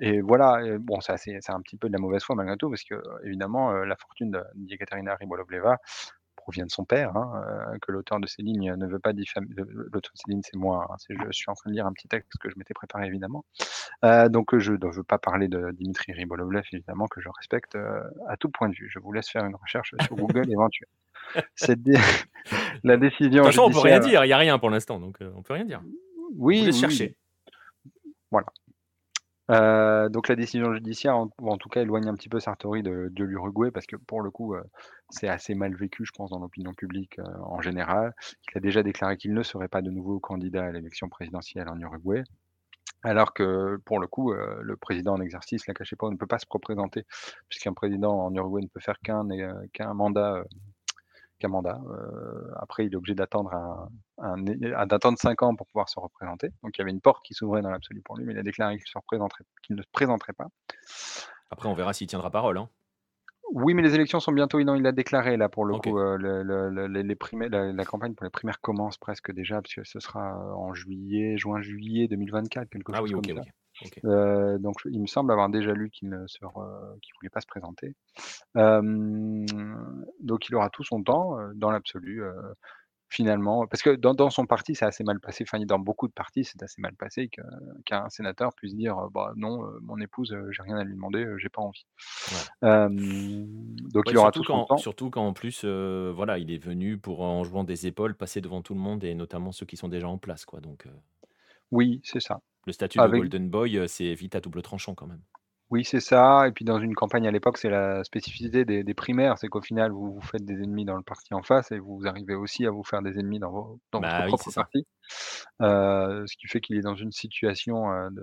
et voilà, bon, c'est un petit peu de la mauvaise foi malgré tout, parce que évidemment, euh, la fortune de Yekaterina Ribolovleva provient de son père, hein, euh, que l'auteur de ces lignes ne veut pas diffamer. L'auteur de ces lignes, c'est moi. Hein, je suis en train de lire un petit texte que je m'étais préparé, évidemment. Euh, donc, je ne veux pas parler de Dimitri Ribolovlev, évidemment, que je respecte euh, à tout point de vue. Je vous laisse faire une recherche sur Google éventuelle. la décision. De toute façon, on peut rien dire. Il n'y a rien pour l'instant, donc on peut rien dire. Oui. Vous chercher. Voilà. Euh, donc la décision judiciaire, en, tout cas, éloigne un petit peu Sartori de, l'Uruguay parce que pour le coup, euh, c'est assez mal vécu, je pense, dans l'opinion publique euh, en général. Il a déjà déclaré qu'il ne serait pas de nouveau candidat à l'élection présidentielle en Uruguay. Alors que pour le coup, le président en exercice, la pas, ne peut pas se représenter, puisqu'un président en Uruguay ne peut faire qu'un mandat mandat. Euh, après, il est obligé d'attendre un, d'attendre 5 ans pour pouvoir se représenter. Donc il y avait une porte qui s'ouvrait dans l'absolu pour lui, mais il a déclaré qu'il, qu'il ne se présenterait pas. Après, on verra s'il tiendra parole. Hein. Oui, mais les élections sont bientôt. Non, il l'a déclaré là pour le coup. Euh, les, la, campagne pour les primaires commence presque déjà, parce que ce sera en juillet, juin-juillet 2024, quelque ah chose comme ça. Donc il me semble avoir déjà lu qu'il ne voulait pas se présenter. donc il aura tout son temps, dans l'absolu, finalement, parce que dans, son parti, c'est assez mal passé. Enfin, dans beaucoup de partis, c'est assez mal passé qu'un sénateur puisse dire bah, non, mon épouse, j'ai rien à lui demander, j'ai pas envie. donc il aura tout son temps. Surtout quand en plus, voilà, il est venu pour en jouant des épaules passer devant tout le monde et notamment ceux qui sont déjà en place, quoi. Donc. Oui, c'est ça. Le statut de Golden Boy, c'est vite à double tranchant quand même. Oui, c'est ça. Et puis dans une campagne à l'époque, c'est la spécificité des, primaires, c'est qu'au final, vous vous faites des ennemis dans le parti en face et vous arrivez aussi à vous faire des ennemis dans, votre bah propre parti. Euh, ce qui fait qu'il est dans une situation euh, de...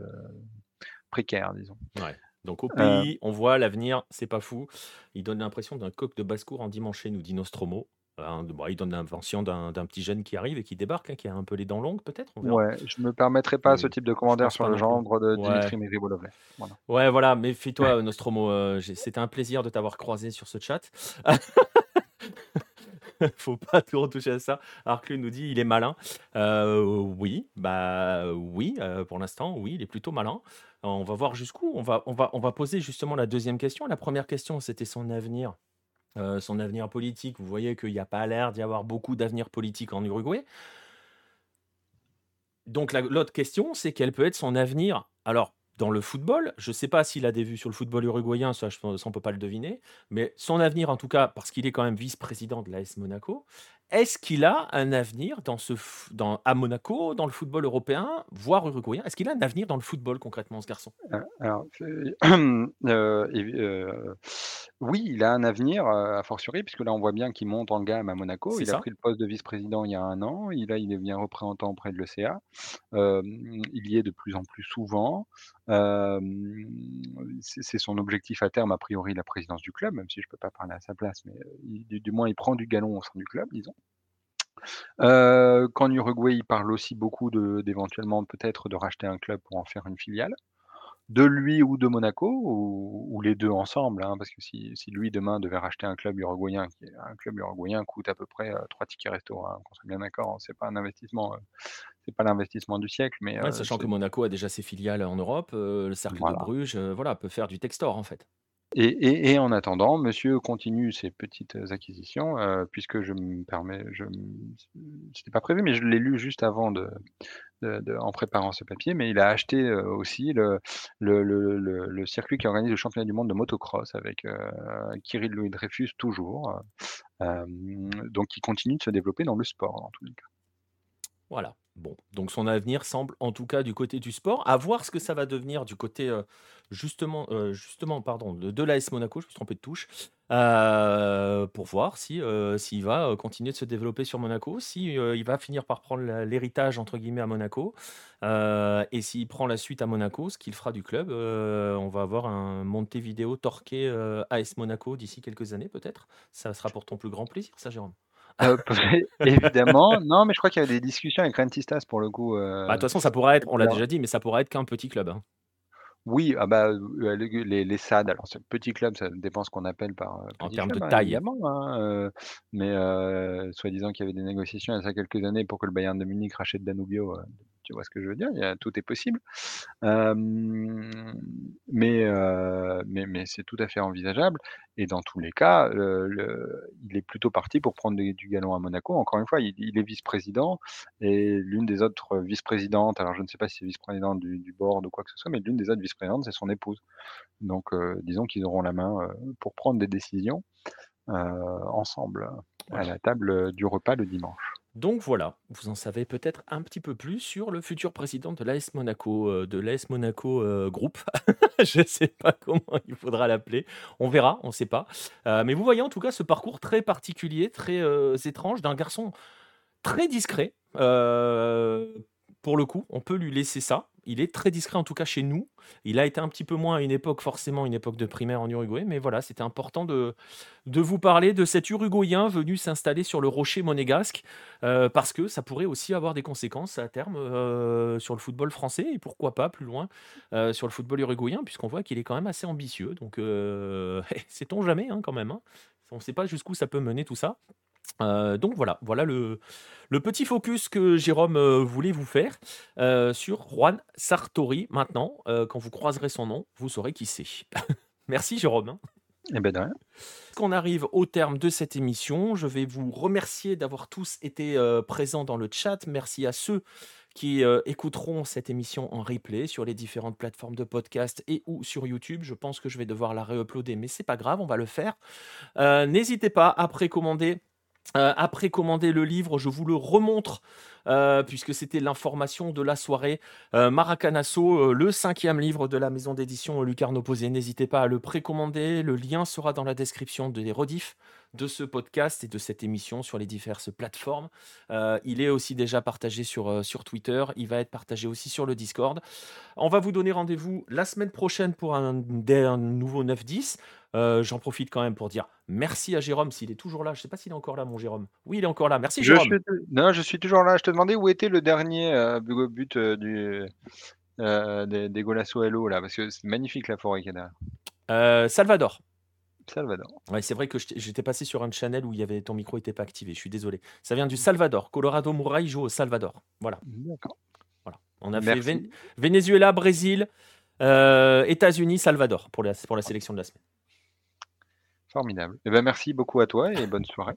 précaire, disons. Ouais. Donc au euh pays, on voit l'avenir, c'est pas fou. Il donne l'impression d'un coq de basse-cour en dimanche, nous dit Nostromo. Hein, il donne l'invention d'un petit jeune qui arrive et qui débarque, hein, qui a un peu les dents longues, peut-être. Ouais, je me permettrai pas ce type de commentaire sur le genre de Dimitri ouais. Voilà. Ouais, voilà, mais fais-toi, Nostromo. Euh, c'était un plaisir de t'avoir croisé sur ce chat. Faut pas tout retoucher à ça. Arclu nous dit il est malin. Euh, oui, bah oui, euh, pour l'instant, oui, il est plutôt malin. On va voir jusqu'où. On va, on, va, on va poser justement la deuxième question. La première question, c'était son avenir. Euh, son avenir politique. Vous voyez qu'il n'y a pas l'air d'y avoir beaucoup d'avenir politique en Uruguay. Donc l'autre question, c'est quel peut être son avenir? Alors, dans le football, je ne sais pas s'il a des vues sur le football uruguayen, ça, on ne peut pas le deviner, mais son avenir, en tout cas, parce qu'il est quand même vice-président de l'AS Monaco, est-ce qu'il a un avenir dans ce, dans, à Monaco, dans le football européen, voire uruguayen? Est-ce qu'il a un avenir dans le football concrètement, ce garçon? Euh, alors, euh, euh, Oui, il a un avenir, a fortiori, puisque là on voit bien qu'il monte en gamme à Monaco. Il a pris le poste de vice-président il y a un an. Il, a, il devient représentant auprès de l'ECA. il y est de plus en plus souvent. c'est son objectif à terme, a priori, la présidence du club, même si je ne peux pas parler à sa place, mais du, du, moins il prend du galon au sein du club, disons. Euh, qu'en Uruguay, il parle aussi beaucoup d'éventuellement peut-être de racheter un club pour en faire une filiale. De lui ou de Monaco, ou, les deux ensemble, hein, parce que si, lui demain devait racheter un club uruguayen, qui un club uruguayen coûte à peu près euh, trois tickets resto, hein, qu'on soit bien d'accord, c'est pas un investissement, euh, c'est pas l'investissement du siècle, mais sachant que Monaco a déjà ses filiales en Europe, le cercle de Bruges, voilà, peut faire du textor en fait. Et en attendant, monsieur continue ses petites, acquisitions, puisque je me permets je c'était pas prévu, mais je l'ai lu juste avant en préparant ce papier, mais il a acheté, aussi le circuit qui organise le championnat du monde de motocross avec, Kirill Louis Dreyfus toujours, donc qui continue de se développer dans le sport, en tous les cas. Voilà. Donc son avenir semble en tout cas du côté du sport. À voir ce que ça va devenir du côté euh, justement, euh, justement pardon, de, de l'AS Monaco, je me suis trompé de touche, euh, pour voir si s'il va continuer de se développer sur Monaco, si il va finir par prendre l'héritage entre guillemets à Monaco, et s'il prend la suite à Monaco, ce qu'il fera du club, on va avoir un vidéo torqué AS Monaco d'ici quelques années peut-être. Ça sera pour ton plus grand plaisir, ça Jérôme. Euh, évidemment. Non, mais je crois qu'il y a des discussions avec Rentistas pour le coup. Bah, de toute façon, ça pourrait être, on l'a déjà dit, mais ça pourrait être qu'un petit club. Hein. Oui, ah bah, les les SAD, alors c'est petit club, ça dépend ce qu'on appelle par, En termes de hein, taille. évidemment, hein, mais soi-disant qu'il y avait des négociations il y a quelques années pour que le Bayern de Munich rachète Danubio, tu vois ce que je veux dire? Il y a tout est possible. mais, mais mais c'est tout à fait envisageable et dans tous les cas, le il est plutôt parti pour prendre du galon à Monaco. Encore une fois, il est vice-président et l'une des autres vice-présidentes, alors je ne sais pas si c'est vice-présidente du du board ou quoi que ce soit, mais l'une des autres vice-présidentes, c'est son épouse. Donc disons qu'ils auront la main, pour prendre des décisions, ensemble, à la table, du repas le dimanche. Donc voilà, vous en savez peut-être un petit peu plus sur le futur président de l'AS Monaco, euh, de l'AS Monaco euh, Group. Je ne sais pas comment il faudra l'appeler. On verra, on ne sait pas. Euh, mais vous voyez en tout cas ce parcours très particulier, très étrange d'un garçon très discret. pour le coup, on peut lui laisser ça il est très discret, en tout cas chez nous. Il a été un petit peu moins à une époque, forcément, une époque de primaire en Uruguay. Mais voilà, c'était important de, vous parler de cet Uruguayen venu s'installer sur le rocher monégasque, euh, parce que ça pourrait aussi avoir des conséquences à terme euh, sur le football français, et pourquoi pas plus loin euh, sur le football uruguayen, puisqu'on voit qu'il est quand même assez ambitieux. Donc, sait-on jamais, hein, quand même. Hein. On ne sait pas jusqu'où ça peut mener tout ça. Donc voilà, voilà le, le petit focus que Jérôme voulait vous faire sur Juan Sartori. Maintenant, quand vous croiserez son nom, vous saurez qui c'est. Merci Jérôme. Hein. Eh ben de rien. Qu'on arrive au terme de cette émission. Je vais vous remercier d'avoir tous été présents dans le chat. Merci à ceux qui écouteront cette émission en replay sur les différentes plateformes de podcast et ou sur YouTube. Je pense que je vais devoir la réuploader, mais c'est pas grave, on va le faire. N'hésitez pas à précommander euh, après commander le livre, je vous le remontre euh, puisque c'était l'information de la soirée. Euh, Maracanasso, le cinquième livre de la maison d'édition Lucarno Posé. N'hésitez pas à le précommander. Le lien sera dans la description des rediffs de ce podcast et de cette émission sur les diverses plateformes. il est aussi déjà partagé sur, sur Twitter. Il va être partagé aussi sur le Discord. On va vous donner rendez-vous la semaine prochaine pour un nouveau 9-10. Euh, j'en profite quand même pour dire merci à Jérôme s'il est toujours là. Je ne sais pas s'il est encore là, mon Jérôme. Oui, il est encore là. Merci, Jérôme. Je suis... Non, je suis toujours là. Je te demandais où était le dernier euh, but euh, du, des, des Golasso Hello, là, parce que c'est magnifique la forêt qu'il y a Salvador. Salvador. Ouais, c'est vrai que j'étais passé sur un channel où il y avait ton micro n'était pas activé. Je suis désolé. Ça vient du Salvador. Colorado Murray joue au Salvador. Voilà. Voilà. On a fait Venezuela, Brésil, États-Unis, Salvador pour la, pour la sélection de la semaine. Formidable. Eh ben, merci beaucoup à toi et bonne soirée.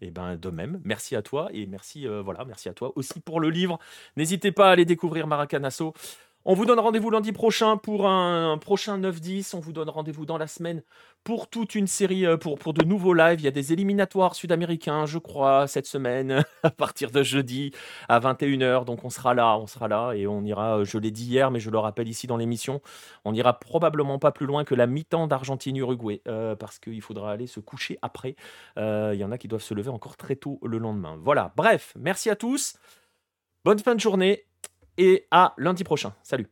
Et eh ben de même, merci à toi et merci euh, voilà, merci à toi aussi pour le livre. N'hésitez pas à aller découvrir Maracanasso. On vous donne rendez-vous lundi prochain pour un, prochain 9-10. On vous donne rendez-vous dans la semaine pour toute une série, euh, pour, de nouveaux lives. Il y a des éliminatoires sud-américains, je crois, cette semaine, à partir de jeudi à 21h. Donc on sera là, on sera là et on ira, euh, je l'ai dit hier, mais je le rappelle ici dans l'émission, on n'ira probablement pas plus loin que la mi-temps d'Argentine-Uruguay euh, parce qu'il faudra aller se coucher après. Il y en a qui doivent se lever encore très tôt le lendemain. Voilà, bref, merci à tous. Bonne fin de journée et à lundi prochain. Salut